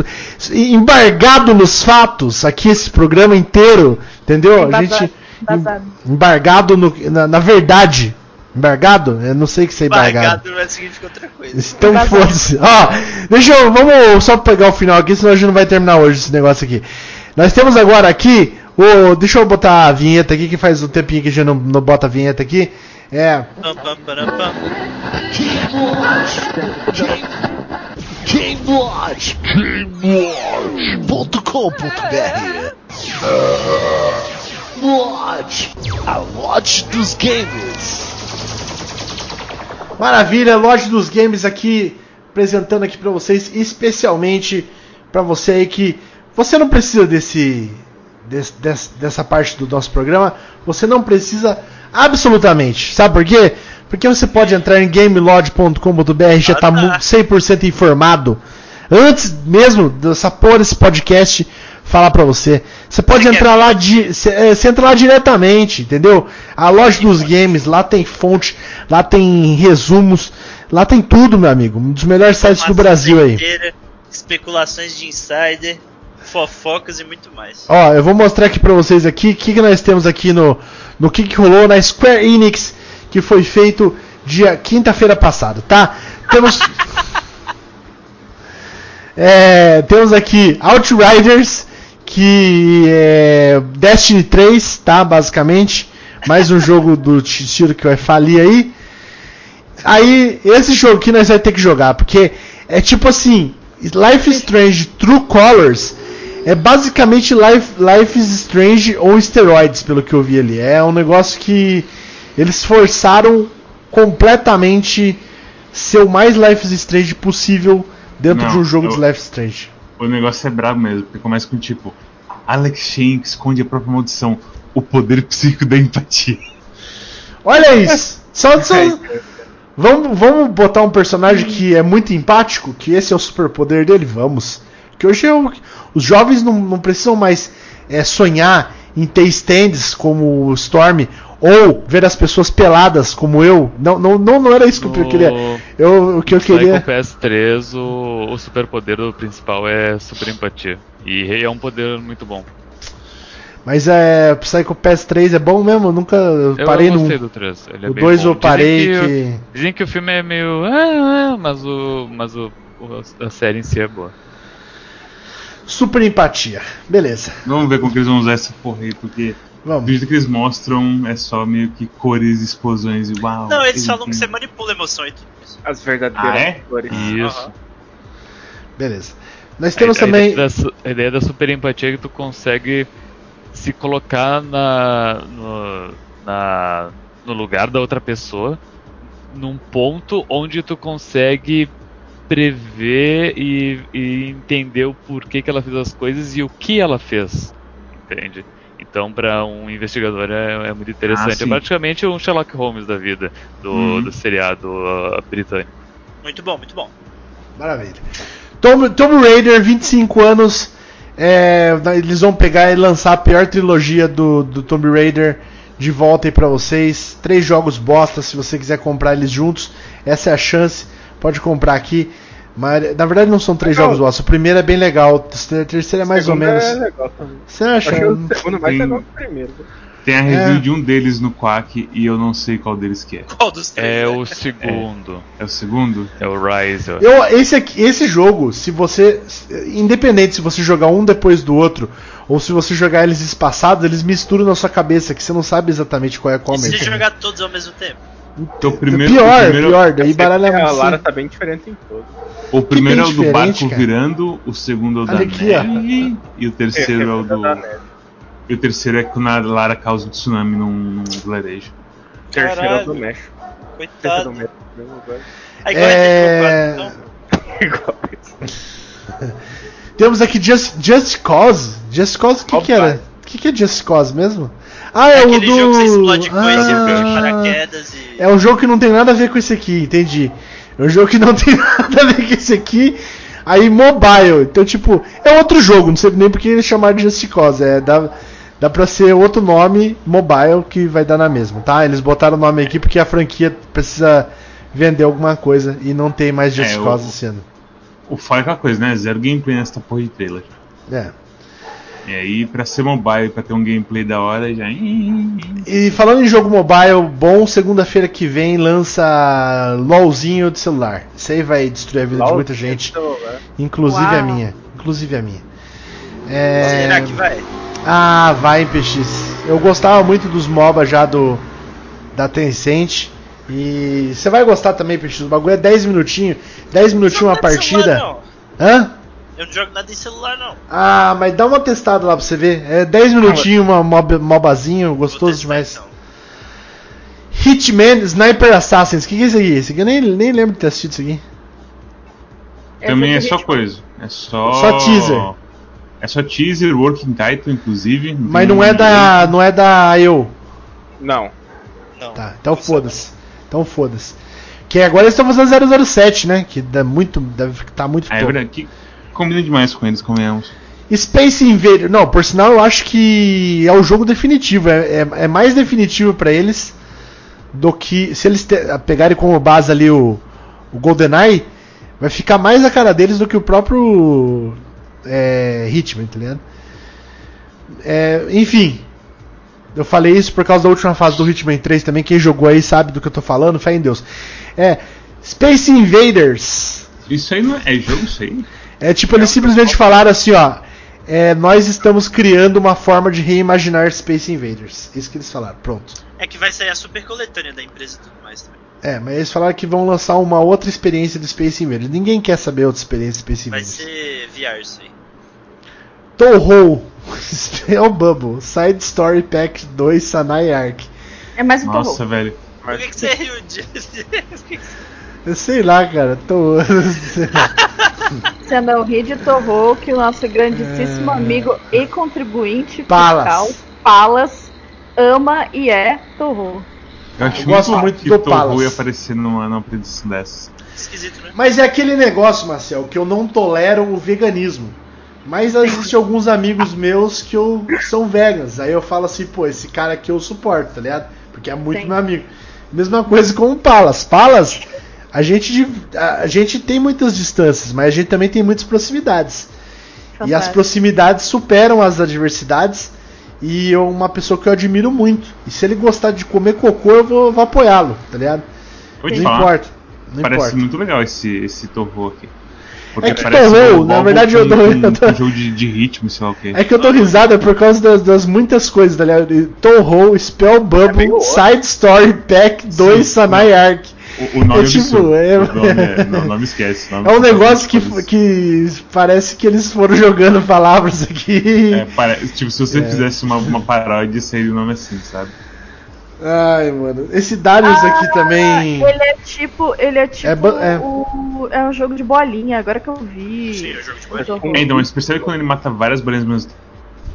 embargado nos fatos, aqui esse programa inteiro, entendeu? A Embasado, gente embasado. em- embargado no, na, na verdade, embargado? Eu não sei o que é embargado. Embargado vai significar outra coisa. Então foda-se. Ó, deixa eu. Vamos só pegar o final aqui, senão a gente não vai terminar hoje esse negócio aqui. Nós temos agora aqui. O, deixa eu botar a vinheta aqui, que faz um tempinho que a gente não, não bota a vinheta aqui. É. GameWatch.com.br Watch, a Watch dos Games. Maravilha, loja dos games aqui apresentando aqui pra vocês, especialmente pra você aí que você não precisa desse, des- des- dessa parte do nosso programa, você não precisa absolutamente. Sabe por quê? Porque você pode entrar em gamelodge.com.br já tá mu- 100% informado antes mesmo dessa porra desse podcast falar pra você. Você pode Você entrar lá di- cê- é, você entra lá diretamente, entendeu? A loja dos games, lá tem fonte, lá tem resumos, lá tem tudo, meu amigo. Um dos melhores sites do Brasil aí. Especulações de insider, fofocas e muito mais. Ó, eu vou mostrar aqui pra vocês aqui o que, que nós temos aqui no no que, que rolou na Square Enix, que foi feito dia quinta-feira passado, tá? Temos É, temos aqui Outriders, que é Destiny 3, tá? Basicamente, mais um jogo do t- estilo que vai falir aí. Aí, esse jogo aqui nós vamos ter que jogar, porque é tipo assim, Life is Strange True Colors é basicamente Life, Life is Strange ou esteroides, pelo que eu vi ali. É um negócio que eles forçaram completamente ser o mais Life is Strange possível dentro Não, de um jogo eu- de Life is Strange. O negócio é brabo mesmo, porque começa com tipo, Alex Shank esconde a própria maldição, o poder psíquico da empatia. Olha isso! Só, só- Vamos, vamos botar um personagem que é muito empático, que esse é o superpoder dele? Vamos. Que hoje é o- os jovens não, não precisam mais é, sonhar em ter stands como o Storm ou ver as pessoas peladas como eu. Não, não, não, não era isso que eu queria. Eu, o que eu Psycho queria. PS3, o, o superpoder do principal é super empatia. E é um poder muito bom. Mas é. Psycho Pass 3 é bom mesmo? Eu nunca eu parei no. do 3. Ele é o bem 2 bom. eu parei dizem que. que, Dizem que o filme é meio. Ah, ah, mas o. Mas o- a série em si é boa. Super empatia. Beleza. Vamos ver como que eles vão usar essa porra aí, porque o Vamos. vídeo que eles mostram é só meio que cores, explosões e uau. Não, eles tem- falam que você manipula a emoção e tudo isso. As verdadeiras Ah, é? cores. Isso. Aham. Beleza. Nós temos a, a também. Ideia da, su- a ideia da super empatia é que tu consegue se colocar na, no, na, no lugar da outra pessoa num ponto onde tu consegue prever e, e entender o porquê que ela fez as coisas e o que ela fez. Entende? Então, para um investigador é, é muito interessante. sim. é praticamente um Sherlock Holmes da vida, do, Uhum. do seriado uh, britânico. Muito bom, muito bom. Maravilha. Tomb, Tomb Raider, 25 anos. é, eles vão pegar e lançar a pior trilogia do, do Tomb Raider de volta aí pra vocês. Três jogos bosta, se você quiser comprar eles juntos. Essa é a chance. Pode comprar aqui. Mas, na verdade não são três Legal. jogos bosta. O primeiro é bem legal. O terceiro é mais ou menos. É legal também. Você acha? Achei o segundo mais Tem- legal que o primeiro. Tem a review É. de um deles no Quack e eu não sei qual deles que é. Qual dos três? É o segundo, É o segundo? é, o Rise. eu Eu, esse, aqui, esse jogo, se você. Independente se você jogar um depois do outro, ou se você jogar eles espaçados, eles misturam na sua cabeça, que você não sabe exatamente qual é qual E se mesmo. jogar todos ao mesmo tempo? Então, o primeiro, pior, o primeiro, pior, daí baralha a. Lara tá bem diferente em todos. O primeiro é o do barco cara? virando, o segundo é o da aqui, ó. e o terceiro é o do. E o terceiro é quando a Lara causa um tsunami num, num vilarejo. O terceiro é o do. México. O terceiro é do Coitado. México. É... Igual isso. Temos aqui Just, Just Cause. Just Cause, o que, que era? O que, que é Just Cause mesmo? Ah, é, É o aquele do. jogo que você explode coisa Ah, de paraquedas e. É um jogo que não tem nada a ver com esse aqui, entendi. É um jogo que não tem nada a ver com esse aqui. Aí mobile. Então, tipo, é outro jogo, não sei nem porque eles chamaram de Just Cause. É, dá, dá pra ser outro nome mobile que vai dar na mesma, tá? Eles botaram o nome aqui porque a franquia precisa vender alguma coisa e não tem mais Just É, o- Cause esse ano. O foda é aquela coisa, né? Zero gameplay nessa porra de trailer. É. E aí, pra ser mobile, pra ter um gameplay da hora, já. E falando em jogo mobile bom, segunda-feira que vem lança LOLzinho de celular. Isso aí vai destruir a vida de muita gente, Celular. inclusive a Uau. minha. Inclusive a minha. É... Será que vai? Ah, vai, PX. Eu gostava muito dos MOBA já do da Tencent. E você vai gostar também, PX. O bagulho é 10 minutinhos. 10 minutinhos uma de partida. celular, Hã? Não. Eu não jogo nada em celular, não. Ah, mas dá uma testada lá pra você ver. É 10 minutinhos, uma mob, mobazinho, gostoso demais. então. Hitman Sniper Assassins. O que, que é isso aqui? Esse aqui eu nem, nem lembro de ter assistido isso aqui. Também é só coisa. É só. Só teaser. É só teaser, working title, inclusive. Mas tem não é da. não é da IO. Não. Não. Tá, então foda-se. Então foda-se. Que agora eles estão fazendo 007, né? Que dá muito. Deve tá muito Ah, é verdade. Que combina demais com eles, convenhamos. Space Invader. Não, por sinal, eu acho que é o jogo definitivo. É, é, é mais definitivo pra eles do que. Se eles te- pegarem como base ali o, o GoldenEye, vai ficar mais a cara deles do que o próprio é, Hitman, tá ligado? É, enfim. Eu falei isso por causa da última fase do Hitman 3 também. Quem jogou aí sabe do que eu tô falando, fé em Deus. É. Space Invaders. Isso aí não é, é jogo, aí. É tipo, eles simplesmente falaram assim, ó. é, nós estamos criando uma forma de reimaginar Space Invaders. Isso que eles falaram, pronto. É que vai sair a super coletânea da empresa e tudo mais também. É, mas eles falaram que vão lançar uma outra experiência do Space Invaders. Ninguém quer saber outra experiência do Space Vai Invaders. ser VR isso aí. Toho, Spellbubble, Side Story Pack 2 Sanai Arc. É mais um Nossa, terror. velho. Por que, que você riu disso? Eu sei lá, cara. Tô... Você não ri de Torro, que o nosso grandíssimo amigo e contribuinte Palas. fiscal, Palas, ama e é Torro. Eu acho Eu gosto muito, que do Torro Palace. ia aparecer numa, numa predição dessas. Esquisito, né? Mas é aquele negócio, Marcel, que eu não tolero o veganismo. Mas existem alguns amigos meus que eu, são veganos. Aí eu falo assim, pô, esse cara aqui eu suporto, tá ligado? Porque é muito Sim. meu amigo. Mesma coisa com o Palas. Palas, a gente, a, gente tem muitas distâncias, mas a gente também tem muitas proximidades. E as Fantástico. proximidades superam as adversidades. E eu, uma pessoa que eu admiro muito. E se ele gostar de comer cocô, eu vou, vou apoiá-lo, tá ligado? Vou Não falar, importa. Não parece importa. muito legal esse, esse Torro aqui. É que parece Torro, um na verdade, eu tô- com- eu tô- com jogo de, de ritmo, sei lá o que. É que eu tô risada por causa das, das muitas coisas, tá ligado? Toho, Spell Bubble, Side Story Pack 2 Sim. Sanai Arc. O, o nome É tipo, é- O nome, é, não, o nome esquece. nome É um negócio que, que parece que eles foram jogando palavras aqui. É, pare- tipo, se você É. fizesse uma, uma paródia, seria o nome assim, sabe? Ai, mano. Esse Darius aqui também. Ele é tipo. Ele é tipo. É ba- é. O, é um jogo de bolinha, agora que eu vi. Sim, é um jogo de Mas bolinha. eu- É, então, mas percebe quando ele mata várias bolinhas?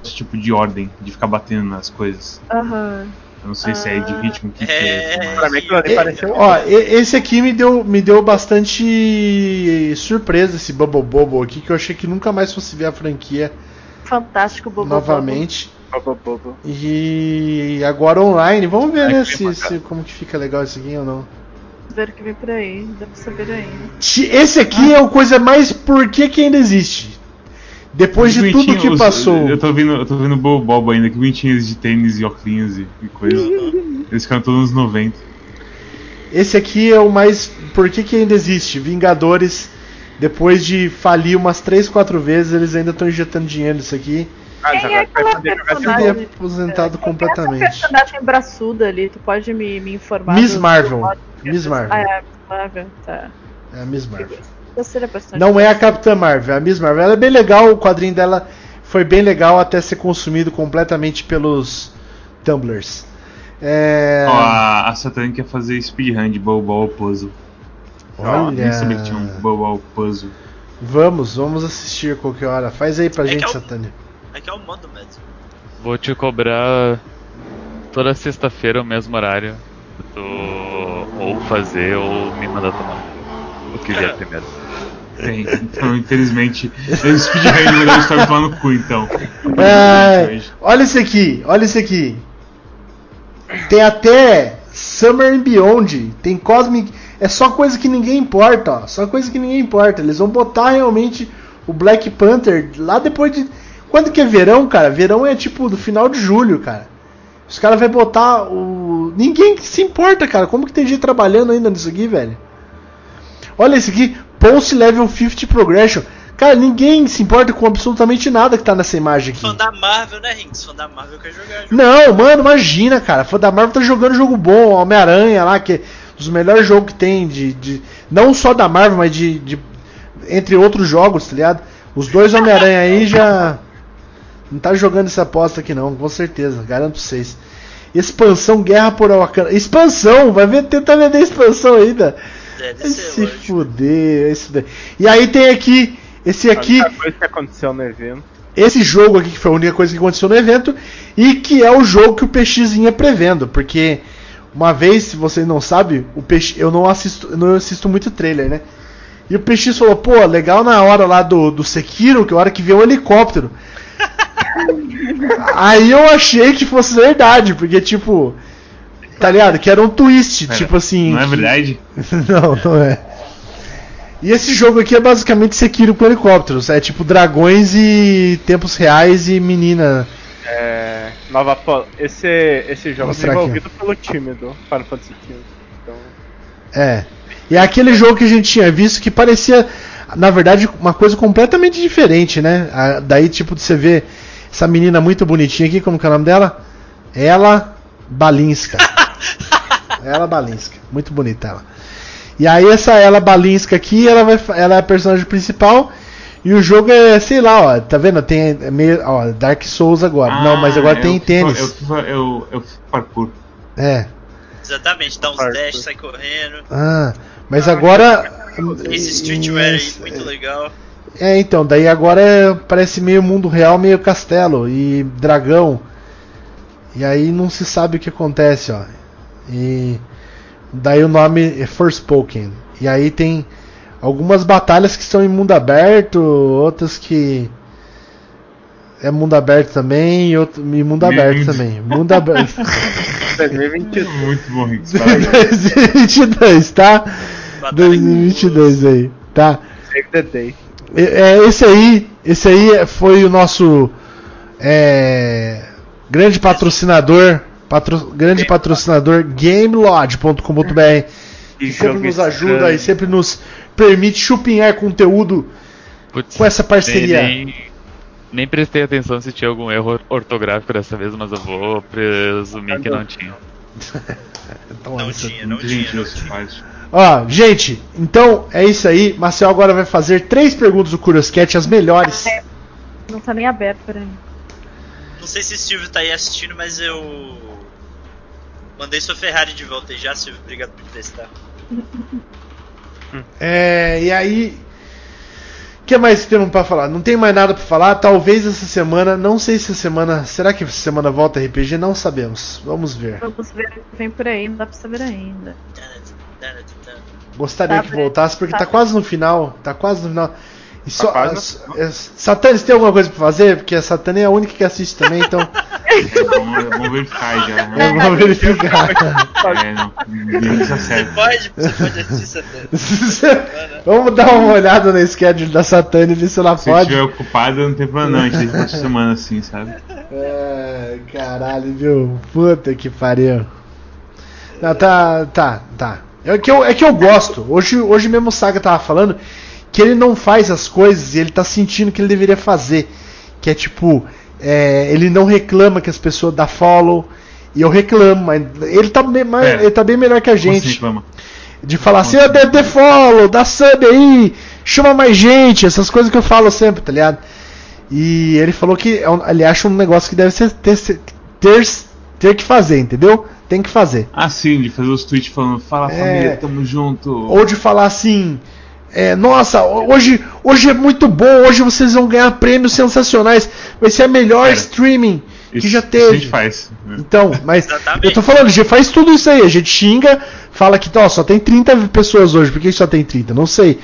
Esse tipo de ordem, de ficar batendo nas coisas. Aham. Eu não sei se é de ritmo que, que É. é. Pra mim aquilo ali É, pareceu. Ó, esse aqui me deu, me deu bastante surpresa, esse Bubble Bobble aqui, que eu achei que nunca mais fosse ver a franquia Fantástico, Bobo. novamente. Bobo, bobo. E agora online, vamos ver, É né, que se, é se- como que fica legal isso aqui ou não. Vamos ver o que vem por aí. Dá pra saber ainda. Esse aqui é o coisa mais por que que ainda existe. Depois de tudo Bonitinho, que os- passou. Eu tô vendo, eu tô vendo o Bobo Bobo ainda, que bonitinhos de tênis e óculos e, e coisa. Eles ficaram todos nos 90. Esse aqui é o mais por que que ainda existe. Vingadores, depois de falir umas 3, 4 vezes, eles ainda estão injetando dinheiro nisso aqui. Ah, Quem agora é vai poder Ele personagem? é aposentado Essa completamente. personagem braçuda ali, tu pode me, me informar? Miss do- Marvel. do- Miss Marvel. Ah, é, Miss Marvel, tá. É a Miss Marvel. Terceira personagem. Não é a Capitã Marvel, é a Miss Marvel. Ela é bem legal, o quadrinho dela foi bem legal até ser consumido completamente pelos Tumblers. É... Ó, a, a Satani quer fazer speedrun de Bobo Bobo Puzzle. Eu nem sabia que tinha um Olha. Bobo Bobo Puzzle. Vamos, vamos assistir qualquer hora. Faz aí pra É gente, é o- Satânia. É que é o modo mesmo. Vou te cobrar toda sexta-feira o mesmo horário. Ou fazer ou me mandar tomar. O que vier primeiro. Tem, então infelizmente. O speedrun de verdade está tomando no cu, então. É, olha isso aqui, olha isso aqui. Tem até Summer and Beyond, tem Cosmic. É só coisa que ninguém importa, ó. Só coisa que ninguém importa. Eles vão botar realmente o Black Panther lá depois de. Quando que é verão, cara? Verão é tipo do final de julho, cara. Os caras vão botar o. Ninguém se importa, cara. Como que tem gente trabalhando ainda nisso aqui, velho? Olha esse aqui, Post Level 50 Progression. Cara, ninguém se importa com absolutamente nada que tá nessa imagem aqui. Fã da Marvel, né, Rinks? Fã da Marvel quer jogar jogo. Não, mano, imagina, cara. Fã da Marvel tá jogando jogo bom, Homem-Aranha lá, que é um dos melhores jogos que tem de, de- Não só da Marvel, mas de, de- Entre outros jogos, tá ligado? Os dois Homem-Aranha aí já. Não tá jogando essa aposta aqui não, com certeza, garanto pra vocês. Expansão Guerra por Wakanda. Expansão! Vai ver, tentar vender expansão ainda. Deve Vai ser, se lógico. fuder, esse daí. E aí tem aqui. Esse aqui. A única coisa que aconteceu no evento. esse jogo aqui que foi a única coisa que aconteceu no evento e que é o jogo que o PX vinha prevendo, porque uma vez, se você não sabe, o PX, eu não assisto, eu não assisto muito trailer, né? E o PX falou, pô, legal na hora lá do, do Sekiro, que é a hora que vê um helicóptero. Aí eu achei que fosse verdade, porque tipo, tá ligado? Que era um twist, Pera, tipo assim. Não é que- verdade? não, não é. E esse jogo aqui é basicamente Sekiro com helicópteros. É tipo dragões e tempos reais e menina. É, nova po- esse esse jogo é Mostrar aqui, desenvolvido pelo time do Final Fantasy XV. Então, É. E é aquele jogo que a gente tinha visto que parecia, na verdade, uma coisa completamente diferente, né? A- daí, tipo, você vê essa menina muito bonitinha aqui, como que é o nome dela? Ela Balinska. ela Balinska. Muito bonita ela. E aí essa ela Balinska aqui, ela, vai, ela é a personagem principal. E o jogo é, sei lá, ó, tá vendo? Tem é meio, ó, Dark Souls agora. Não, mas agora Ah, tem eu- tênis. Eu, eu, eu, eu parkour. É. Exatamente, dá uns Parkour. dash, sai correndo. Ah, mas agora Esse streetwear aí, Esse- muito legal. É, então, daí agora é- parece meio mundo real, meio castelo e dragão. E aí não se sabe o que acontece, ó. E daí o nome é Forspoken. E aí tem algumas batalhas que são em mundo aberto, outras que é mundo aberto também e, outro, e mundo aberto também. Mundo aberto. 2022. Muito bom, Rick. Fala aí. 2022, tá? Batalha 2022 aí, tá? Save the day. É, é, esse aí, esse aí foi o nosso é, grande patrocinador, patro- grande patrocinador GameLodge.com.br que sempre nos ajuda e sempre nos permite chupinhar conteúdo Putz, com essa parceria. Nem, nem, nem prestei atenção se tinha algum erro ortográfico dessa vez, mas eu vou presumir que não tinha. Então, Não isso- tinha, não tinha, não tinha. faz. Ó, gente, então é isso aí. Marcel agora vai fazer três perguntas do Curioscat, as melhores. Não tá nem aberto mim. Não sei se o Silvio tá aí assistindo, mas eu. Mandei sua Ferrari de volta aí já, Silvio. Obrigado por testar. É, e aí. O que mais temos pra falar? Não tem mais nada pra falar. Talvez essa semana, não sei se essa semana. Será que essa semana volta RPG? Não sabemos. Vamos ver. Vamos ver o que vem por aí, não dá pra saber ainda. Gostaria Tá que voltasse, porque tá, Tá. quase no final. Tá quase no final. E só, as- as- Satã, você tem alguma coisa pra fazer? Porque a Satã é a única que assiste também, então. Vamos, vamos verificar aí já. eu Né? vou verificar. É, não. Se Você pode, você pode assistir Satã. Vamos dar uma olhada no schedule da Satã e ver se ela Se pode. estiver ocupado, não tem problema não. A gente deixa semana assim, sabe? É, caralho, viu? Puta que pariu. Não, tá, tá, tá. É que eu, é que eu gosto. Hoje, hoje mesmo o Saga tava falando que ele não faz as coisas e ele tá sentindo que ele deveria fazer. Que é tipo, é, ele não reclama que as pessoas dão follow. E eu reclamo, mas ele tá bem, mais- Pera. ele tá bem melhor que a gente. De falar assim, "Ah, dê, dê follow, dá sub aí, chama mais gente, essas coisas que eu falo sempre, tá ligado? E ele falou que é ele acha um negócio que deve ser ter, ter, ter que fazer, entendeu? Tem que fazer. Ah, sim, de fazer os tweets falando, fala É. família, tamo junto. Ou de falar assim, é, nossa, hoje, hoje é muito bom, hoje vocês vão ganhar prêmios sensacionais, vai ser a melhor streaming que Isso- já isso a teve. gente faz. né? Então, mas eu tô falando, a gente faz tudo isso aí. A gente xinga, fala que ó, só tem 30 pessoas hoje. Por que só tem 30? Não sei.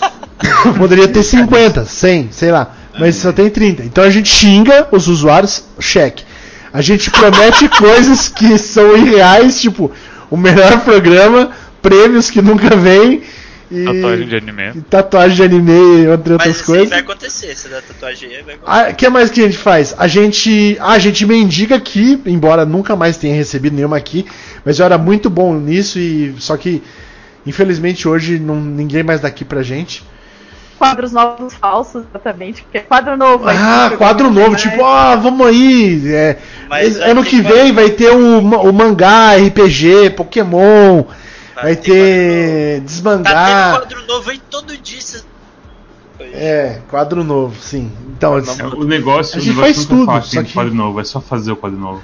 Poderia ter 50, 100, sei lá. Mas só tem 30. Então a gente xinga os usuários, cheque. A gente promete coisas que são irreais, tipo, o melhor programa, prêmios que nunca vêm. E Tatuagem de anime. e tatuagem de anime e entre Mas outras isso aí coisas. vai acontecer, essa da tatuagem aí vai acontecer. Ah, O que mais que a gente faz? A gente, ah, a gente mendiga aqui, embora nunca mais tenha recebido nenhuma aqui, mas eu era muito bom nisso e só que infelizmente hoje não, ninguém mais dá aqui pra gente. Quadros novos falsos, exatamente. Porque é quadro novo. aí Ah, quadro novo, tipo, ah, vamos aí. é, Mas vai ano que vem vai ter o, o mangá, RPG, Pokémon, vai ter quadro Tá desmangar. quadro novo aí todo dia. cê- É, quadro novo, sim. Então, É, O negócio, A o gente negócio faz nunca tudo, fala que só que- quadro novo, é só fazer o quadro novo.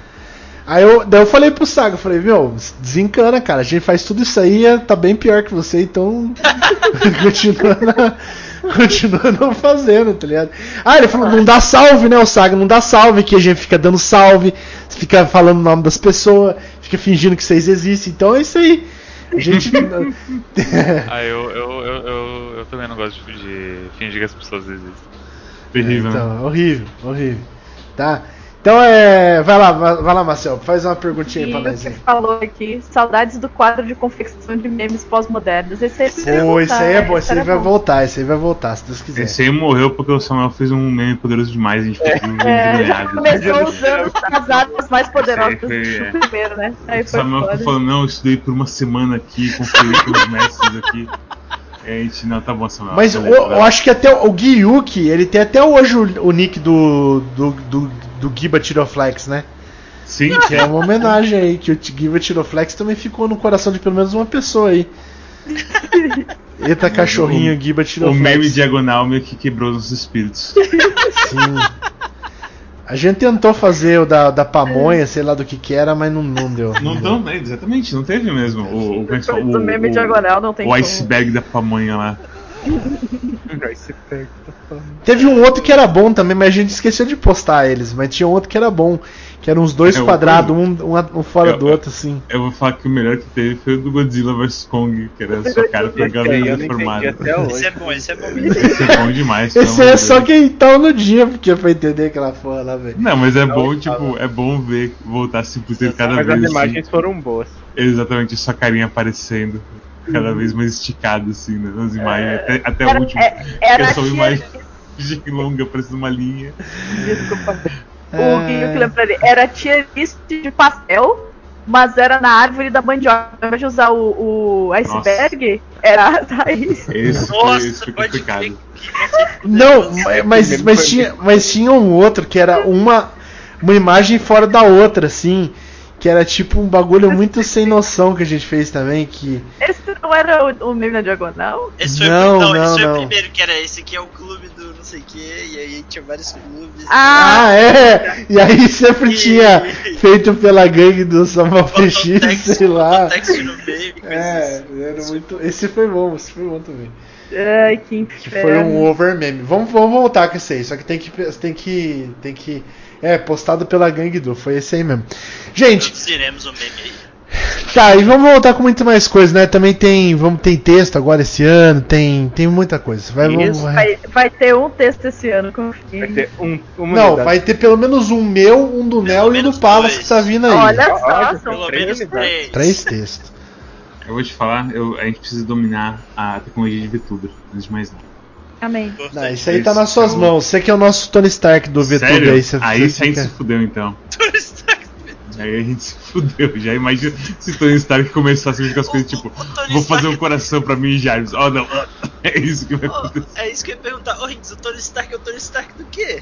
Aí eu, daí eu falei pro Saga, eu falei, meu, desencana, cara, a gente faz tudo isso aí, é- tá bem pior que você, então continua, na- continua não fazendo, tá ligado? Ah, ele falou, não dá salve, né, o Saga, não dá salve, que a gente fica dando salve, fica falando o nome das pessoas, fica fingindo que vocês existem, então é isso aí. A gente. Ah, eu, eu, eu, eu, eu também não gosto de, fingir que as pessoas existem. Terrível, né? então, horrível, horrível. Tá? Então é. Vai lá, vai lá, Marcel, faz uma perguntinha aí pra nós você aí. falou aqui, saudades do quadro de confecção de memes pós-modernos. Esse aí Pô, isso aí é voltar, bom, esse aí vai bom. voltar, esse aí vai voltar, se Deus quiser. Esse aí morreu porque o Samuel fez um meme poderoso demais a gente ficou É, envergonhado. começou usando as armas mais poderosas foi, do é. primeiro, né? Aí O foi Samuel ficou foda. falando, não, eu estudei por uma semana aqui, conferi com os mestres aqui. A gente, não, tá bom, Samuel. Mas eu, eu acho que até o Gyuki, ele tem até hoje o, o nick do, do, do, do Giba Tiroflex, né? Sim, Que é uma homenagem aí, que o Giba Tiroflex também ficou no coração de pelo menos uma pessoa aí. Eita cachorrinho, Giba o Tiroflex. meme diagonal meio que quebrou os espíritos. Sim. A gente tentou fazer o da, da pamonha, sei lá do que que era, mas não, não deu. Não, deu. não, é, exatamente, não teve mesmo. O, o, é que fala? Do meme o, diagonal não tem o iceberg da pamonha lá. Aí você pega, falando. Teve um outro que era bom também, mas a gente esqueceu de postar eles. Mas tinha um outro que era bom. Que eram uns dois É, quadrados, um, um, um fora Eu- do outro, assim. Eu vou falar que o melhor que teve foi o do Godzilla vs Kong, que era sua cara com a não formada. Esse é bom, esse é bom. Esse é bom demais. Esse é só quem tá no dia, porque pra entender aquela porra lá, velho. Não, mas é bom, Não, tipo, é bom ver voltar a simplicidade cada Mas as vez. imagens foram boas. Assim, exatamente, sua carinha aparecendo. Cada vez mais esticada, assim, né, nas imagens. Até, até Era- o último. é- era que é só uma imagem tia- longa, parecendo uma linha. Desculpa. É. O que eu lembrei era tier list de pastel, mas era na árvore da mandioca. Ao invés de usar o, o iceberg, era a raiz. Foi, Nossa, esse foi pode complicado. que Não, mas, mas, tinha, mas tinha um outro que era uma, uma imagem fora da outra, assim. Que era tipo um bagulho muito sem noção que a gente fez também. Que. Esse não era o, o meme na diagonal? Esse foi, Não, o, não, não, esse foi o primeiro, que era esse aqui é o clube do não sei o que, e aí tinha vários clubes. Ah, Ah, é! E aí sempre E- tinha feito pela gangue do Samuel sei lá. no meio, É, assim. era muito. Esse foi bom, esse foi bom também. Ai, que Que inferno. foi um over meme. Vamos, vamos voltar com esse aí, só que tem que. Tem que. Tem que. É, postado pela gangue do. Foi esse aí mesmo. Gente, Produziremos um meme aí. tá, e vamos voltar com muito mais coisa, né? Também tem. Vamos, tem texto agora esse ano, tem. Tem muita coisa. Vai, vamos, Isso. vai. Vai, vai ter um texto esse ano, confia. Vai ter um, uma Não, unidade. vai ter pelo menos um meu, um do Nel e um do Palas que tá vindo aí. Olha só, Olha, são Pelo três três. Três textos. Eu vou te falar, eu- a gente precisa dominar a tecnologia de VTuber, antes de mais nada. Amém. Não, isso aí tá nas suas é mãos. Você que é o nosso Tony Stark do VTube Sério? aí. Você, aí você a gente fica- se fudeu então. Aí a gente se fudeu. Já imagina se Tony Stark começasse a ficar as coisas tipo, O Tony vou fazer um Stark- coração pra mim e Jarvis. Oh não, é isso que vai Oh, acontecer. é isso que eu ia perguntar. Ô, Rins, o Tony Stark é o Tony Stark do quê?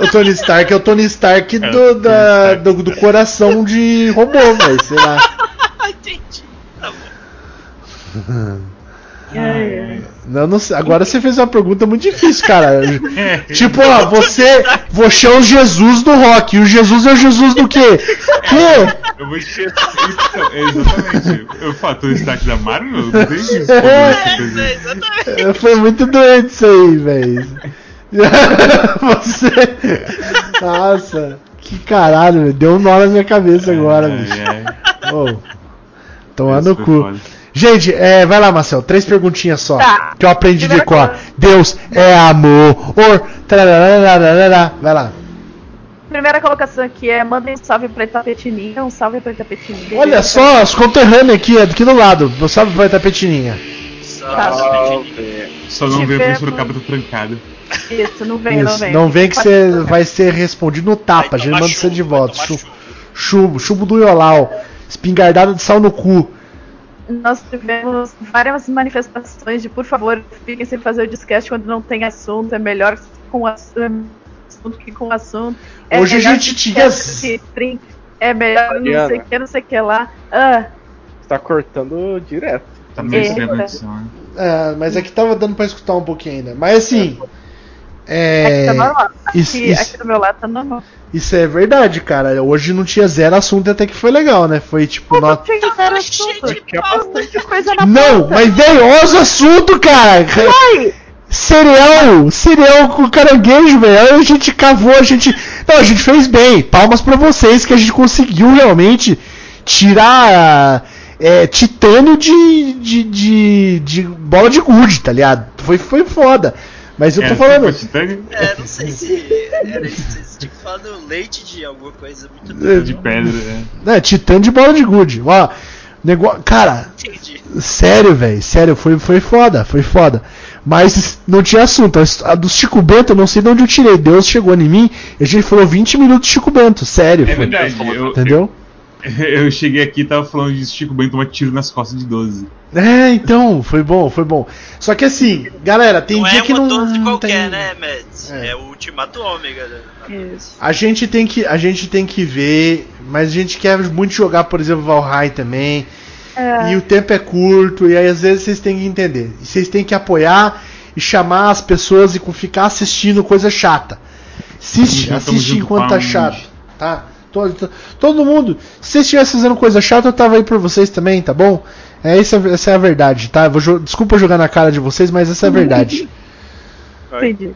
O, Tony Stark é o Tony Stark É, do, Tony da- Stark. do, do coração de robô, velho. Sei lá. Entendi. Tá bom. Não, não sei. Agora você fez uma pergunta muito difícil, cara. É, Tipo, ó, você. Você é o Jesus do rock. E o Jesus é o Jesus do quê? Que? eu vou então, é exatamente. Eu falo Tony Stark da Marvel? Não tem isso. É, é, exatamente. É, Foi muito doente isso aí, velho. Você. Nossa, que caralho, velho. Deu um nó na minha cabeça agora, bicho. Ô, tomar no cu. Gente, é, vai lá, Marcel. Três perguntinhas só. Tá. Que eu aprendi de Primeira cor. coisa. Deus é amor. Or. Vai lá. Primeira colocação aqui é mandem um salve pra Itapetininha, um salve pra Itapetininha. Olha só, as conterrâneas aqui, é aqui do lado. Eu salve pra Itapetininha. Tá. Salve. Só não veio Tivemos- Sorocaba tá trancado. Isso, não vem, não Isso, vem. não vem que você vai ser respondido no tapa. A gente manda você de chumbo, volta. vai tomar Chu- Chumbo, chumbo do Iolau. Espingardada de sal no cu. Nós tivemos várias manifestações de por favor, fiquem sem fazer o discast quando não tem assunto, é melhor com assunto que com assunto. É Hoje a gente tinha- que É melhor não Mariana. sei o que, não sei o que lá. Ah, Você tá cortando direto. Tá meio É. né? É, mas aqui tava dando pra escutar um pouquinho ainda. Mas assim. aqui É. tá normal. Aqui, isso- isso- aqui do meu lado tá normal. Isso é verdade, cara. Hoje não tinha zero assunto até que foi legal, né? Foi tipo. Não Not... tinha zero assunto. Tinha. Muita coisa na Não, pauta. mas veio os assunto, cara! Ai, Cereal! Cereal com caranguejo, velho. Aí A gente cavou, a gente. Não, a gente fez bem. Palmas pra vocês que a gente conseguiu realmente tirar é, titânio de, de, de, de bola de gude, tá ligado? Foi, foi foda. Mas eu tô É, falando. tipo, É, não sei se era isso. Tinham que falar do leite de alguma coisa muito de pedra, é. É, titânio de bola de gude. Ó, negócio. Cara, entendi. Sério, velho, sério, foi, foi foda, foi foda. Mas não tinha assunto. A do Chico Bento, eu não sei de onde eu tirei. Deus chegou em mim e a gente falou 20 minutos de Chico Bento, sério. É foi- verdade, eu, Entendeu? eu cheguei aqui e tava falando de Chico Bento tomar tiro nas costas de 12. É, então, foi bom, foi bom. Só que assim, galera, tem não dia é que não. 12 não qualquer, tem... né, Mads? É. É. o Ultimato Ômega. Né? Isso. A gente tem que, a gente tem que ver, mas a gente quer muito jogar, por exemplo, Valheim também. É. E o tempo é curto, e aí às vezes vocês têm que entender. E Vocês têm que apoiar e chamar as pessoas e com- ficar assistindo coisa chata. Assiste, assiste enquanto tá chato, tá? Todo, to- todo mundo, se vocês estivessem fazendo coisa chata, eu tava aí por vocês também, tá bom? É, essa, essa é a verdade, tá? Eu Vou, desculpa jogar na cara de vocês, mas essa é a verdade. Entendi.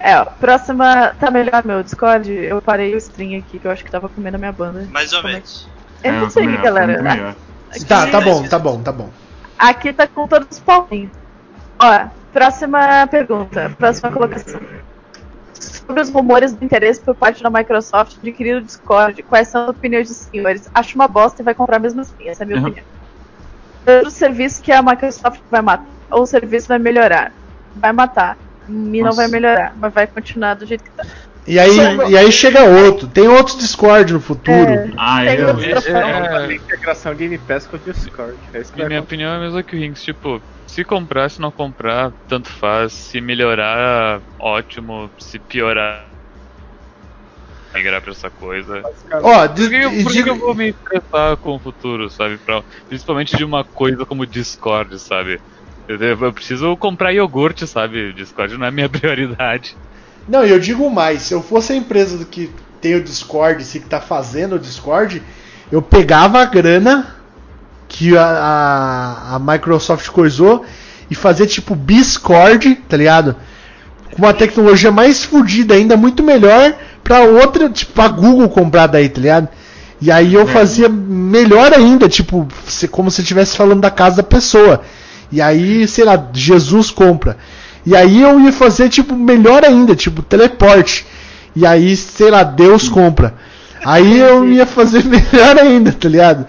É, ó, próxima. Tá melhor meu Discord? Eu parei o stream aqui que eu acho que tava comendo a minha banda. Mais ou Como é menos. Eu É, não sei, acho, galera. acho. Aqui- Tá, tá bom, tá bom, tá bom. Aqui tá com todos os pauzinhos. Ó, próxima pergunta, próxima colocação. Sobre os rumores do interesse por parte da Microsoft de adquirir o Discord, quais são as opiniões dos senhores? Acho uma bosta e vai comprar mesmo assim, essa é a minha Uhum. opinião. Outro serviço que a Microsoft vai matar, ou o serviço vai melhorar? Vai matar. E não vai melhorar, mas vai continuar do jeito que tá. E aí, e aí chega outro. Tem outros Discord no futuro. É. Ah, Tem é. É, é, integração Game Pass com o Discord. É isso que E vai minha acontecer. opinião é a mesma que o Rinks, tipo, se comprar, se não comprar, tanto faz. Se melhorar, ótimo. Se piorar, migrar pra essa coisa. Ó, de, Por que, eu- por que eu vou me estressar com o futuro, sabe? Pra- principalmente de uma coisa como Discord, sabe? Eu, eu preciso comprar iogurte, sabe? Discord não é minha prioridade. Não, e eu digo mais, se eu fosse a empresa do que tem o Discord, se que tá fazendo o Discord, eu pegava a grana que a, a, Microsoft coisou e fazia tipo Discord, tá ligado? Com uma tecnologia mais fodida ainda, muito melhor pra outra, tipo a Google comprar daí, tá ligado? E aí eu fazia melhor ainda, tipo, como se estivesse falando da casa da pessoa. E aí, sei lá, Jesus compra. E aí eu ia fazer, tipo, melhor ainda, tipo, teleporte. E aí, sei lá, Deus compra. Aí eu ia fazer melhor ainda, tá ligado?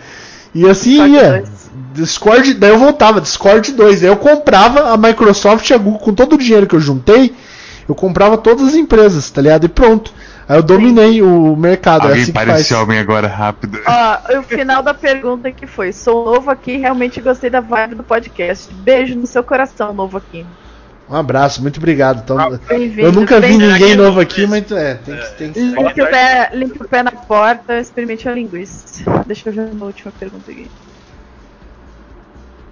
E assim Discord ia. 2. Discord, daí eu voltava, Discord 2. Daí eu comprava a Microsoft e a Google com todo o dinheiro que eu juntei. Eu comprava todas as empresas, tá ligado? E pronto. Aí eu dominei o mercado. é Alguém assim faz. esse homem agora rápido. Ó, o final da pergunta que foi: sou novo aqui, realmente gostei da vibe do podcast. Beijo no seu coração, novo aqui. Um abraço, muito obrigado. Então, Bem-vindo. eu nunca vi ninguém novo aqui, mas é, tem que, tem que ser. Limpe o, pé, limpe o pé na porta, experimente a linguiça. Deixa eu ver uma última pergunta aqui.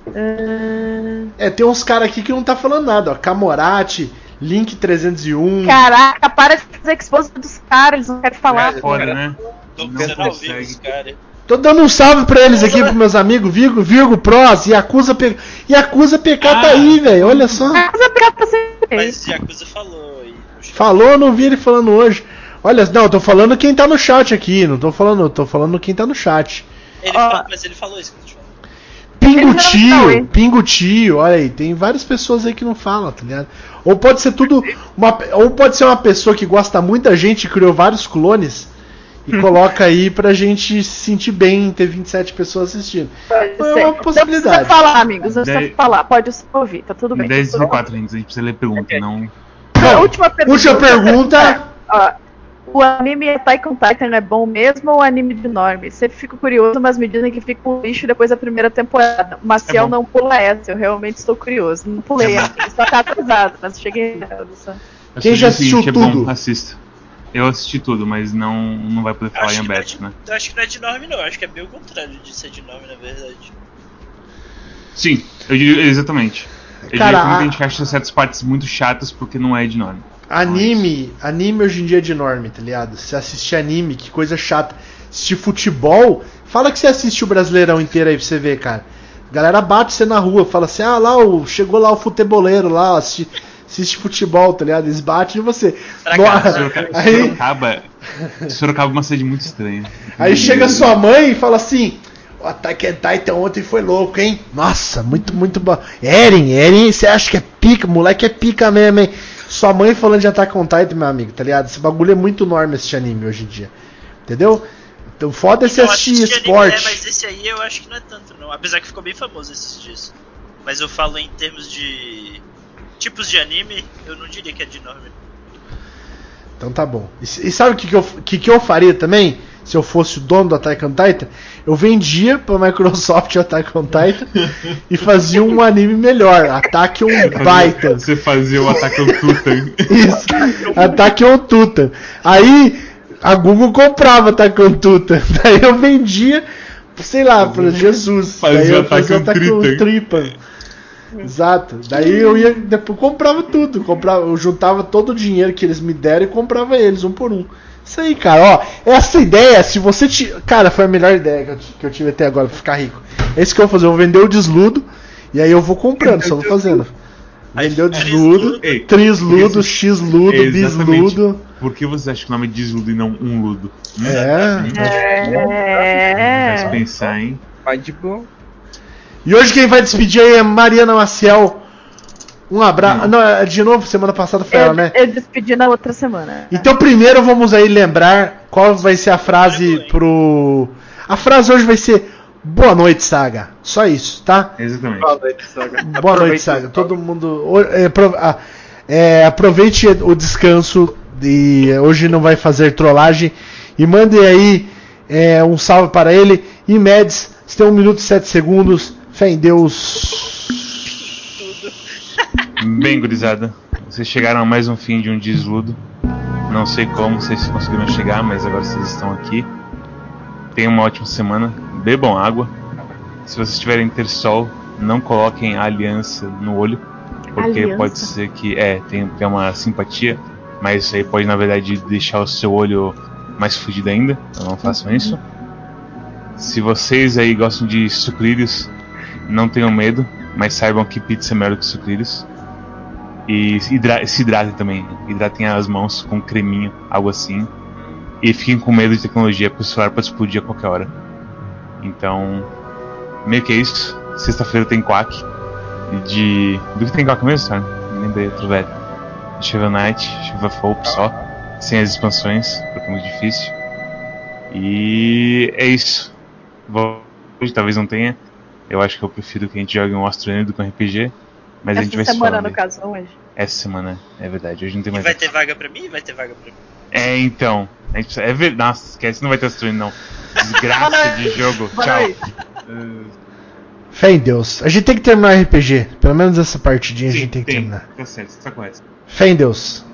Ah, É, tem uns caras aqui que não tá falando nada, ó. Camorati, Link 301. Caraca, para de fazer exposição dos caras, eles não querem falar. É foda, né? Tô Não ouvir consegue. os caras. Tô dando um salve pra eles aqui, pros meus amigos, Virgo, Virgo Pros, Yakuza PK. Yakuza PK tá Ah. aí, velho, olha só. Mas a piada sempre Mas Yakuza falou e. Falou, eu não vi ele falando hoje. Olha, não, eu tô falando quem tá no chat aqui, não tô falando, eu tô falando quem tá no chat. Ele falou, mas ele falou isso que eu te falei. Pingo tá? Tio, Pingo Tio, olha aí, tem várias pessoas aí que não falam, tá ligado? Ou pode ser tudo. Uma, ou pode ser uma pessoa que gosta muito da gente e criou vários clones e coloca aí pra gente se sentir bem em ter 27 pessoas assistindo. Pode É ser. uma Não possibilidade. precisa falar, amigos, não precisa falar. Pode só ouvir, tá tudo bem. 10 tá e tudo 4, gente. A gente precisa ler pergunta, não. bem. Última pergunta. Última pergunta. Ó, o anime Attack on Titan é bom mesmo ou o anime de norme? Sempre fico curioso, mas me dizem que fica um lixo depois da primeira temporada. O Maciel É bom. não pula essa, eu realmente estou curioso. Não pulei ainda, só tá atrasado, mas cheguei Quem já assistiu é bom, tudo? assista. Eu assisti tudo, mas não, não vai poder falar em não é né? eu acho que não é de nome, não. Acho que é bem o contrário de ser de nome, na verdade. Sim, eu diria exatamente. Eu Cara, diria que muita a- gente acha certas partes muito chatas porque não é de nome. Anime, anime hoje em dia é de norme, tá ligado? Se assistir anime, que coisa chata. Assistir futebol, fala que você assiste o Brasileirão inteiro aí pra você ver, cara. A galera bate você na rua, fala assim, ah lá, o, chegou lá o futeboleiro lá, assiste, assiste futebol, tá ligado? Eles batem em você. Estragado, No- Sorocaba, aí, Sorocaba, Sorocaba é uma cidade muito estranha. aí chega sua mãe e fala assim, o Attack on Titan ontem foi louco, hein? Nossa, muito, muito bom. Eren, Eren, você acha que é pica? Moleque é pica mesmo, hein? Sua mãe falando de Attack on Titan, meu amigo, tá ligado? Esse bagulho é muito enorme esse anime hoje em dia. Entendeu? Então foda se assistir assisti anime, esporte. É, mas esse aí eu acho que não é tanto, não. Apesar que ficou bem famoso esses dias. Mas eu falo em termos de tipos de anime, eu não diria que é de nome. Então tá bom. E, e sabe o que, que, eu, que, que eu faria também? Se eu fosse o dono do Attack on Titan? Eu vendia pra Microsoft o Attack on Titan e fazia um anime melhor. Attack on Titan. Você fazia o ataque ao Tutan. Isso. Attack on Titan. Aí a Google comprava Attack on Titan. Daí eu vendia, sei lá, pra Jesus. Fazia Daí eu Attack fazia on Attack on Titan. Exato. Daí eu ia, depois comprava tudo, comprava, eu juntava todo o dinheiro que eles me deram e comprava eles um por um. Isso aí, cara, ó, essa ideia, se você te, cara, foi a melhor ideia que eu, que eu tive até agora pra ficar rico. É isso que eu vou fazer, eu vou vender o desludo e aí eu vou comprando, só vou fazendo. Vendeu desludo, trisludo, xludo, bisludo. Por que você acha que o nome é desludo e não um ludo? Hum? É. Faz É. pensar, hein? Vai de boa. E hoje quem vai despedir aí é Mariana Maciel. Um abraço. Não. Não, é de novo, semana passada foi ela, Eu, né? eu despedi na outra semana. Então primeiro vamos aí lembrar qual vai ser a frase pro. A frase hoje vai ser Boa noite, Saga. Só isso, tá? Exatamente. Boa noite, Saga. Boa noite, Saga. Todo mundo. é, é, aproveite o descanso e hoje não vai fazer trollagem. E mande aí é, um salve para ele. E Meds, você tem 1 minuto e 7 segundos. Fé em Deus. Bem, gurizada, vocês chegaram a mais um fim de um desludo. Não sei como vocês conseguiram chegar, mas agora vocês estão aqui. Tenham uma ótima semana. Bebam água. Se vocês tiverem sol, não coloquem a aliança no olho, porque Aliança? pode ser que é tem, tem uma simpatia, mas isso aí pode na verdade deixar o seu olho mais fudido ainda. Então não façam isso. Se vocês aí gostam de sucrilhos, não tenham medo, mas saibam que pizza é melhor que sucrilhos. E hidra- se hidratem também. Hidratem as mãos com creminho, algo assim. E fiquem com medo de tecnologia, porque o celular pode explodir a qualquer hora. Então, meio que é isso. Sexta-feira tem Quack. De. Do que tem Quack mesmo, sabe? Me lembrei outro velho. Shovel Knight, Shovel Hope só. Sem as expansões, porque é muito difícil. E é isso. Hoje talvez não tenha. Eu acho que eu prefiro que a gente jogue um Astro do que um RPG. Mas a gente vai Essa se semana, falando. no caso, hoje. Essa semana, é verdade. Hoje não tem E mais. vai ter vaga pra mim? Vai ter vaga pra mim. É, então. A gente precisa... É verdade. Nossa, esquece, não vai ter Astro não. Desgraça de jogo. Tchau. Uh, Fé em Deus. A gente tem que terminar o RPG. Pelo menos essa partidinha a sim, gente tem que terminar. Tá certo, você tá correto. Fé em Deus.